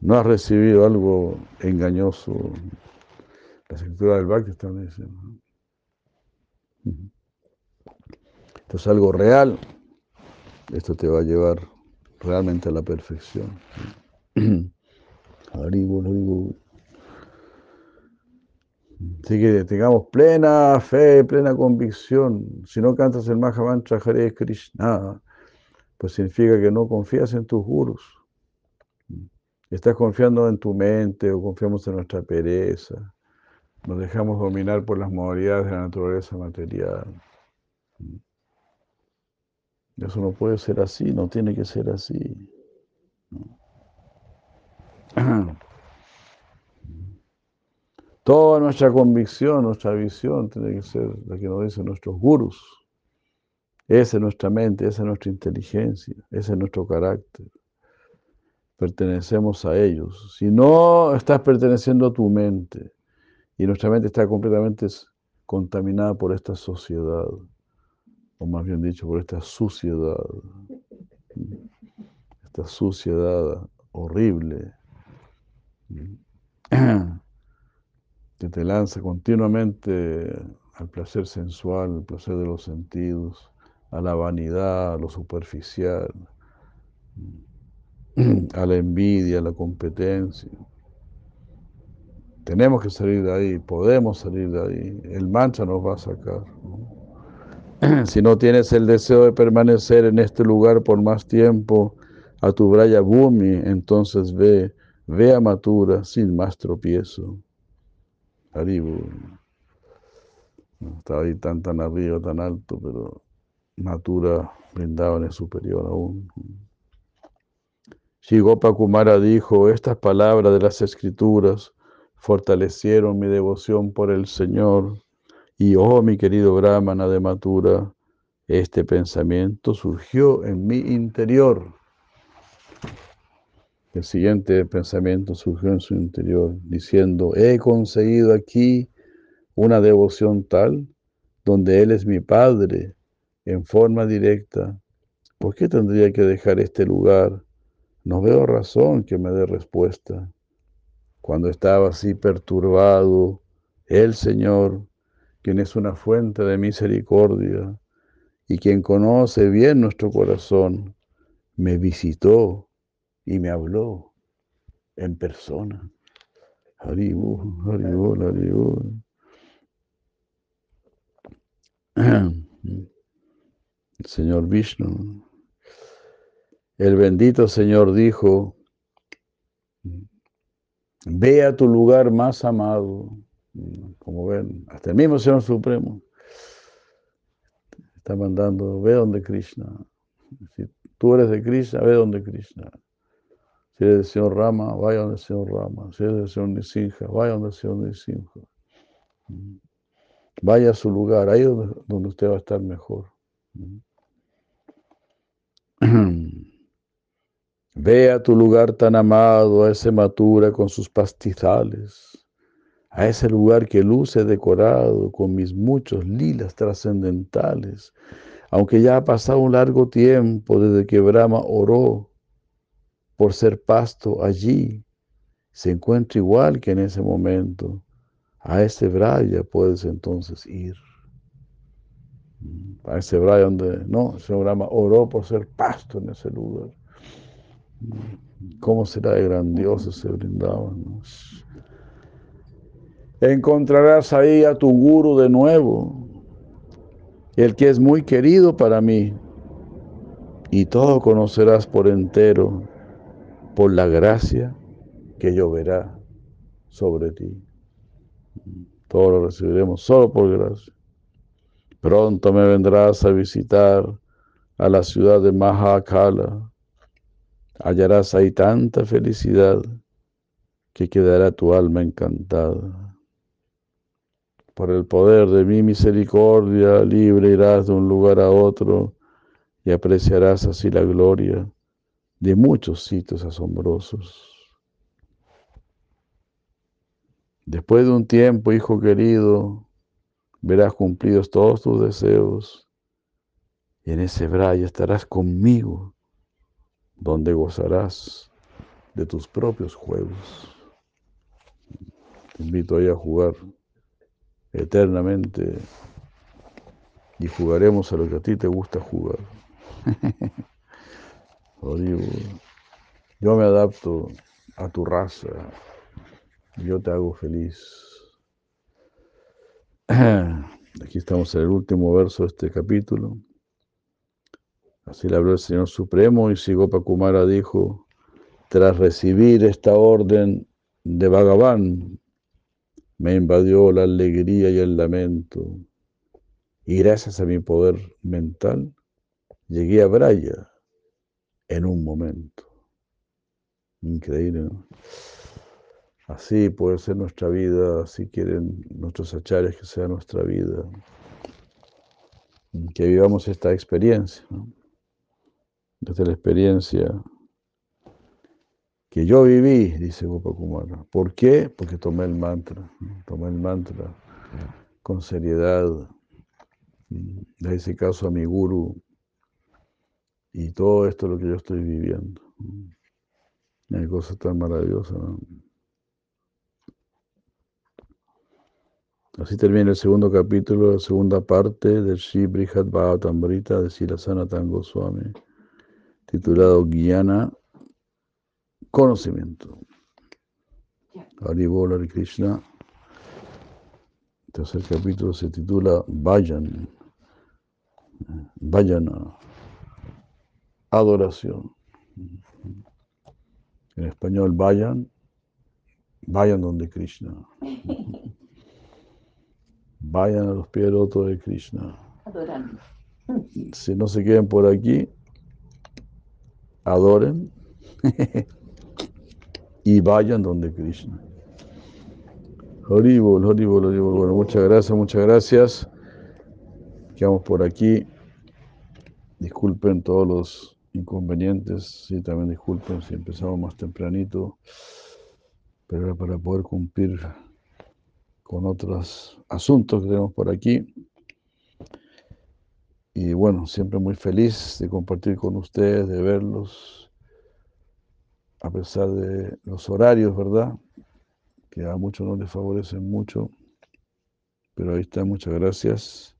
No has recibido algo engañoso. La escritura del Bhakti también dice. Esto es algo real. Esto te va a llevar realmente a la perfección. Así que tengamos plena fe, plena convicción. Si no cantas el Mahamantra Hare Krishna, pues significa que no confías en tus gurus. Estás confiando en tu mente o confiamos en nuestra pereza. Nos dejamos dominar por las modalidades de la naturaleza material. Eso no puede ser así, no tiene que ser así. Toda nuestra convicción, nuestra visión tiene que ser la que nos dicen nuestros gurus. Esa es nuestra mente, esa es nuestra inteligencia, ese es nuestro carácter. Pertenecemos a ellos. Si no estás perteneciendo a tu mente y nuestra mente está completamente contaminada por esta sociedad, o más bien dicho, por esta suciedad, esta suciedad horrible que te lanza continuamente al placer sensual, al placer de los sentidos, a la vanidad, a lo superficial, a la envidia, a la competencia. Tenemos que salir de ahí, podemos salir de ahí. El mancha nos va a sacar. ¿no? Si no tienes el deseo de permanecer en este lugar por más tiempo, a tu Braya Bhumi, entonces ve, ve a Matura sin más tropiezo. Haribu. No estaba ahí tan, tan arriba, tan alto, pero Matura Brindavan es superior aún. Shigopa Kumara dijo, estas palabras de las escrituras fortalecieron mi devoción por el Señor. Y oh, mi querido Brahmana de Matura, este pensamiento surgió en mi interior. El siguiente pensamiento surgió en su interior, diciendo, he conseguido aquí una devoción tal, donde Él es mi Padre, en forma directa. ¿Por qué tendría que dejar este lugar? No veo razón que me dé respuesta. Cuando estaba así perturbado, el Señor, quien es una fuente de misericordia y quien conoce bien nuestro corazón, me visitó y me habló en persona. Haribol, Haribol, Haribol. Señor Vishnu. El bendito Señor dijo, ve a tu lugar más amado. Como ven, hasta el mismo Señor Supremo está mandando, ve donde Krishna. Si tú eres de Krishna, ve donde Krishna. Si eres del Señor Rama, vaya donde el Señor Rama. Si eres del Señor Nisinja, vaya donde el Señor Nisinja. Vaya a su lugar, ahí donde, donde usted va a estar mejor. Ve a tu lugar tan amado, a ese matura con sus pastizales, a ese lugar que luce decorado con mis muchos lilas trascendentales, aunque ya ha pasado un largo tiempo desde que Brahma oró por ser pasto allí, se encuentra igual que en ese momento. A ese Braya puedes entonces ir. A ese Braya donde, no, el Brahma oró por ser pasto en ese lugar. ¿Cómo será de grandioso ese Brindavan? Encontrarás ahí a tu guru de nuevo, el que es muy querido para mí, y todo conocerás por entero por la gracia que lloverá sobre ti. Todo lo recibiremos solo por gracia. Pronto me vendrás a visitar a la ciudad de Mahakala. Hallarás ahí tanta felicidad que quedará tu alma encantada. Por el poder de mi misericordia, libre irás de un lugar a otro y apreciarás así la gloria de muchos sitios asombrosos. Después de un tiempo, hijo querido, verás cumplidos todos tus deseos y en ese braille estarás conmigo, donde gozarás de tus propios juegos. Te invito ahí a jugar eternamente y jugaremos a lo que a ti te gusta jugar. Yo me adapto a tu raza, yo te hago feliz. Aquí estamos en el último verso de este capítulo. Así le habló el Señor Supremo y Sigopa Kumara dijo, tras recibir esta orden de Bhagavan, me invadió la alegría y el lamento. Y gracias a mi poder mental, llegué a Braya en un momento. Increíble, ¿no? Así puede ser nuestra vida, si quieren nuestros achares que sea nuestra vida. Que vivamos esta experiencia, ¿no? Desde la experiencia que yo viví, dice Gopakumara. ¿Por qué? Porque tomé el mantra, tomé el mantra con seriedad. Le hice caso a mi guru y todo esto es lo que yo estoy viviendo. Una cosa tan maravillosa. ¿no? Así termina el segundo capítulo, la segunda parte del Sri Brihad Bhagavatamrita de Sila Sanatan Goswami, titulado Guiana, Conocimiento. Haribol Hare Krishna. El tercer capítulo se titula Vayan, Vayana, Adoración. En español, vayan, vayan donde Krishna. Vayan a los pies del otro de Krishna.
Adorando.
Si no se queden por aquí, adoren y vayan donde Krishna. Horrible, horrible, horrible. Bueno, muchas gracias, muchas gracias. Quedamos por aquí. Disculpen todos los inconvenientes. Sí, también disculpen si empezamos más tempranito, pero era para poder cumplir con otros asuntos que tenemos por aquí. Y bueno, siempre muy feliz de compartir con ustedes, de verlos, a pesar de los horarios, ¿verdad? Que a muchos no les favorecen mucho. Pero ahí está, muchas gracias.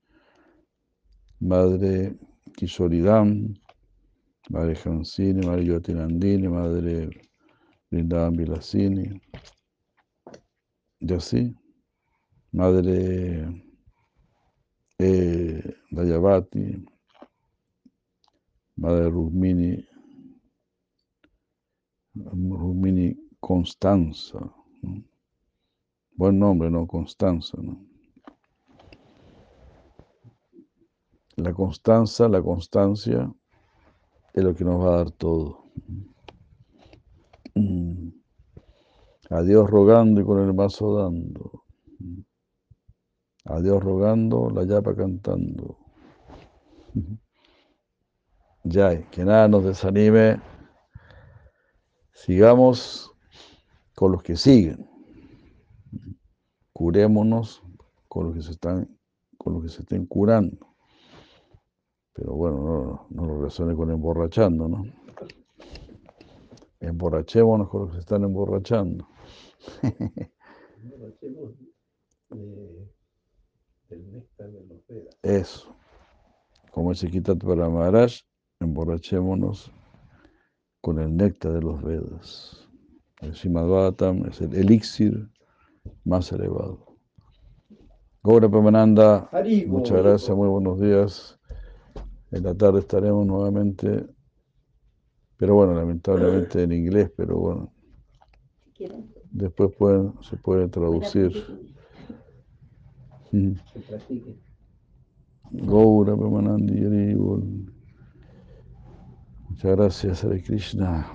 Madre Kishoridam, Madre Hansini, Madre Yotinandini, Madre Brindavan Vilasini. Y así, Madre eh, Madre Rukmini, Rukmini Constanza. Buen nombre, ¿no? Constanza, ¿no? La constanza, la constancia es lo que nos va a dar todo. Mm. A Dios rogando y con el mazo dando. A Dios rogando, la yapa cantando. Ya, que nada nos desanime. Sigamos con los que siguen. Curémonos con los que se están, con los que se estén curando. Pero bueno, no, no lo relacione con emborrachando, ¿no? Emborrachémonos con los que se están emborrachando.
Emborrachemos de- del néctar de los Vedas.
Eso. Como dice Kitat para Maharaj, emborrachémonos con el néctar de los Vedas. El Srimad Bhagavatam es el elixir más elevado. Gaura Pamananda,
Haribo.
muchas gracias, muy buenos días. En la tarde estaremos nuevamente, pero bueno, lamentablemente en inglés, pero bueno,
Si quieren.
después pueden, se puede traducir.
Que practiquen.
Gaura Haribo. Muchas gracias, Hare Krishna.